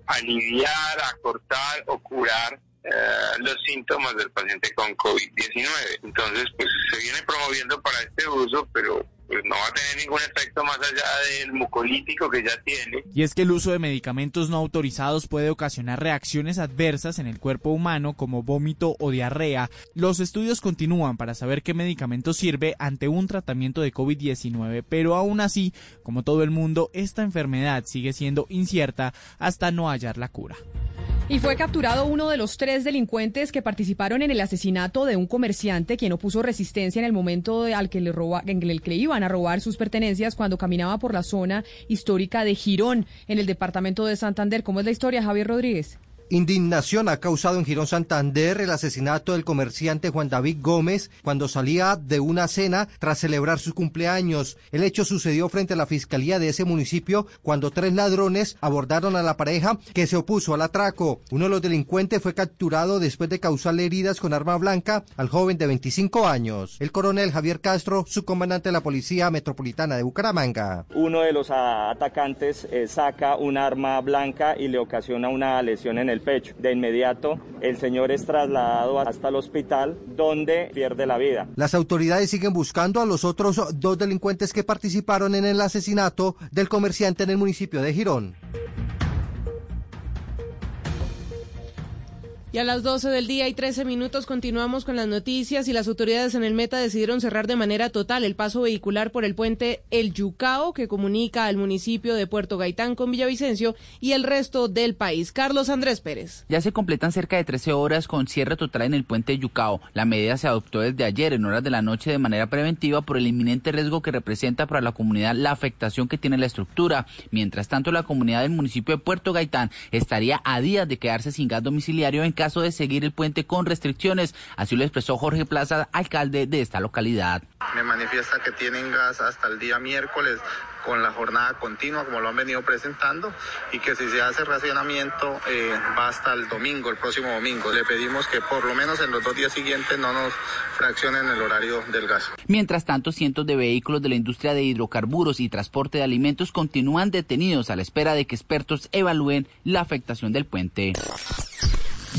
Speaker 57: aliviar, acortar o curar eh, los síntomas del paciente con COVID-19. Entonces, pues se viene promoviendo para este uso, pero no va a tener ningún efecto más allá del mucolítico que ya tiene.
Speaker 56: Y es que el uso de medicamentos no autorizados puede ocasionar reacciones adversas en el cuerpo humano como vómito o diarrea. Los estudios continúan para saber qué medicamento sirve ante un tratamiento de COVID-19, pero aún así, como todo el mundo, esta enfermedad sigue siendo incierta hasta no hallar la cura.
Speaker 4: Y fue capturado uno de los tres delincuentes que participaron en el asesinato de un comerciante quien opuso resistencia en el momento al que le roba, en el que le iban a robar sus pertenencias cuando caminaba por la zona histórica de Girón, en el departamento de Santander. ¿Cómo es la historia, Javier Rodríguez?
Speaker 42: Indignación ha causado en Girón Santander el asesinato del comerciante Juan David Gómez cuando salía de una cena tras celebrar su cumpleaños. El hecho sucedió frente a la fiscalía de ese municipio cuando tres ladrones abordaron a la pareja que se opuso al atraco. Uno de los delincuentes fue capturado después de causarle heridas con arma blanca al joven de 25 años. El coronel Javier Castro, subcomandante de la Policía Metropolitana de Bucaramanga.
Speaker 58: Uno de los atacantes eh, saca un arma blanca y le ocasiona una lesión en el pecho. De inmediato, el señor es trasladado hasta el hospital donde pierde la vida.
Speaker 42: Las autoridades siguen buscando a los otros dos delincuentes que participaron en el asesinato del comerciante en el municipio de Girón.
Speaker 40: Y a las 12 del día y 13 minutos continuamos con las noticias y las autoridades en el Meta decidieron cerrar de manera total el paso vehicular por el puente El Yucao que comunica al municipio de Puerto Gaitán con Villavicencio y el resto del país. Carlos Andrés Pérez.
Speaker 59: Ya se completan cerca de 13 horas con cierre total en el puente Yucao. La medida se adoptó desde ayer en horas de la noche de manera preventiva por el inminente riesgo que representa para la comunidad la afectación que tiene la estructura. Mientras tanto, la comunidad del municipio de Puerto Gaitán estaría a días de quedarse sin gas domiciliario en caso de seguir el puente con restricciones. Así lo expresó Jorge Plaza, alcalde de esta localidad.
Speaker 60: Me manifiesta que tienen gas hasta el día miércoles con la jornada continua como lo han venido presentando y que si se hace racionamiento eh, va hasta el domingo, el próximo domingo. Le pedimos que por lo menos en los dos días siguientes no nos fraccionen el horario del gas.
Speaker 59: Mientras tanto, cientos de vehículos de la industria de hidrocarburos y transporte de alimentos continúan detenidos a la espera de que expertos evalúen la afectación del puente.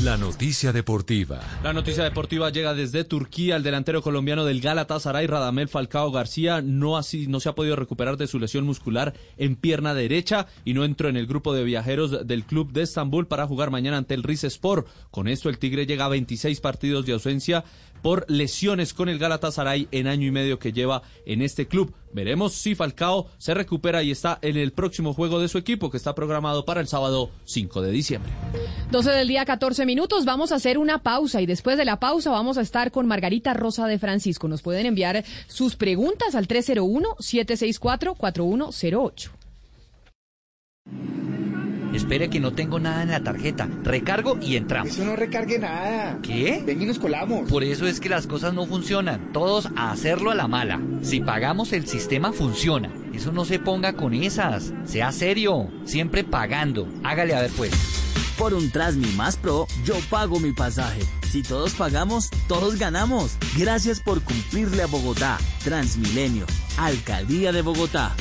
Speaker 3: La noticia deportiva.
Speaker 6: La noticia deportiva llega desde Turquía. El delantero colombiano del Galatasaray, Radamel Falcao García, no, así, no se ha podido recuperar de su lesión muscular en pierna derecha y no entró en el grupo de viajeros del club de Estambul para jugar mañana ante el Sport. Con esto, el Tigre llega a 26 partidos de ausencia por lesiones con el Galatasaray en año y medio que lleva en este club. Veremos si Falcao se recupera y está en el próximo juego de su equipo que está programado para el sábado 5 de diciembre.
Speaker 4: 12 del día, 14 minutos. Vamos a hacer una pausa y después de la pausa vamos a estar con Margarita Rosa de Francisco. Nos pueden enviar sus preguntas al 301-764-4108.
Speaker 61: Espere que no tengo nada en la tarjeta. Recargo y entramos.
Speaker 62: Eso no recargue nada.
Speaker 61: ¿Qué?
Speaker 62: Ven y nos colamos.
Speaker 61: Por eso es que las cosas no funcionan. Todos a hacerlo a la mala. Si pagamos, el sistema funciona. Eso no se ponga con esas. Sea serio. Siempre pagando. Hágale a ver pues.
Speaker 63: Por un Trasmi más Pro, yo pago mi pasaje. Si todos pagamos, todos ganamos. Gracias por cumplirle a Bogotá. Transmilenio. Alcaldía de Bogotá.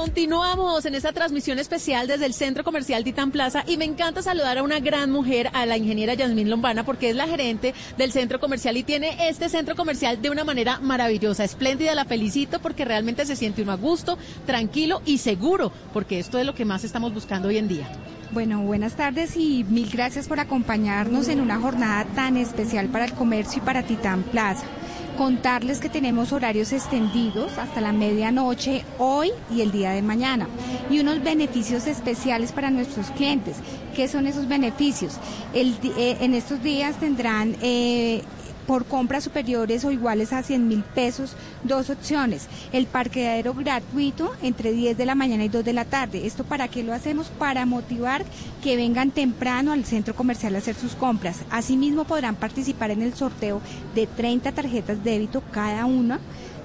Speaker 13: Continuamos en esta transmisión especial desde el Centro Comercial Titán Plaza y me encanta saludar a una gran mujer, a la ingeniera Yasmín Lombana, porque es la gerente del centro comercial y tiene este centro comercial de una manera maravillosa, espléndida. La felicito porque realmente se siente uno a gusto, tranquilo y seguro, porque esto es lo que más estamos buscando hoy en día.
Speaker 64: Bueno, buenas tardes y mil gracias por acompañarnos en una jornada tan especial para el comercio y para Titán Plaza. Contarles que tenemos horarios extendidos hasta la medianoche hoy y el día de mañana y unos beneficios especiales para nuestros clientes. ¿Qué son esos beneficios? El, eh, en estos días tendrán eh, por compras superiores o iguales a 100 mil pesos, dos opciones. El parqueadero gratuito entre 10 de la mañana y 2 de la tarde. ¿Esto para qué lo hacemos? Para motivar que vengan temprano al centro comercial a hacer sus compras. Asimismo podrán participar en el sorteo de 30 tarjetas débito cada una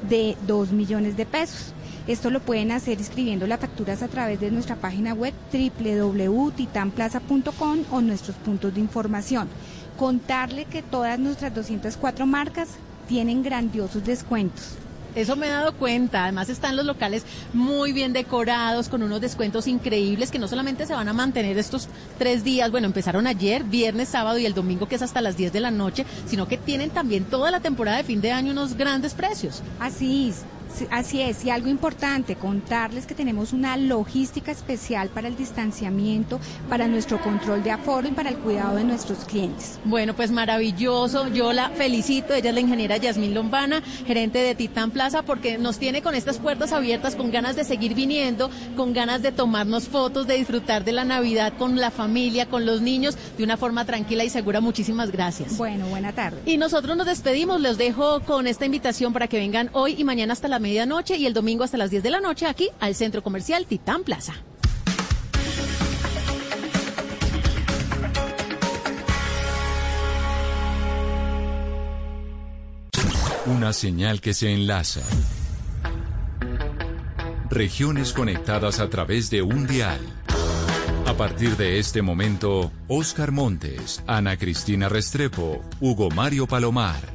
Speaker 64: de 2 millones de pesos. Esto lo pueden hacer escribiendo las facturas a través de nuestra página web www.titanplaza.com o nuestros puntos de información contarle que todas nuestras 204 marcas tienen grandiosos descuentos.
Speaker 13: Eso me he dado cuenta. Además están los locales muy bien decorados, con unos descuentos increíbles que no solamente se van a mantener estos tres días, bueno, empezaron ayer, viernes, sábado y el domingo que es hasta las 10 de la noche, sino que tienen también toda la temporada de fin de año unos grandes precios.
Speaker 64: Así es. Así es, y algo importante, contarles que tenemos una logística especial para el distanciamiento, para nuestro control de aforo y para el cuidado de nuestros clientes.
Speaker 13: Bueno, pues maravilloso, yo la felicito, ella es la ingeniera Yasmín Lombana, gerente de Titán Plaza, porque nos tiene con estas puertas abiertas, con ganas de seguir viniendo, con ganas de tomarnos fotos, de disfrutar de la Navidad con la familia, con los niños, de una forma tranquila y segura. Muchísimas gracias.
Speaker 64: Bueno, buena tarde.
Speaker 13: Y nosotros nos despedimos, los dejo con esta invitación para que vengan hoy y mañana hasta la medianoche y el domingo hasta las 10 de la noche aquí al Centro Comercial Titán Plaza.
Speaker 3: Una señal que se enlaza. Regiones conectadas a través de un dial. A partir de este momento, Oscar Montes, Ana Cristina Restrepo, Hugo Mario Palomar,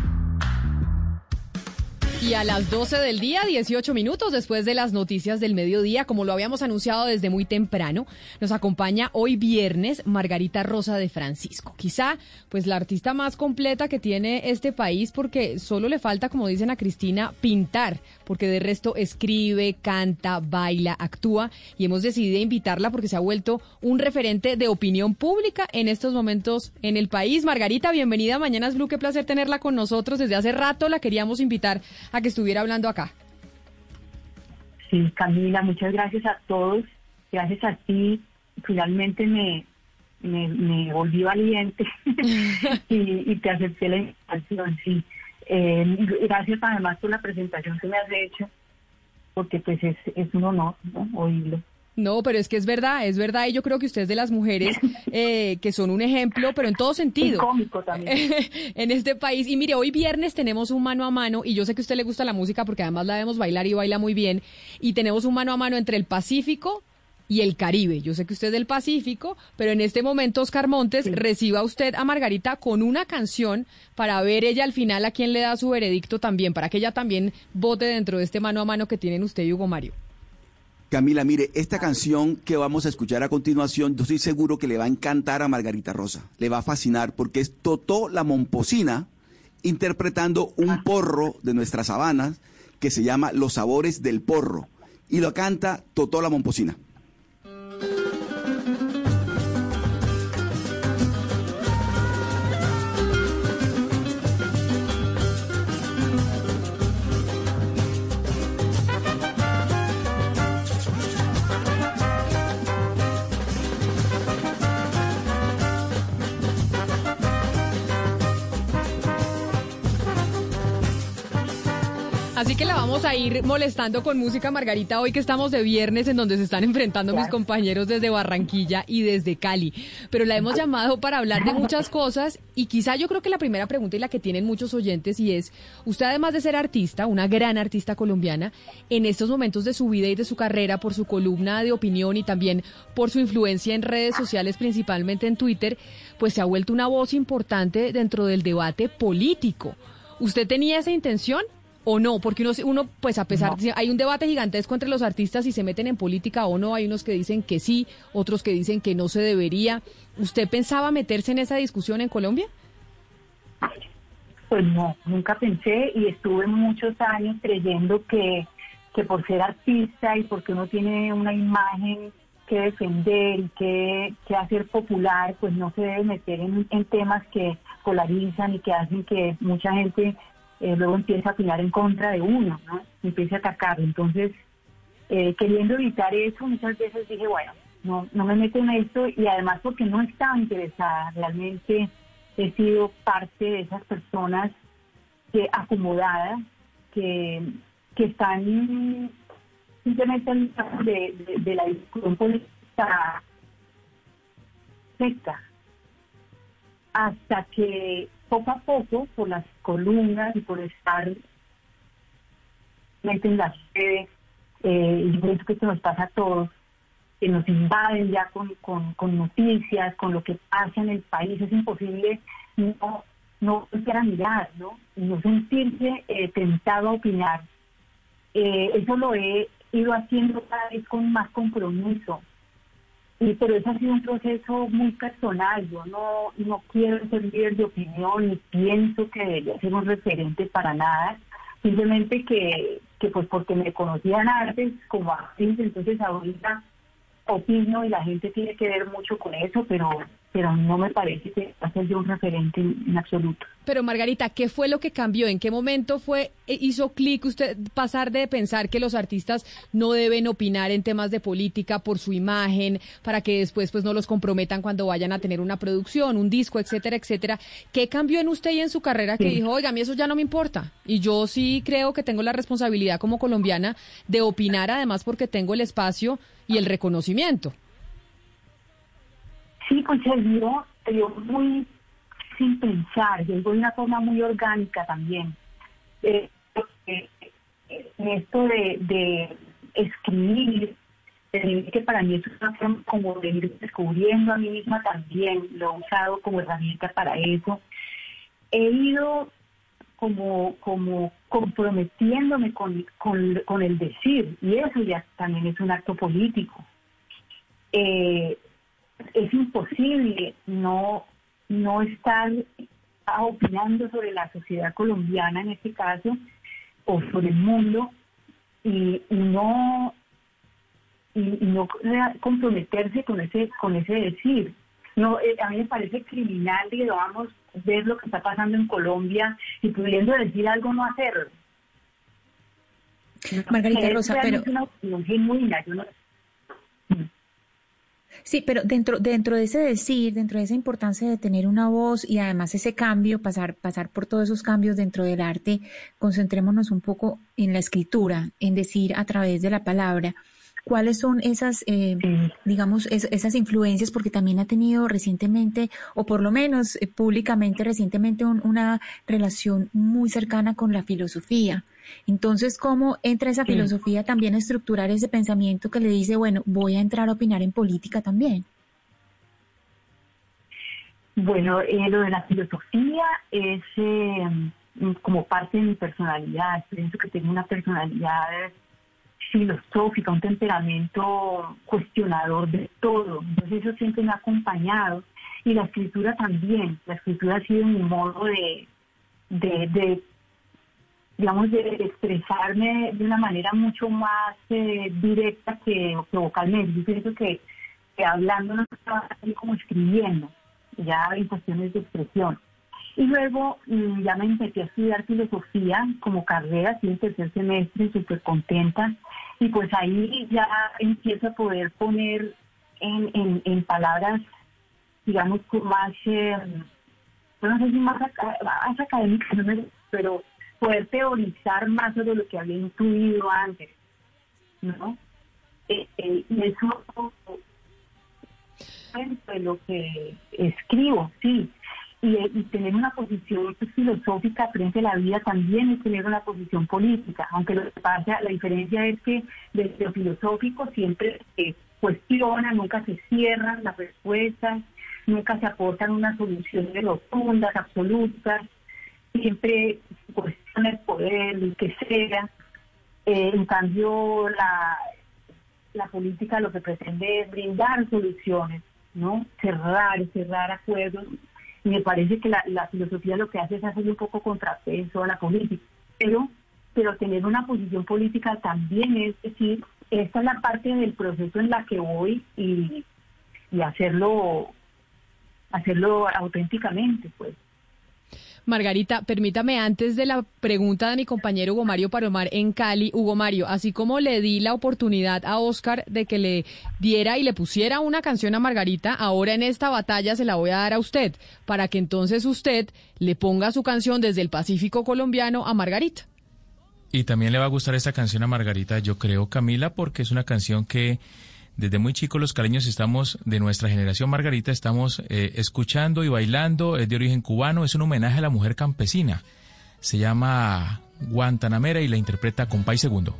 Speaker 4: Y a las 12 del día, 18 minutos después de las noticias del mediodía, como lo habíamos anunciado desde muy temprano, nos acompaña hoy viernes Margarita Rosa de Francisco. Quizá, pues la artista más completa que tiene este país porque solo le falta, como dicen a Cristina, pintar, porque de resto escribe, canta, baila, actúa y hemos decidido invitarla porque se ha vuelto un referente de opinión pública en estos momentos en el país. Margarita, bienvenida a Mañanas Blue, qué placer tenerla con nosotros. Desde hace rato la queríamos invitar a que estuviera hablando acá.
Speaker 65: Sí, Camila, muchas gracias a todos. Gracias a ti. Finalmente me, me, volví valiente y, te acepté la invitación. Sí. Eh, gracias además por la presentación que me has hecho, porque pues es, es un honor ¿no? oírlo.
Speaker 4: No, pero es que es verdad, es verdad, y yo creo que usted es de las mujeres eh, que son un ejemplo, pero en todo sentido.
Speaker 65: cómico también.
Speaker 4: en este país. Y mire, hoy viernes tenemos un mano a mano, y yo sé que a usted le gusta la música porque además la vemos bailar y baila muy bien, y tenemos un mano a mano entre el Pacífico y el Caribe. Yo sé que usted es del Pacífico, pero en este momento, Oscar Montes, reciba usted a Margarita con una canción para ver ella al final a quién le da su veredicto también, para que ella también vote dentro de este mano a mano que tienen usted y Hugo Mario.
Speaker 7: Camila, mire, esta canción que vamos a escuchar a continuación, yo estoy seguro que le va a encantar a Margarita Rosa. Le va a fascinar porque es Totó la Momposina interpretando un porro de nuestras sabanas que se llama Los Sabores del Porro. Y lo canta Totó la Momposina.
Speaker 4: Así que la vamos a ir molestando con música, Margarita, hoy que estamos de viernes en donde se están enfrentando mis compañeros desde Barranquilla y desde Cali. Pero la hemos llamado para hablar de muchas cosas y quizá yo creo que la primera pregunta y la que tienen muchos oyentes y es, usted además de ser artista, una gran artista colombiana, en estos momentos de su vida y de su carrera, por su columna de opinión y también por su influencia en redes sociales, principalmente en Twitter, pues se ha vuelto una voz importante dentro del debate político. ¿Usted tenía esa intención? O no, porque uno, uno pues a pesar, de hay un debate gigantesco entre los artistas si se meten en política o no, hay unos que dicen que sí, otros que dicen que no se debería. ¿Usted pensaba meterse en esa discusión en Colombia?
Speaker 65: Pues no, nunca pensé y estuve muchos años creyendo que que por ser artista y porque uno tiene una imagen que defender y que, que hacer popular, pues no se debe meter en, en temas que polarizan y que hacen que mucha gente eh, luego empiece a opinar en contra de uno, ¿no? empiece a atacar. Entonces, eh, queriendo evitar eso, muchas veces dije, bueno, no, no me meto en esto y además porque no estaba interesada, realmente he sido parte de esas personas que acomodadas, que, que están simplemente de, de, de la discusión política secta hasta que poco a poco, por las columnas y por estar en las redes, eh, y creo que esto nos pasa a todos, que nos invaden ya con, con, noticias, con lo que pasa en el país, es imposible no, no a mirar, ¿no? no sentirse eh, tentado a opinar. Eh, eso lo he ido haciendo cada vez con más compromiso. Y, pero eso ha sido un proceso muy personal. Yo no, no quiero ser líder de opinión ni pienso que debería ser un referente para nada. Simplemente que, que pues porque me conocían antes como actriz, entonces ahorita opino y la gente tiene que ver mucho con eso, pero pero no me parece que va a ser yo un referente en, absoluto.
Speaker 4: Pero Margarita, ¿qué fue lo que cambió? ¿En qué momento fue eh, hizo clic usted pasar de pensar que los artistas no deben opinar en temas de política por su imagen, para que después pues no los comprometan cuando vayan a tener una producción, un disco, etcétera, etcétera? ¿Qué cambió en usted y en su carrera que dijo, oiga, a mí eso ya no me importa? Y yo sí creo que tengo la responsabilidad como colombiana de opinar, además porque tengo el espacio y el reconocimiento.
Speaker 65: Sí, pues se dio, muy sin pensar, llegó de una forma muy orgánica también. Eh, eh, esto de, escribir, que para mí es una forma como de ir descubriendo a mí misma también, lo he usado como herramienta para eso. He ido como, comprometiéndome con, con, el decir, y eso ya también es un acto político. Eh, es imposible no, no estar opinando sobre la sociedad colombiana en este caso o sobre el mundo y, no y, no comprometerse con ese con ese decir. No eh, a mí me parece criminal que vamos ver lo que está pasando en Colombia y pudiendo decir algo no hacerlo.
Speaker 66: Margarita Rosa pero
Speaker 65: es una opinión genuina yo no
Speaker 66: Sí, pero dentro, dentro de ese decir, dentro de esa importancia de tener una voz y además ese cambio, pasar, pasar por todos esos cambios dentro del arte, concentrémonos un poco en la escritura, en decir a través de la palabra. ¿Cuáles son esas, eh, digamos, esas influencias? Porque también ha tenido recientemente, o por lo menos eh, públicamente recientemente, una relación muy cercana con la filosofía. Entonces, ¿cómo entra esa filosofía también a estructurar ese pensamiento que le dice, bueno, voy a entrar a opinar en política también?
Speaker 65: Bueno, eh, lo de la filosofía es como parte de mi personalidad. Pienso que tengo una personalidad filosófica, un temperamento cuestionador de todo. Entonces eso siempre me ha acompañado. Y la escritura también. La escritura ha sido mi modo de, de, digamos, de expresarme de una manera mucho más eh, directa que, vocalmente. Yo pienso que, hablando no estaba así como escribiendo, ya en cuestiones de expresión. Y luego mm, ya me empecé a estudiar filosofía como carrera, así en tercer semestre, súper contenta. Y pues ahí ya empiezo a poder poner en, en, palabras, digamos, más, eh, no sé si más académicas, pero poder teorizar más sobre lo que había intuido antes, ¿no? Eh, eh, y eso es lo que escribo, sí, y, tener una posición pues, filosófica frente a la vida también es tener una posición política, aunque lo que pasa, la diferencia es que desde lo filosófico siempre se cuestiona, nunca se cierran las respuestas, nunca se aportan unas soluciones rotundas, absolutas, siempre se cuestiona el poder, lo que sea. Eh, en cambio, la, la política lo que pretende es brindar soluciones, ¿no? Cerrar, cerrar acuerdos y me parece que la, filosofía lo que hace es hacer un poco contrapeso a la política. Pero pero tener una posición política también es decir, esta es la parte del proceso en la que voy y, y hacerlo hacerlo auténticamente, pues.
Speaker 4: Margarita, permítame antes de la pregunta de mi compañero Hugo Mario Palomar en Cali, Hugo Mario, así como le di la oportunidad a Oscar de que le diera y le pusiera una canción a Margarita, ahora en esta batalla se la voy a dar a usted, para que entonces usted le ponga su canción desde el Pacífico colombiano a Margarita.
Speaker 10: Y también le va a gustar esta canción a Margarita, yo creo, Camila, porque es una canción que desde muy chicos los caleños estamos, de nuestra generación Margarita, estamos eh, escuchando y bailando, es de origen cubano, es un homenaje a la mujer campesina. Se llama Guantanamera y la interpreta Compay Segundo.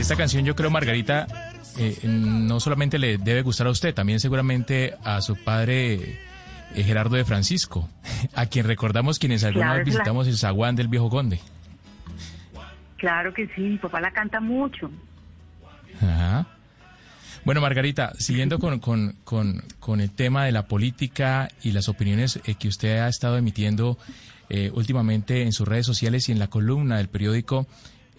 Speaker 67: Y
Speaker 10: esta canción yo creo, Margarita, eh, no solamente le debe gustar a usted, también seguramente a su padre eh, Gerardo de Francisco, a quien recordamos quienes alguna
Speaker 65: Claro,
Speaker 10: vez visitamos el zaguán del viejo conde.
Speaker 65: Claro que sí, mi papá la canta mucho.
Speaker 10: Ajá. Bueno, Margarita, siguiendo con, con, con, con el tema de la política y las opiniones eh, que usted ha estado emitiendo eh, últimamente en sus redes sociales y en la columna del periódico,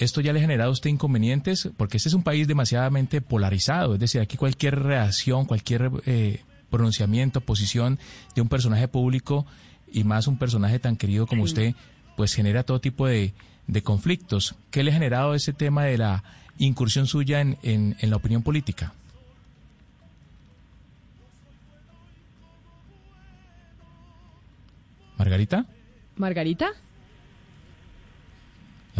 Speaker 10: ¿esto ya le ha generado a usted inconvenientes? Porque este es un país demasiadamente polarizado, es decir, aquí cualquier reacción, cualquier eh, pronunciamiento, posición de un personaje público y más un personaje tan querido como usted, pues genera todo tipo de, de conflictos. ¿Qué le ha generado ese tema de la incursión suya en, en, en la opinión política? Margarita,
Speaker 4: Margarita,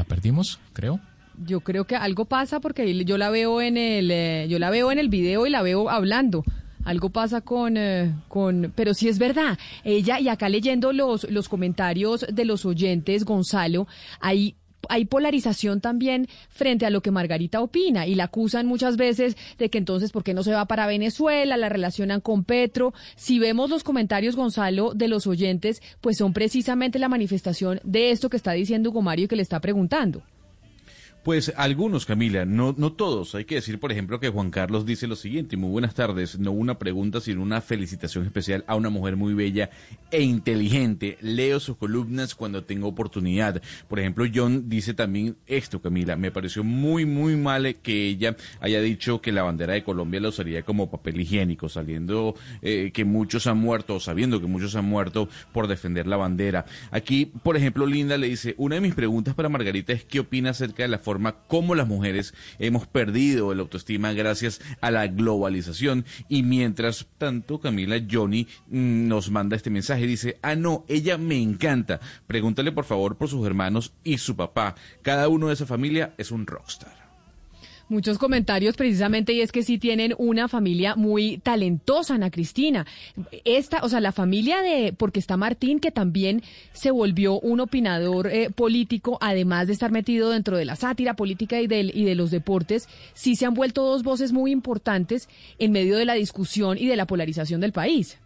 Speaker 10: perdimos, creo.
Speaker 4: yo creo que algo pasa porque yo la veo en el, eh, yo la veo en el video y la veo hablando. Algo pasa con, eh, con, pero sí es verdad. Ella, y acá leyendo los, los comentarios de los oyentes, Gonzalo, hay hay polarización también frente a lo que Margarita opina y la acusan muchas veces de que entonces, ¿por qué no se va para Venezuela? La relacionan con Petro. Si vemos los comentarios, Gonzalo, de los oyentes, pues son precisamente la manifestación de esto que está diciendo Hugo Mario y que le está preguntando.
Speaker 6: Pues algunos, Camila, no, no todos. Hay que decir, por ejemplo, que Juan Carlos dice lo siguiente, muy buenas tardes, no una pregunta, sino una felicitación especial a una mujer muy bella e inteligente. Leo sus columnas cuando tengo oportunidad. Por ejemplo, John dice también esto, Camila, me pareció muy, muy mal que ella haya dicho que la bandera de Colombia la usaría como papel higiénico, saliendo eh, que muchos han muerto, sabiendo que muchos han muerto por defender la bandera. Aquí, por ejemplo, Linda le dice, una de mis preguntas para Margarita es qué opina acerca de la como las mujeres hemos perdido la autoestima gracias a la globalización. Y mientras tanto, Camila Johnny mm, nos manda este mensaje, dice, ah, no, ella me encanta. Pregúntale por favor por sus hermanos y su papá. Cada uno de esa familia es un rockstar.
Speaker 4: Muchos comentarios precisamente y es que sí tienen una familia muy talentosa, Ana Cristina. Esta, o sea, la familia de, porque está Martín, que también se volvió un opinador eh, político, además de estar metido dentro de la sátira política y, y de los deportes, sí se han vuelto dos voces muy importantes en medio de la discusión y de la polarización del país.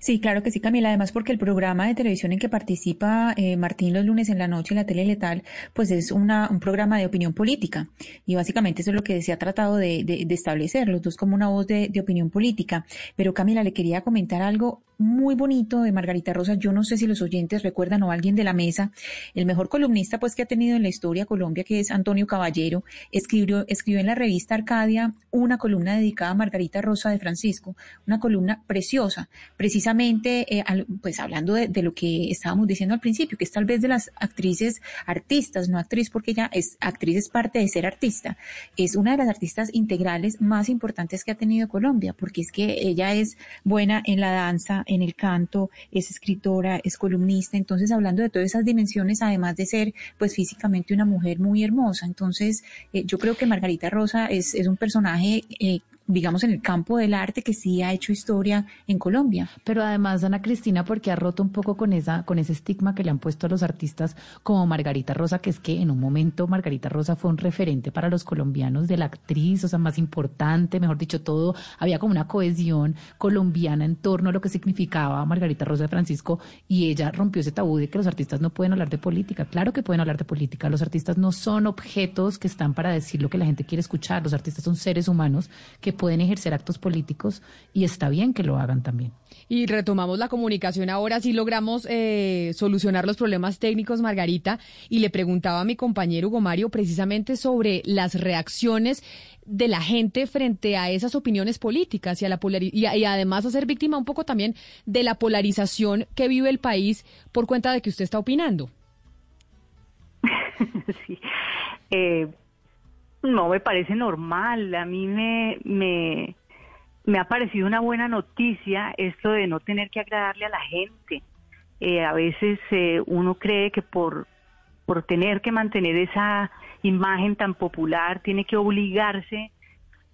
Speaker 29: Sí, claro que sí, Camila. Además, porque el programa de televisión en que participa eh, Martín los lunes en la noche, la tele letal, pues es una, un programa de opinión política. Y básicamente eso es lo que se ha tratado de, establecer, los dos como una voz de, de opinión política. Pero Camila, le quería comentar algo muy bonito de Margarita Rosa. Yo no sé si los oyentes recuerdan o alguien de la mesa, el mejor columnista pues que ha tenido en la historia Colombia, que es Antonio Caballero, escribió, escribió en la revista Arcadia una columna dedicada a Margarita Rosa de Francisco, una columna preciosa, preciosa precisamente, eh, pues hablando de, lo que estábamos diciendo al principio, que es tal vez de las actrices artistas, no actriz porque ella es actriz, es parte de ser artista, es una de las artistas integrales más importantes que ha tenido Colombia, porque es que ella es buena en la danza, en el canto, es escritora, es columnista, entonces hablando de todas esas dimensiones, además de ser pues físicamente una mujer muy hermosa, entonces eh, yo creo que Margarita Rosa es, es un personaje eh, digamos, en el campo del arte que sí ha hecho historia en Colombia.
Speaker 5: Pero además, Ana Cristina, porque ha roto un poco con esa, con ese estigma que le han puesto a los artistas como Margarita Rosa, que es que en un momento Margarita Rosa fue un referente para los colombianos de la actriz, o sea, más importante, mejor dicho, todo, había como una cohesión colombiana en torno a lo que significaba Margarita Rosa de Francisco, y ella rompió ese tabú de que los artistas no pueden hablar de política. Claro que pueden hablar de política, los artistas no son objetos que están para decir lo que la gente quiere escuchar, los artistas son seres humanos que pueden ejercer actos políticos y está bien que lo hagan también.
Speaker 4: Y retomamos la comunicación ahora, sí logramos eh, solucionar los problemas técnicos, Margarita, y le preguntaba a mi compañero Hugo Mario precisamente sobre las reacciones de la gente frente a esas opiniones políticas y, a la y, y, además a ser víctima un poco también de la polarización que vive el país por cuenta de que usted está opinando.
Speaker 65: sí. Eh, no, me parece normal. A mí me, me, me ha parecido una buena noticia esto de no tener que agradarle a la gente. Eh, a veces eh, uno cree que por, por tener que mantener esa imagen tan popular tiene que obligarse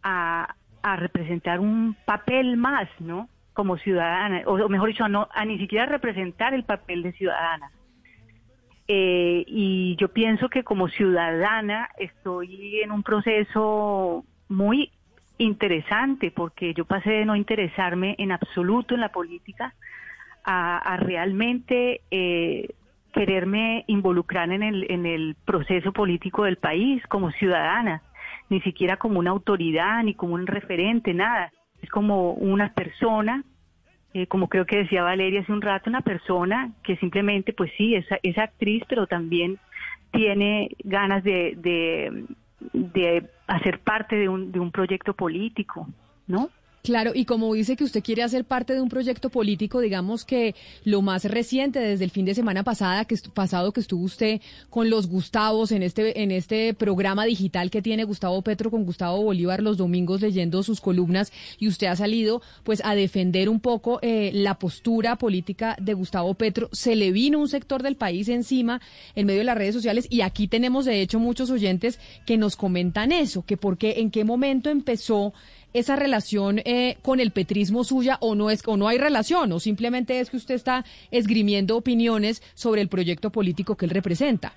Speaker 65: a, a representar un papel más, ¿no? Como ciudadana, o mejor dicho, a, no, a ni siquiera representar el papel de ciudadana. Eh, y yo pienso que como ciudadana estoy en un proceso muy interesante porque yo pasé de no interesarme en absoluto en la política a, realmente eh, quererme involucrar en el, en el proceso político del país como ciudadana, ni siquiera como una autoridad ni como un referente, nada. Es como una persona eh, como creo que decía Valeria hace un rato, una persona que simplemente, pues sí, es, actriz, pero también tiene ganas de, de, de hacer parte de un, de un proyecto político, ¿no?
Speaker 4: Claro, y como dice que usted quiere hacer parte de un proyecto político, digamos que lo más reciente desde el fin de semana pasada que pasado que estuvo usted con los Gustavos en este en este programa digital que tiene Gustavo Petro con Gustavo Bolívar los domingos leyendo sus columnas y usted ha salido pues a defender un poco eh, la postura política de Gustavo Petro. Se le vino un sector del país encima en medio de las redes sociales y aquí tenemos de hecho muchos oyentes que nos comentan eso, que por qué, en qué momento empezó esa relación eh, con el petrismo suya o no es o no hay relación o simplemente es que usted está esgrimiendo opiniones sobre el proyecto político que él representa.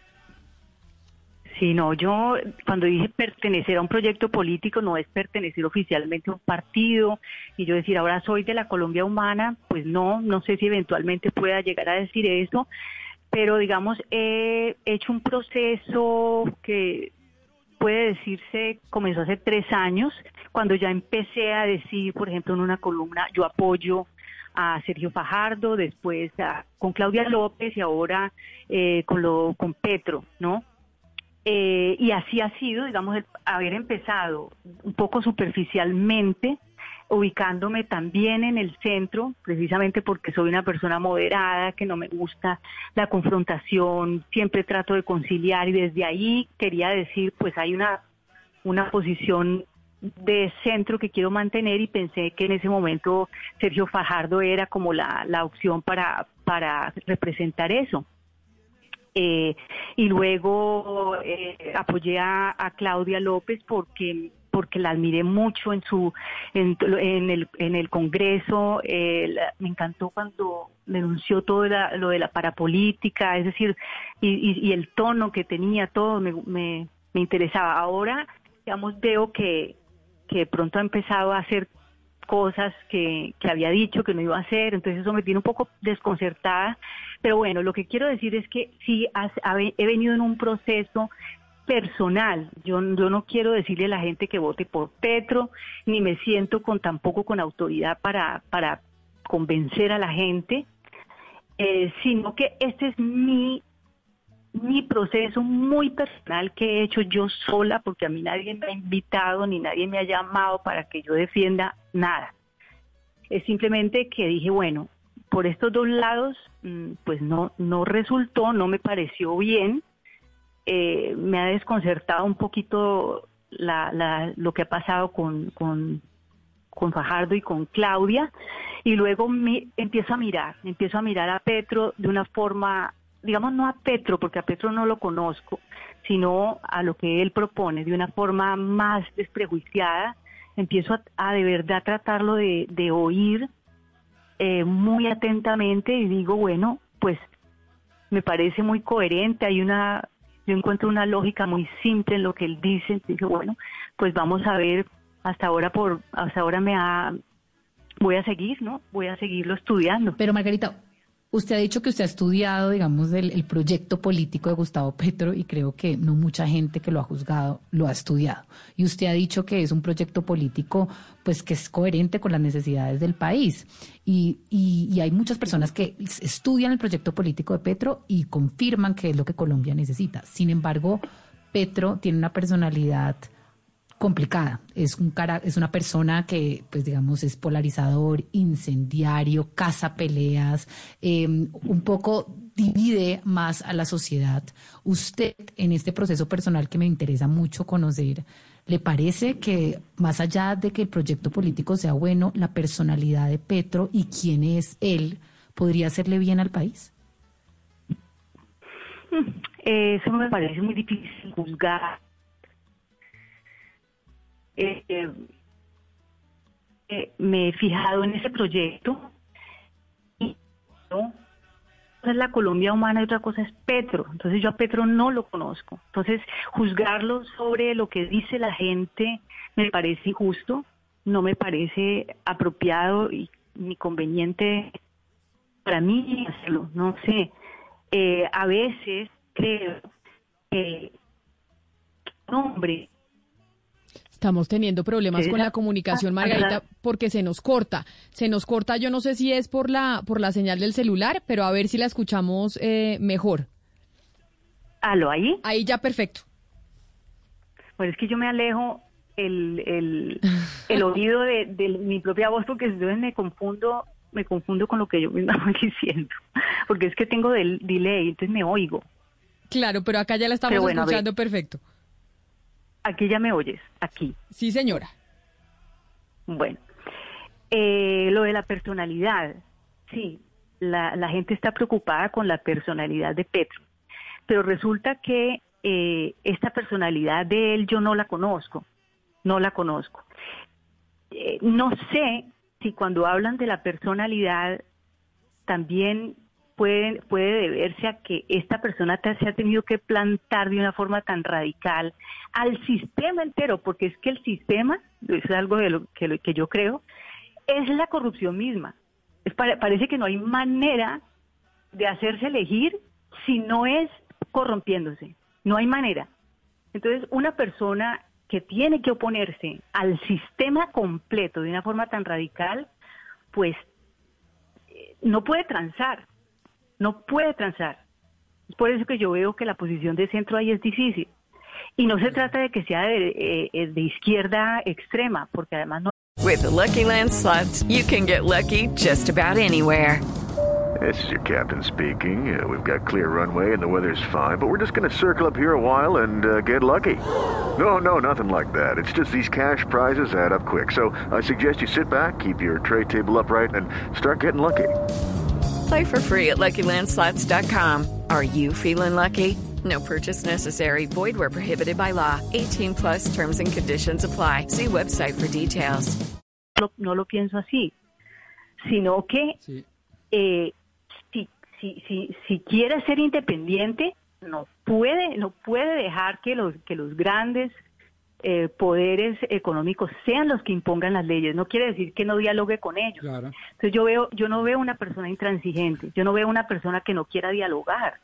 Speaker 65: Sí, no, yo cuando dije pertenecer a un proyecto político no es pertenecer oficialmente a un partido y yo decir ahora soy de la Colombia humana, pues no, no sé si eventualmente pueda llegar a decir eso, pero digamos he hecho un proceso que puede decirse comenzó hace tres años, cuando ya empecé a decir, por ejemplo, en una columna, yo apoyo a Sergio Fajardo, después con Claudia López y ahora eh, con, lo, con Petro, ¿no? Eh, y así ha sido, digamos, haber empezado un poco superficialmente ubicándome también en el centro, precisamente porque soy una persona moderada, que no me gusta la confrontación, siempre trato de conciliar y desde ahí quería decir, pues hay una, una posición de centro que quiero mantener y pensé que en ese momento Sergio Fajardo era como la, la opción para, para representar eso. Eh, y luego eh, apoyé a, a Claudia López porque porque la admiré mucho en su en, el en el Congreso me encantó cuando denunció todo lo de la parapolítica es decir y, el tono que tenía todo me, me, interesaba. Ahora digamos veo que que pronto ha empezado a hacer cosas que, que había dicho que no iba a hacer, entonces eso me tiene un poco desconcertada, pero bueno, lo que quiero decir es que sí he venido en un proceso personal. Yo, yo no quiero decirle a la gente que vote por Petro, ni me siento con tampoco con autoridad para, para convencer a la gente, eh, sino que este es mi, mi proceso muy personal que he hecho yo sola, porque a mí nadie me ha invitado ni nadie me ha llamado para que yo defienda nada. Es simplemente que dije, bueno, por estos dos lados, mm, pues no, no resultó, no me pareció bien. Eh, me ha desconcertado un poquito la, la, lo que ha pasado con, con, Fajardo y con Claudia. Y luego me, empiezo a mirar, empiezo a mirar a Petro de una forma, digamos, no a Petro, porque a Petro no lo conozco, sino a lo que él propone, de una forma más desprejuiciada. Empiezo a, a de verdad tratarlo de, de oír eh, muy atentamente y digo, bueno, pues me parece muy coherente, hay una, yo encuentro una lógica muy simple en lo que él dice, dije, bueno, pues vamos a ver, hasta ahora por, hasta ahora me ha, voy a seguir, ¿no? Voy a seguirlo estudiando.
Speaker 5: Pero Margarita, Usted ha dicho que usted ha estudiado, digamos, el, proyecto político de Gustavo Petro y creo que no mucha gente que lo ha juzgado lo ha estudiado. Y usted ha dicho que es un proyecto político, pues, que es coherente con las necesidades del país. Y, y, y hay muchas personas que estudian el proyecto político de Petro y confirman que es lo que Colombia necesita. Sin embargo, Petro tiene una personalidad complicada. Es, un cara, es una persona que, pues digamos, es polarizador, incendiario, caza peleas, eh, un poco divide más a la sociedad. Usted, en este proceso personal que me interesa mucho conocer, ¿le parece que más allá de que el proyecto político sea bueno, la personalidad de Petro y quién es él podría hacerle bien al país?
Speaker 65: Eso me parece muy difícil juzgar eh, eh, me he fijado en ese proyecto y ¿no? es la Colombia humana y otra cosa es Petro. Entonces yo a Petro no lo conozco. Entonces juzgarlo sobre lo que dice la gente me parece injusto, no me parece apropiado y ni conveniente para mí hacerlo. No sé. Eh, a veces creo que un hombre
Speaker 4: Estamos teniendo problemas con la comunicación, Margarita, porque se nos corta. Se nos corta, yo no sé si es por la, por la señal del celular, pero a ver si la escuchamos eh, mejor.
Speaker 65: ¿Aló, ahí?
Speaker 4: Ahí ya, perfecto.
Speaker 65: Pues es que yo me alejo el, el, el oído de, de, mi propia voz porque entonces me confundo me confundo con lo que yo misma voy diciendo. Porque es que tengo del delay, entonces me oigo.
Speaker 4: Claro, pero acá ya la estamos bueno, escuchando perfecto.
Speaker 65: Aquí ya me oyes, aquí.
Speaker 4: Sí, señora.
Speaker 65: Bueno, eh, lo de la personalidad, sí, la, la, gente está preocupada con la personalidad de Petro, pero resulta que eh, esta personalidad de él yo no la conozco, no la conozco. Eh, no sé si cuando hablan de la personalidad también puede, puede deberse a que esta persona se ha tenido que plantar de una forma tan radical al sistema entero, porque es que el sistema, es algo de lo que, lo, que yo creo, es la corrupción misma. Parece que no hay manera de hacerse elegir si no es corrompiéndose. No hay manera. Entonces, una persona que tiene que oponerse al sistema completo de una forma tan radical, pues eh, no puede transar no puede transar. Es por eso que yo veo que la posición de centro ahí es difícil. Y no se trata de que sea de, eh, de izquierda extrema, porque además no.
Speaker 68: With the Lucky Land slots, you can get lucky just about anywhere.
Speaker 69: This is your captain speaking. Uh, we've got clear runway and the weather's fine, but we're just going to circle up here a while and uh, get lucky. No, no, nothing like that. It's just these cash prizes add up quick. So I suggest you sit back, keep your tray table upright, and start getting lucky.
Speaker 68: Play for free at LuckyLandSlots.com. Are you feeling lucky? No purchase necessary. Void where prohibited by law. 18 plus terms and conditions apply. See website for details.
Speaker 65: No, no lo pienso así, sino que sí. eh, si, si, si, si quiere ser independiente, no puede, no puede dejar que los, que los grandes eh, poderes económicos sean los que impongan las leyes. No quiere decir que no dialogue con ellos. Claro. Entonces yo veo, yo no veo una persona intransigente, yo no veo una persona que no quiera dialogar.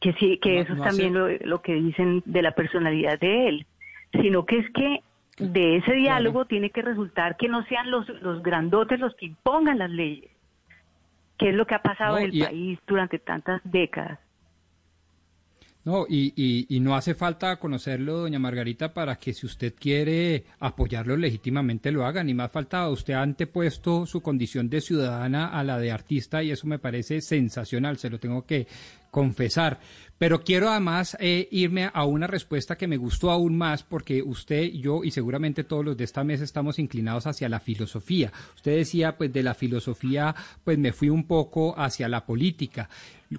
Speaker 65: Que sí, que no, eso no es también lo, lo, que dicen de la personalidad de él, sino que es que de ese diálogo claro. tiene que resultar que no sean los, los grandotes los que impongan las leyes, que es lo que ha pasado no, en el y... país durante tantas décadas.
Speaker 9: No, y, y, y, no hace falta conocerlo, doña Margarita, para que si usted quiere apoyarlo legítimamente lo haga. Ni más falta, usted ha antepuesto su condición de ciudadana a la de artista y eso me parece sensacional, se lo tengo que confesar. Pero quiero además eh, irme a una respuesta que me gustó aún más porque usted, yo y seguramente todos los de esta mesa estamos inclinados hacia la filosofía. Usted decía, pues de la filosofía, pues me fui un poco hacia la política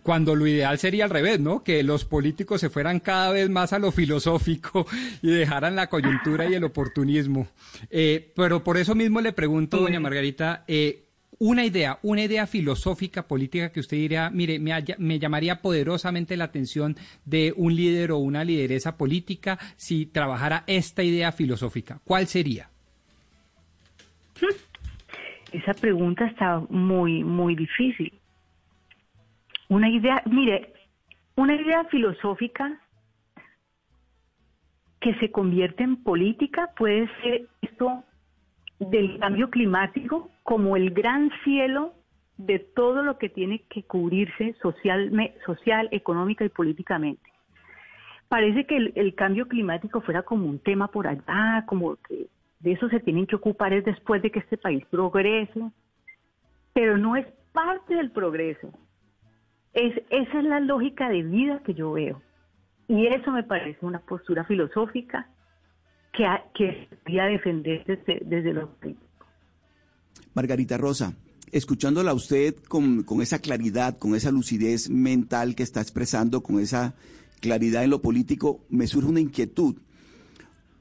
Speaker 9: cuando lo ideal sería al revés, ¿no? Que los políticos se fueran cada vez más a lo filosófico y dejaran la coyuntura y el oportunismo. Eh, pero por eso mismo le pregunto, doña Margarita, eh, una idea, una idea filosófica, política que usted diría, mire, me, me, llamaría poderosamente la atención de un líder o una lideresa política si trabajara esta idea filosófica. ¿Cuál sería?
Speaker 65: Esa pregunta está muy, muy difícil. Una idea, mire, una idea filosófica que se convierte en política puede ser esto del cambio climático como el gran cielo de todo lo que tiene que cubrirse social, social económica y políticamente. Parece que el, cambio climático fuera como un tema por allá, como que de eso se tienen que ocupar es después de que este país progrese, pero no es parte del progreso. Es, esa es la lógica de vida que yo veo. Y eso me parece una postura filosófica que, que defender desde, desde los
Speaker 7: Margarita Rosa, escuchándola a usted con, con esa claridad, con esa lucidez mental que está expresando, con esa claridad en lo político, me surge una inquietud.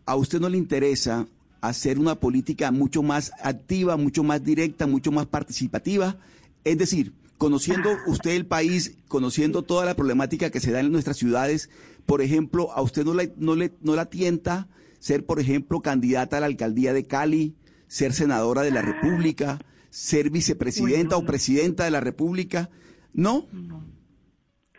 Speaker 7: ¿A usted no le interesa hacer una política mucho más activa, mucho más directa, mucho más participativa? Es decir, conociendo usted el país, conociendo toda la problemática que se da en nuestras ciudades, por ejemplo, ¿a usted no, le, no, le, no la tienta ser, por ejemplo, candidata a la alcaldía de Cali, ser senadora de la República, ser vicepresidenta o presidenta de la República? ¿No?
Speaker 65: No.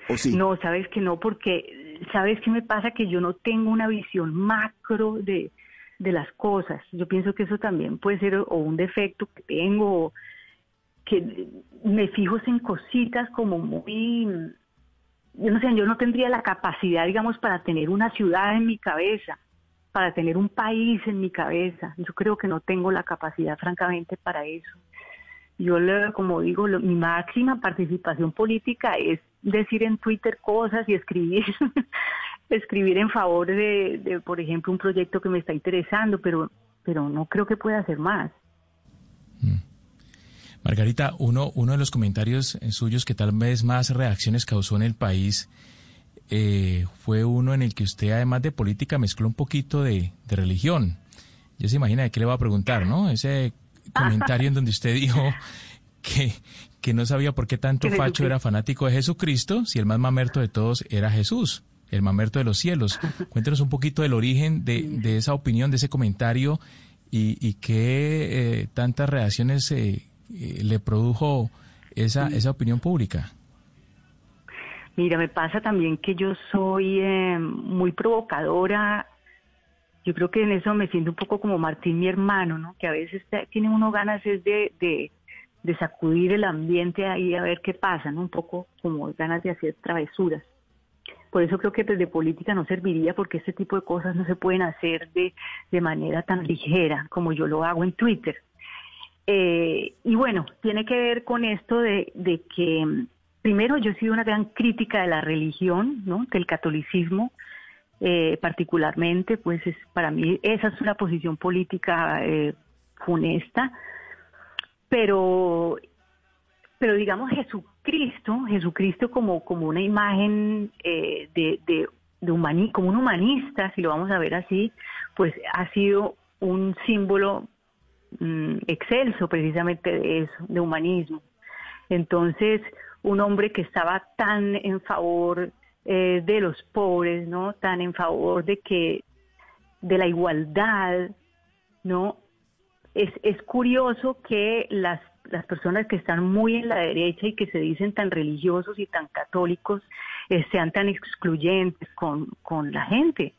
Speaker 7: ¿O sí?
Speaker 65: No, sabes que no, porque sabes qué me pasa que yo no tengo una visión macro de, de las cosas. Yo pienso que eso también puede ser o un defecto que tengo, o que me fijo en cositas como muy, yo no sé, yo no tendría la capacidad, digamos, para tener una ciudad en mi cabeza, para tener un país en mi cabeza. Yo creo que no tengo la capacidad, francamente, para eso. Yo, como digo, mi máxima participación política es decir en Twitter cosas y escribir, escribir en favor de, de, por ejemplo, un proyecto que me está interesando, pero, pero no creo que pueda hacer más.
Speaker 10: Margarita, uno, uno de los comentarios suyos que tal vez más reacciones causó en el país eh, fue uno en el que usted, además de política, mezcló un poquito de, de religión. Ya se imagina de qué le va a preguntar, ¿no? Ese comentario en donde usted dijo que, que no sabía por qué tanto Facho era fanático de Jesucristo si el más mamerto de todos era Jesús, el mamerto de los cielos. Cuéntenos un poquito del origen de, de esa opinión, de ese comentario y, y qué eh, tantas reacciones eh, le produjo esa, esa opinión pública?
Speaker 65: Mira, me pasa también que yo soy eh, muy provocadora. Yo creo que en eso me siento un poco como Martín, mi hermano, ¿no? Que a veces tiene uno ganas es de, de, de, sacudir el ambiente ahí a ver qué pasa, ¿no? Un poco como ganas de hacer travesuras. Por eso creo que desde política no serviría porque este tipo de cosas no se pueden hacer de, de manera tan ligera como yo lo hago en Twitter. Eh, y bueno, tiene que ver con esto de, de, que, primero, yo he sido una gran crítica de la religión, ¿no? del catolicismo, eh, particularmente, pues es, para mí esa es una posición política eh, funesta, pero, pero digamos Jesucristo, Jesucristo como, como una imagen eh, de, de, humani como un humanista, si lo vamos a ver así, pues ha sido un símbolo mm, excelso precisamente de eso, de humanismo. Entonces, un hombre que estaba tan en favor eh, de los pobres, ¿no? Tan en favor de que de la igualdad, ¿no? Es, es curioso que las, las personas que están muy en la derecha y que se dicen tan religiosos y tan católicos eh, sean tan excluyentes con, con la gente.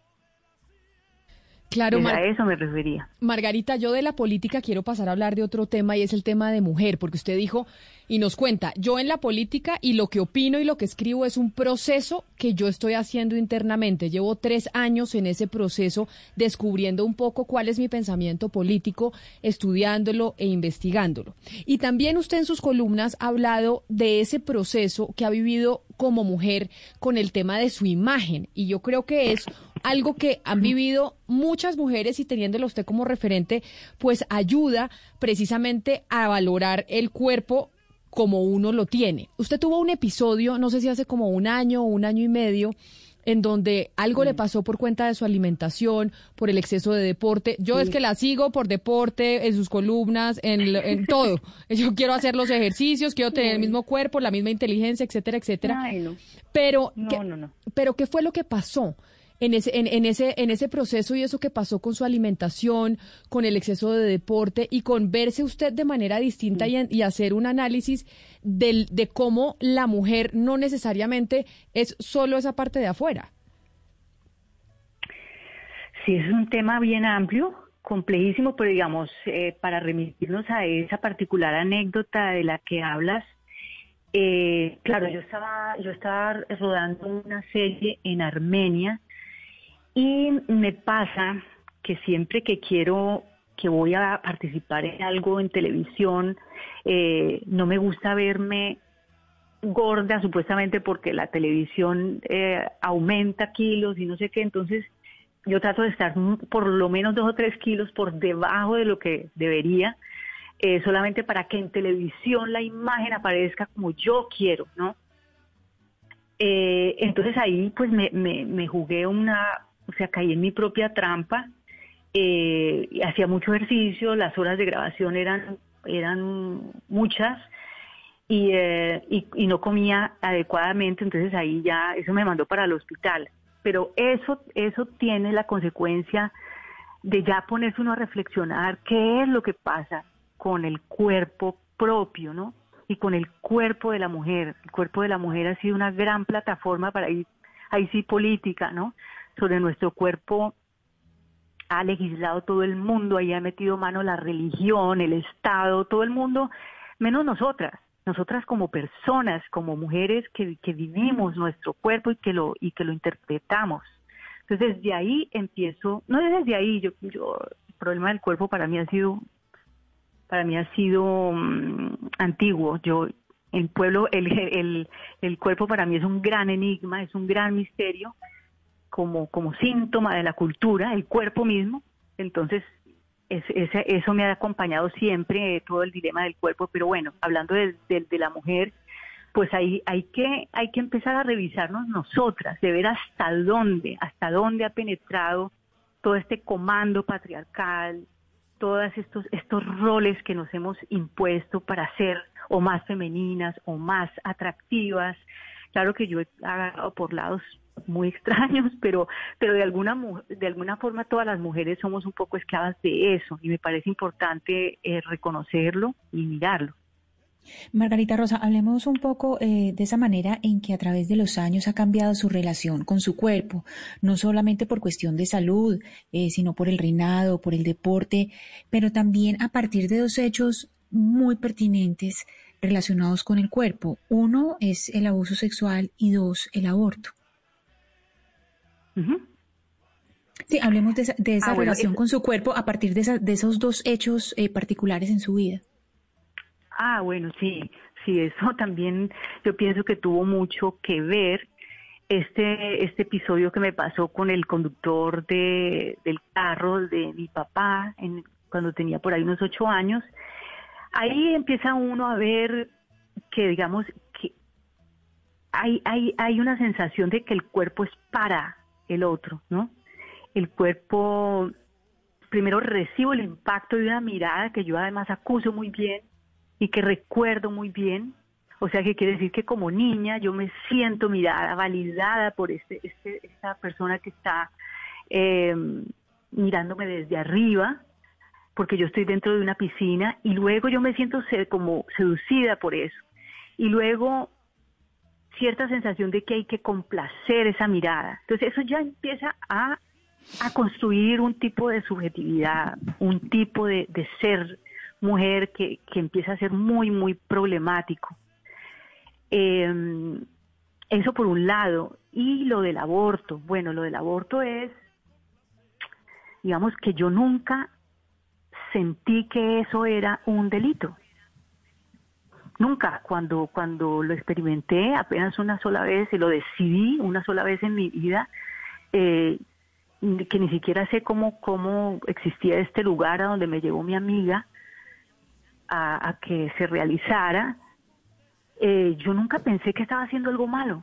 Speaker 4: Claro, Mar-
Speaker 65: a eso me refería.
Speaker 4: Margarita, yo de la política quiero pasar a hablar de otro tema y es el tema de mujer, porque usted dijo y nos cuenta, yo en la política y lo que opino y lo que escribo es un proceso que yo estoy haciendo internamente. Llevo tres años en ese proceso descubriendo un poco cuál es mi pensamiento político, estudiándolo e investigándolo. Y también usted en sus columnas ha hablado de ese proceso que ha vivido como mujer con el tema de su imagen y yo creo que es algo que han vivido muchas mujeres y teniéndolo usted como referente, pues ayuda precisamente a valorar el cuerpo como uno lo tiene. Usted tuvo un episodio, no sé si hace como un año o un año y medio, en donde algo le pasó por cuenta de su alimentación, por el exceso de deporte. Yo es que la sigo por deporte, en sus columnas, en, en todo. Yo quiero hacer los ejercicios, quiero tener el mismo cuerpo, la misma inteligencia, etcétera, etcétera.
Speaker 65: Ay, no.
Speaker 4: Pero,
Speaker 65: No,
Speaker 4: ¿qué,
Speaker 65: no, no.
Speaker 4: pero ¿qué fue lo que pasó? En ese, en, en ese, en ese proceso y eso que pasó con su alimentación, con el exceso de deporte y con verse usted de manera distinta y, y hacer un análisis del, de cómo la mujer no necesariamente es solo esa parte de afuera.
Speaker 65: Sí, es un tema bien amplio, complejísimo, pero digamos, eh, para remitirnos a esa particular anécdota de la que hablas, eh, claro, yo estaba, yo estaba rodando una serie en Armenia y me pasa que siempre que quiero, que voy a participar en algo en televisión, eh, no me gusta verme gorda supuestamente porque la televisión eh, aumenta kilos y no sé qué, entonces yo trato de estar por lo menos dos o tres kilos por debajo de lo que debería, eh, solamente para que en televisión la imagen aparezca como yo quiero, ¿no? Eh, entonces ahí pues me jugué una, o sea, caí en mi propia trampa, eh, hacía mucho ejercicio, las horas de grabación eran, eran muchas, y, eh, y no comía adecuadamente, entonces ahí ya eso me mandó para el hospital. Pero eso, eso tiene la consecuencia de ya ponerse uno a reflexionar qué es lo que pasa con el cuerpo propio, ¿no? Y con el cuerpo de la mujer. El cuerpo de la mujer ha sido una gran plataforma para ir, ahí sí política, ¿no? Sobre nuestro cuerpo ha legislado todo el mundo, ahí ha metido mano la religión, el Estado, todo el mundo, menos nosotras nosotras como personas, como mujeres que, que, vivimos nuestro cuerpo y que lo y que lo interpretamos. Entonces desde ahí empiezo, no desde ahí, yo, yo el problema del cuerpo para mí ha sido para mí ha sido um, antiguo. Yo el pueblo, el, el, el cuerpo para mí es un gran enigma, es un gran misterio, como, como síntoma de la cultura, el cuerpo mismo. Entonces es, ese, eso me ha acompañado siempre, eh, todo el dilema del cuerpo, pero bueno, hablando de, de, de, la mujer, pues ahí hay que, hay que empezar a revisarnos nosotras, de ver hasta dónde, hasta dónde ha penetrado todo este comando patriarcal, todos estos, estos roles que nos hemos impuesto para ser o más femeninas o más atractivas. Claro que yo he agarrado por lados muy extraños, pero, pero de alguna de alguna forma todas las mujeres somos un poco esclavas de eso y me parece importante eh, reconocerlo y mirarlo.
Speaker 66: Margarita Rosa, hablemos un poco eh, de esa manera en que a través de los años ha cambiado su relación con su cuerpo, no solamente por cuestión de salud, eh, sino por el reinado, por el deporte, pero también a partir de dos hechos muy pertinentes relacionados con el cuerpo. Uno es el abuso sexual y dos, el aborto. Uh -huh. Sí, hablemos de esa, de esa ah, relación bueno, con su cuerpo a partir de, esa, de esos dos hechos eh, particulares en su vida.
Speaker 65: Ah, bueno, sí, sí, eso también yo pienso que tuvo mucho que ver este, este episodio que me pasó con el conductor de, del carro de mi papá en, cuando tenía por ahí unos ocho años. Ahí empieza uno a ver que, digamos, que hay, hay, hay una sensación de que el cuerpo es para el otro, ¿no? El cuerpo, primero recibo el impacto de una mirada que yo además acuso muy bien y que recuerdo muy bien. O sea, que quiere decir que como niña yo me siento mirada, validada por este, este, esta persona que está eh, mirándome desde arriba, porque yo estoy dentro de una piscina y luego yo me siento como seducida por eso. Y luego cierta sensación de que hay que complacer esa mirada. Entonces eso ya empieza a a construir un tipo de subjetividad, un tipo de, de ser mujer que, que, empieza a ser muy, muy problemático. Eh, eso por un lado. Y lo del aborto. Bueno, lo del aborto es, digamos que yo nunca sentí que eso era un delito. Nunca, cuando, cuando lo experimenté apenas una sola vez y lo decidí una sola vez en mi vida, eh, que ni siquiera sé cómo, cómo existía este lugar a donde me llevó mi amiga a, que se realizara, eh, yo nunca pensé que estaba haciendo algo malo,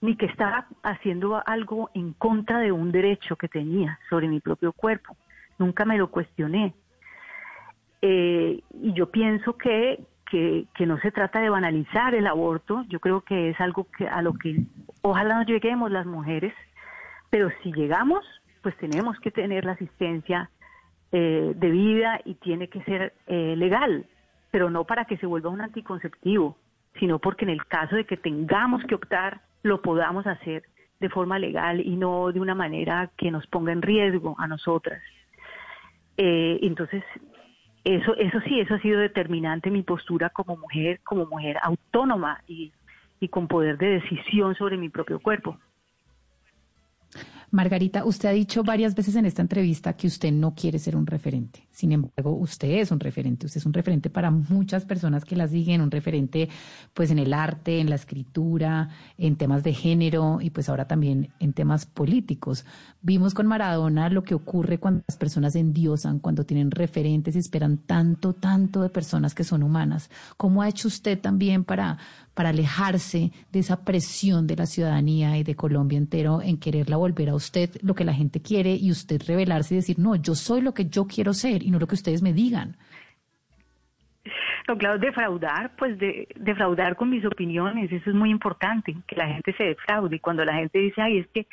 Speaker 65: ni que estaba haciendo algo en contra de un derecho que tenía sobre mi propio cuerpo. Nunca me lo cuestioné. Eh, y yo pienso que, que, no se trata de banalizar el aborto, yo creo que es algo que a lo que ojalá nos lleguemos las mujeres, pero si llegamos, pues tenemos que tener la asistencia eh, de vida y tiene que ser eh, legal, pero no para que se vuelva un anticonceptivo, sino porque en el caso de que tengamos que optar, lo podamos hacer de forma legal y no de una manera que nos ponga en riesgo a nosotras. Eh, entonces, eso, eso sí, eso ha sido determinante mi postura como mujer, como mujer autónoma y, y con poder de decisión sobre mi propio cuerpo.
Speaker 70: Margarita, usted ha dicho varias veces en esta entrevista que usted no quiere ser un referente. Sin embargo, usted es un referente. Usted es un referente para muchas personas que la siguen, un referente pues en el arte, en la escritura, en temas de género y pues ahora también en temas políticos. Vimos con Maradona lo que ocurre cuando las personas endiosan, cuando tienen referentes y esperan tanto, tanto de personas que son humanas. ¿Cómo ha hecho usted también para, para alejarse de esa presión de la ciudadanía y de Colombia entero en quererla volver a usted lo que la gente quiere y usted revelarse y decir, no, yo soy lo que yo quiero ser y no lo que ustedes me digan.
Speaker 65: No, claro, defraudar, pues de, defraudar con mis opiniones, eso es muy importante, que la gente se defraude. Y cuando la gente dice, ay, es que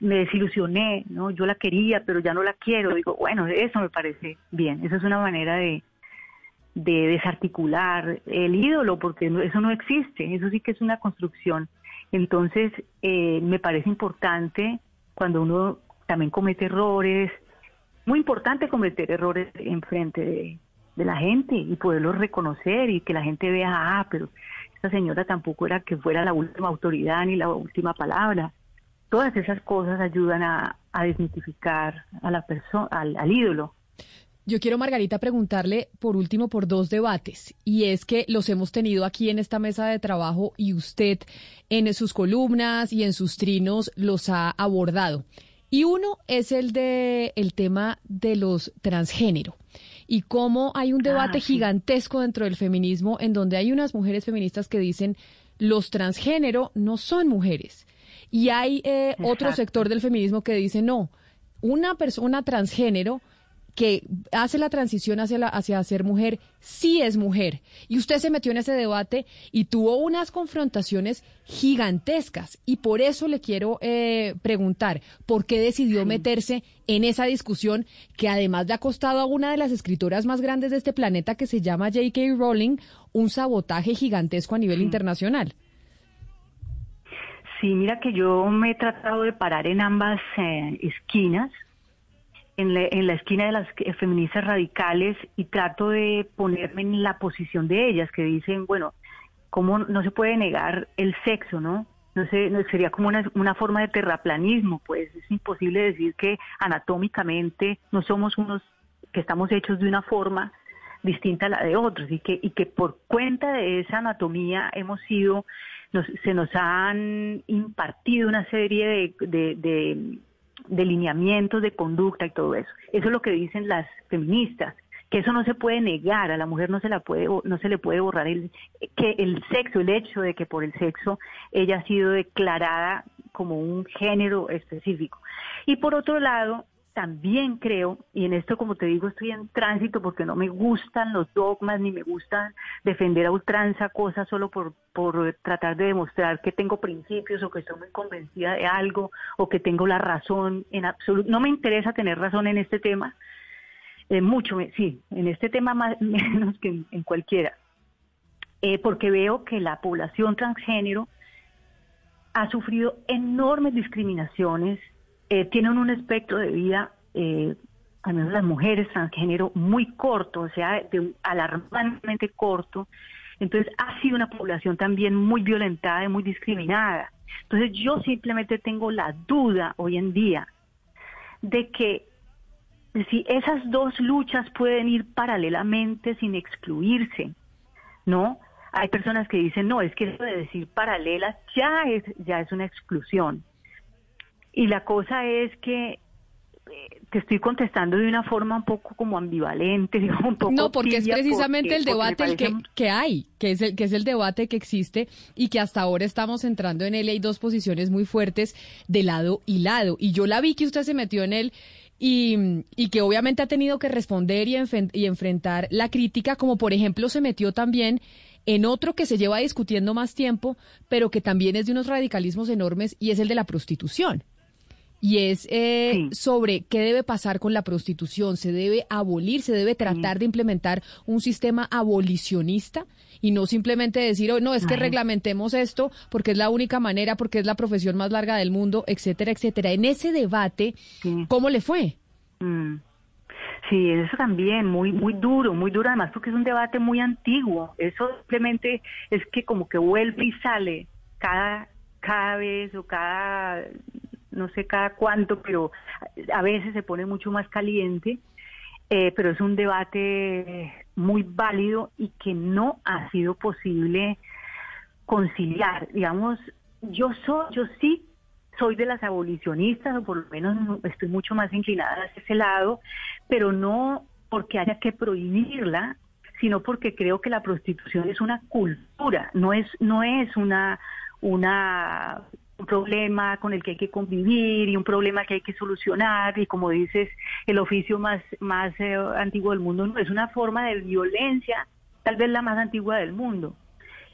Speaker 65: me desilusioné, no, yo la quería, pero ya no la quiero, digo, bueno, eso me parece bien. Eso es una manera de, de desarticular el ídolo, porque eso no existe, eso sí que es una construcción. Entonces, eh, me parece importante cuando uno también comete errores, muy importante cometer errores en frente de, la gente y poderlos reconocer y que la gente vea, ah, pero esta señora tampoco era que fuera la última autoridad ni la última palabra. Todas esas cosas ayudan a, desmitificar a la persona, al ídolo.
Speaker 4: Yo quiero, Margarita, preguntarle por último por dos debates, y es que los hemos tenido aquí en esta mesa de trabajo y usted en sus columnas y en sus trinos los ha abordado. Y uno es el de el tema de los transgénero y cómo hay un debate ah, sí. gigantesco dentro del feminismo en donde hay unas mujeres feministas que dicen los transgénero no son mujeres y hay eh, otro sector del feminismo que dice no, una persona transgénero que hace la transición hacia, la, hacia ser mujer, sí es mujer. Y usted se metió en ese debate y tuvo unas confrontaciones gigantescas. Y por eso le quiero eh, preguntar, ¿por qué decidió meterse en esa discusión que además le ha costado a una de las escritoras más grandes de este planeta, que se llama J.K. Rowling, un sabotaje gigantesco a nivel sí. internacional?
Speaker 65: Sí, mira que yo me he tratado de parar en ambas eh, esquinas en la, en la esquina de las feministas radicales y trato de ponerme en la posición de ellas que dicen, bueno, ¿cómo no se puede negar el sexo, no? No, sé, no sería como una, una forma de terraplanismo, pues es imposible decir que anatómicamente no somos unos que estamos hechos de una forma distinta a la de otros y que, y que por cuenta de esa anatomía hemos sido, nos, se nos han impartido una serie de, de, de de lineamientos de conducta y todo eso. Eso es lo que dicen las feministas, que eso no se puede negar, a la mujer no se la puede no se le puede borrar el que el sexo, el hecho de que por el sexo ella ha sido declarada como un género específico. Y por otro lado, también creo, y en esto como te digo estoy en tránsito porque no me gustan los dogmas ni me gustan defender a ultranza cosas solo por, por tratar de demostrar que tengo principios o que estoy muy convencida de algo o que tengo la razón en absoluto. No me interesa tener razón en este tema, eh, mucho, sí, en este tema más, menos que en, cualquiera, eh, porque veo que la población transgénero ha sufrido enormes discriminaciones eh, tienen un espectro de vida, eh, al menos las mujeres transgénero, muy corto, o sea, de, alarmantemente corto. Entonces ha sido una población también muy violentada y muy discriminada. Entonces yo simplemente tengo la duda hoy en día de que si esas dos luchas pueden ir paralelamente sin excluirse, ¿no? Hay personas que dicen, no, es que eso de decir paralelas ya es, ya es una exclusión. Y la cosa es que eh, te estoy contestando de una forma un poco como ambivalente, un poco
Speaker 4: No, porque es precisamente
Speaker 65: porque-
Speaker 4: el debate el que, que hay, que es, el, que es el debate que existe y que hasta ahora estamos entrando en él. y Hay dos posiciones muy fuertes de lado y lado. Y yo la vi que usted se metió en él y, y que obviamente ha tenido que responder y enfrentar la crítica, como por ejemplo se metió también en otro que se lleva discutiendo más tiempo, pero que también es de unos radicalismos enormes y es el de la prostitución y es eh, sobre qué debe pasar con la prostitución. ¿Se debe abolir, se debe tratar de implementar un sistema abolicionista y no simplemente decir, oh, no, es que
Speaker 65: Ajá.
Speaker 4: reglamentemos esto porque es la única manera, porque es la profesión más larga del mundo, etcétera, etcétera? En ese debate, ¿cómo le fue?
Speaker 65: Mm. Sí, eso también, muy muy duro, muy duro además porque es un debate muy antiguo. Eso simplemente es que como que vuelve y sale cada, cada vez o cada, no sé cada cuánto, pero a veces se pone mucho más caliente. Eh, pero es un debate muy válido y que no ha sido posible conciliar. Digamos, yo soy, yo sí soy de las abolicionistas, o por lo menos no- estoy mucho más inclinada hacia ese lado, pero no porque haya que prohibirla, sino porque creo que la prostitución es una cultura, no es, no es una, una un problema con el que hay que convivir y un problema que hay que solucionar y como dices el oficio más más eh, antiguo del mundo no es una forma de violencia tal vez la más antigua del mundo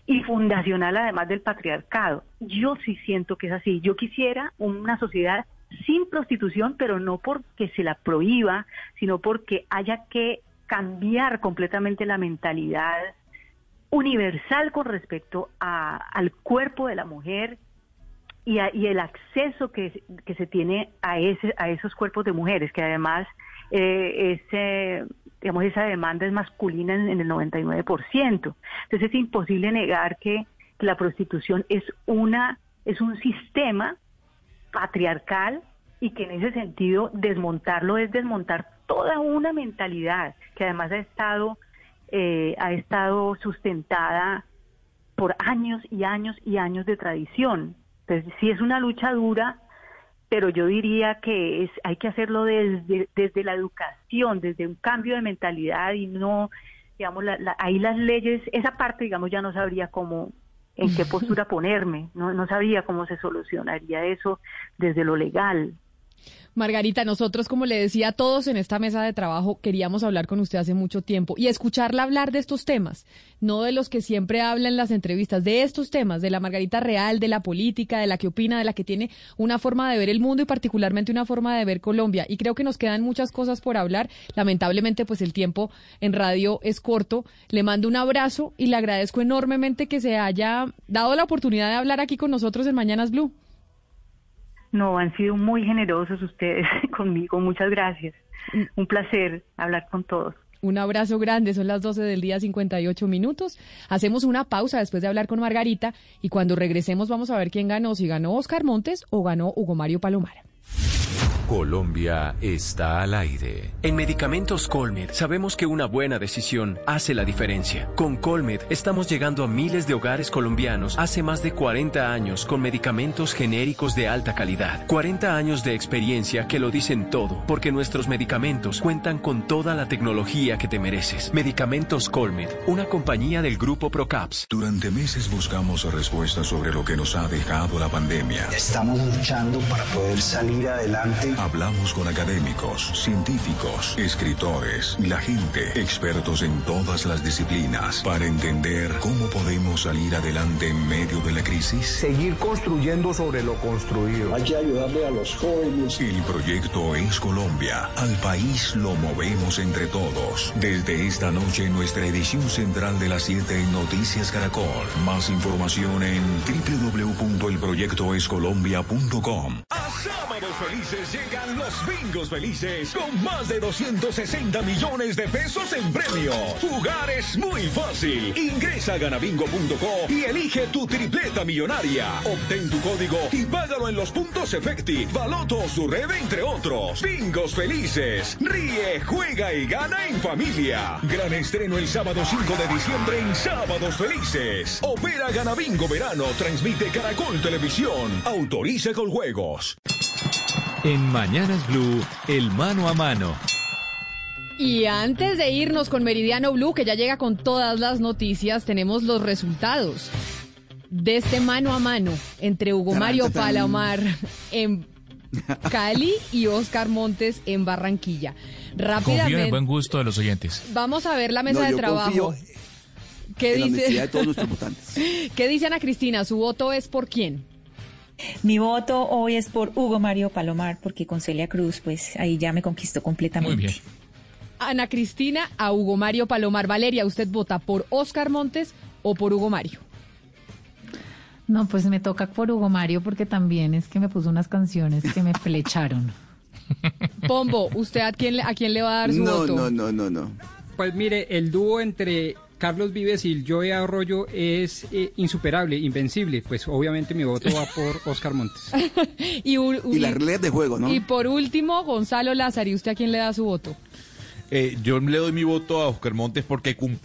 Speaker 65: y fundacional además del patriarcado. Yo sí siento que es así. Yo quisiera una sociedad sin prostitución, pero no porque se la prohíba, sino porque haya que cambiar completamente la mentalidad universal con respecto a- al cuerpo de la mujer y, a- y el acceso que, que se tiene a ese a esos cuerpos de mujeres que además eh, ese digamos esa demanda es masculina en, en el 99%. Entonces es imposible negar que la prostitución es una es un sistema patriarcal y que en ese sentido desmontarlo es desmontar toda una mentalidad que además ha estado eh, ha estado sustentada por años y años y años de tradición. Entonces sí es una lucha dura, pero yo diría que es hay que hacerlo desde desde la educación, desde un cambio de mentalidad y no digamos la- la- ahí las leyes esa parte digamos ya no sabría cómo en qué postura ponerme, no no sabría cómo se solucionaría eso desde lo legal.
Speaker 4: Margarita, nosotros, como le decía todos en esta mesa de trabajo, queríamos hablar con usted hace mucho tiempo y escucharla hablar de estos temas, no de los que siempre habla en las entrevistas, de estos temas, de la Margarita real, de la política, de la que opina, de la que tiene una forma de ver el mundo y particularmente una forma de ver Colombia. Y creo que nos quedan muchas cosas por hablar. Lamentablemente, pues el tiempo en radio es corto. Le mando un abrazo y le agradezco enormemente que se haya dado la oportunidad de hablar aquí con nosotros en Mañanas Blue.
Speaker 65: No, han sido muy generosos ustedes conmigo, muchas gracias. Un placer hablar con todos.
Speaker 4: Un abrazo grande, son las 12 del día 58 minutos. Hacemos una pausa después de hablar con Margarita y cuando regresemos vamos a ver quién ganó, si ganó Oscar Montes o ganó Hugo Mario Palomar.
Speaker 3: Colombia está al aire.
Speaker 34: En Medicamentos Colmed sabemos que una buena decisión hace la diferencia. Con Colmed estamos llegando a miles de hogares colombianos hace más de 40 años con medicamentos genéricos de alta calidad. 40 años de experiencia que lo dicen todo, porque nuestros medicamentos cuentan con toda la tecnología que te mereces. Medicamentos Colmed, una compañía del grupo Procaps.
Speaker 31: Durante meses buscamos respuestas sobre lo que nos ha dejado la pandemia.
Speaker 65: Estamos luchando para poder salir adelante.
Speaker 31: Hablamos con académicos, científicos, escritores, la gente, expertos en todas las disciplinas, para entender cómo podemos salir adelante en medio de la crisis.
Speaker 71: Seguir construyendo sobre lo construido.
Speaker 31: Hay que ayudarle a los jóvenes. El proyecto es Colombia. Al país lo movemos entre todos. Desde esta noche, nuestra edición central de las 7 en Noticias Caracol. Más información en www.elproyectoescolombia.com.
Speaker 72: A sábado
Speaker 31: felices llegan los bingos felices con más de 260 millones de pesos en premio. Jugar es muy fácil. Ingresa a ganabingo.co y elige tu tripleta millonaria. Obtén tu código y págalo en los puntos Efecti, Baloto su red, entre otros. Bingos felices. Ríe, juega y gana en familia. Gran estreno el sábado 5 de diciembre en Sábados Felices. Opera Ganabingo Verano. Transmite Caracol Televisión. Autoriza con juegos.
Speaker 3: En Mañanas Blue, el mano a mano.
Speaker 4: Y antes de irnos con Meridiano Blue, que ya llega con todas las noticias, tenemos los resultados de este mano a mano entre Hugo Mario Palomar en Cali y Oscar Montes en Barranquilla.
Speaker 10: Confío en el
Speaker 4: Rápidamente,
Speaker 10: buen gusto de los oyentes.
Speaker 4: vamos a ver la mesa
Speaker 7: No,
Speaker 4: de trabajo. ¿Qué
Speaker 7: en la honestidad
Speaker 4: dice?
Speaker 7: de todos.
Speaker 4: ¿Qué dice Ana Cristina? ¿Su voto es por quién?
Speaker 29: Mi voto hoy es por Hugo Mario Palomar, porque con Celia Cruz, pues ahí ya me conquistó completamente.
Speaker 10: Muy bien.
Speaker 4: Ana Cristina a Hugo Mario Palomar. Valeria, ¿usted vota por Oscar Montes o por Hugo Mario?
Speaker 5: No, pues me toca por Hugo Mario porque también es que me puso unas canciones que me flecharon.
Speaker 4: Pombo, ¿usted a quién, le- a quién le va a dar su
Speaker 7: No,
Speaker 4: voto?
Speaker 7: no, no, no, no.
Speaker 9: Pues mire, el dúo entre Carlos Vives y Joey Arroyo es eh, insuperable, invencible. Pues obviamente mi voto va por Oscar Montes.
Speaker 4: y, u-
Speaker 7: Y las reglas de juego, ¿no?
Speaker 4: y por último, Gonzalo Lázaro, ¿y usted a quién le da su voto?
Speaker 6: Eh, yo le doy mi voto a Oscar Montes porque cumplió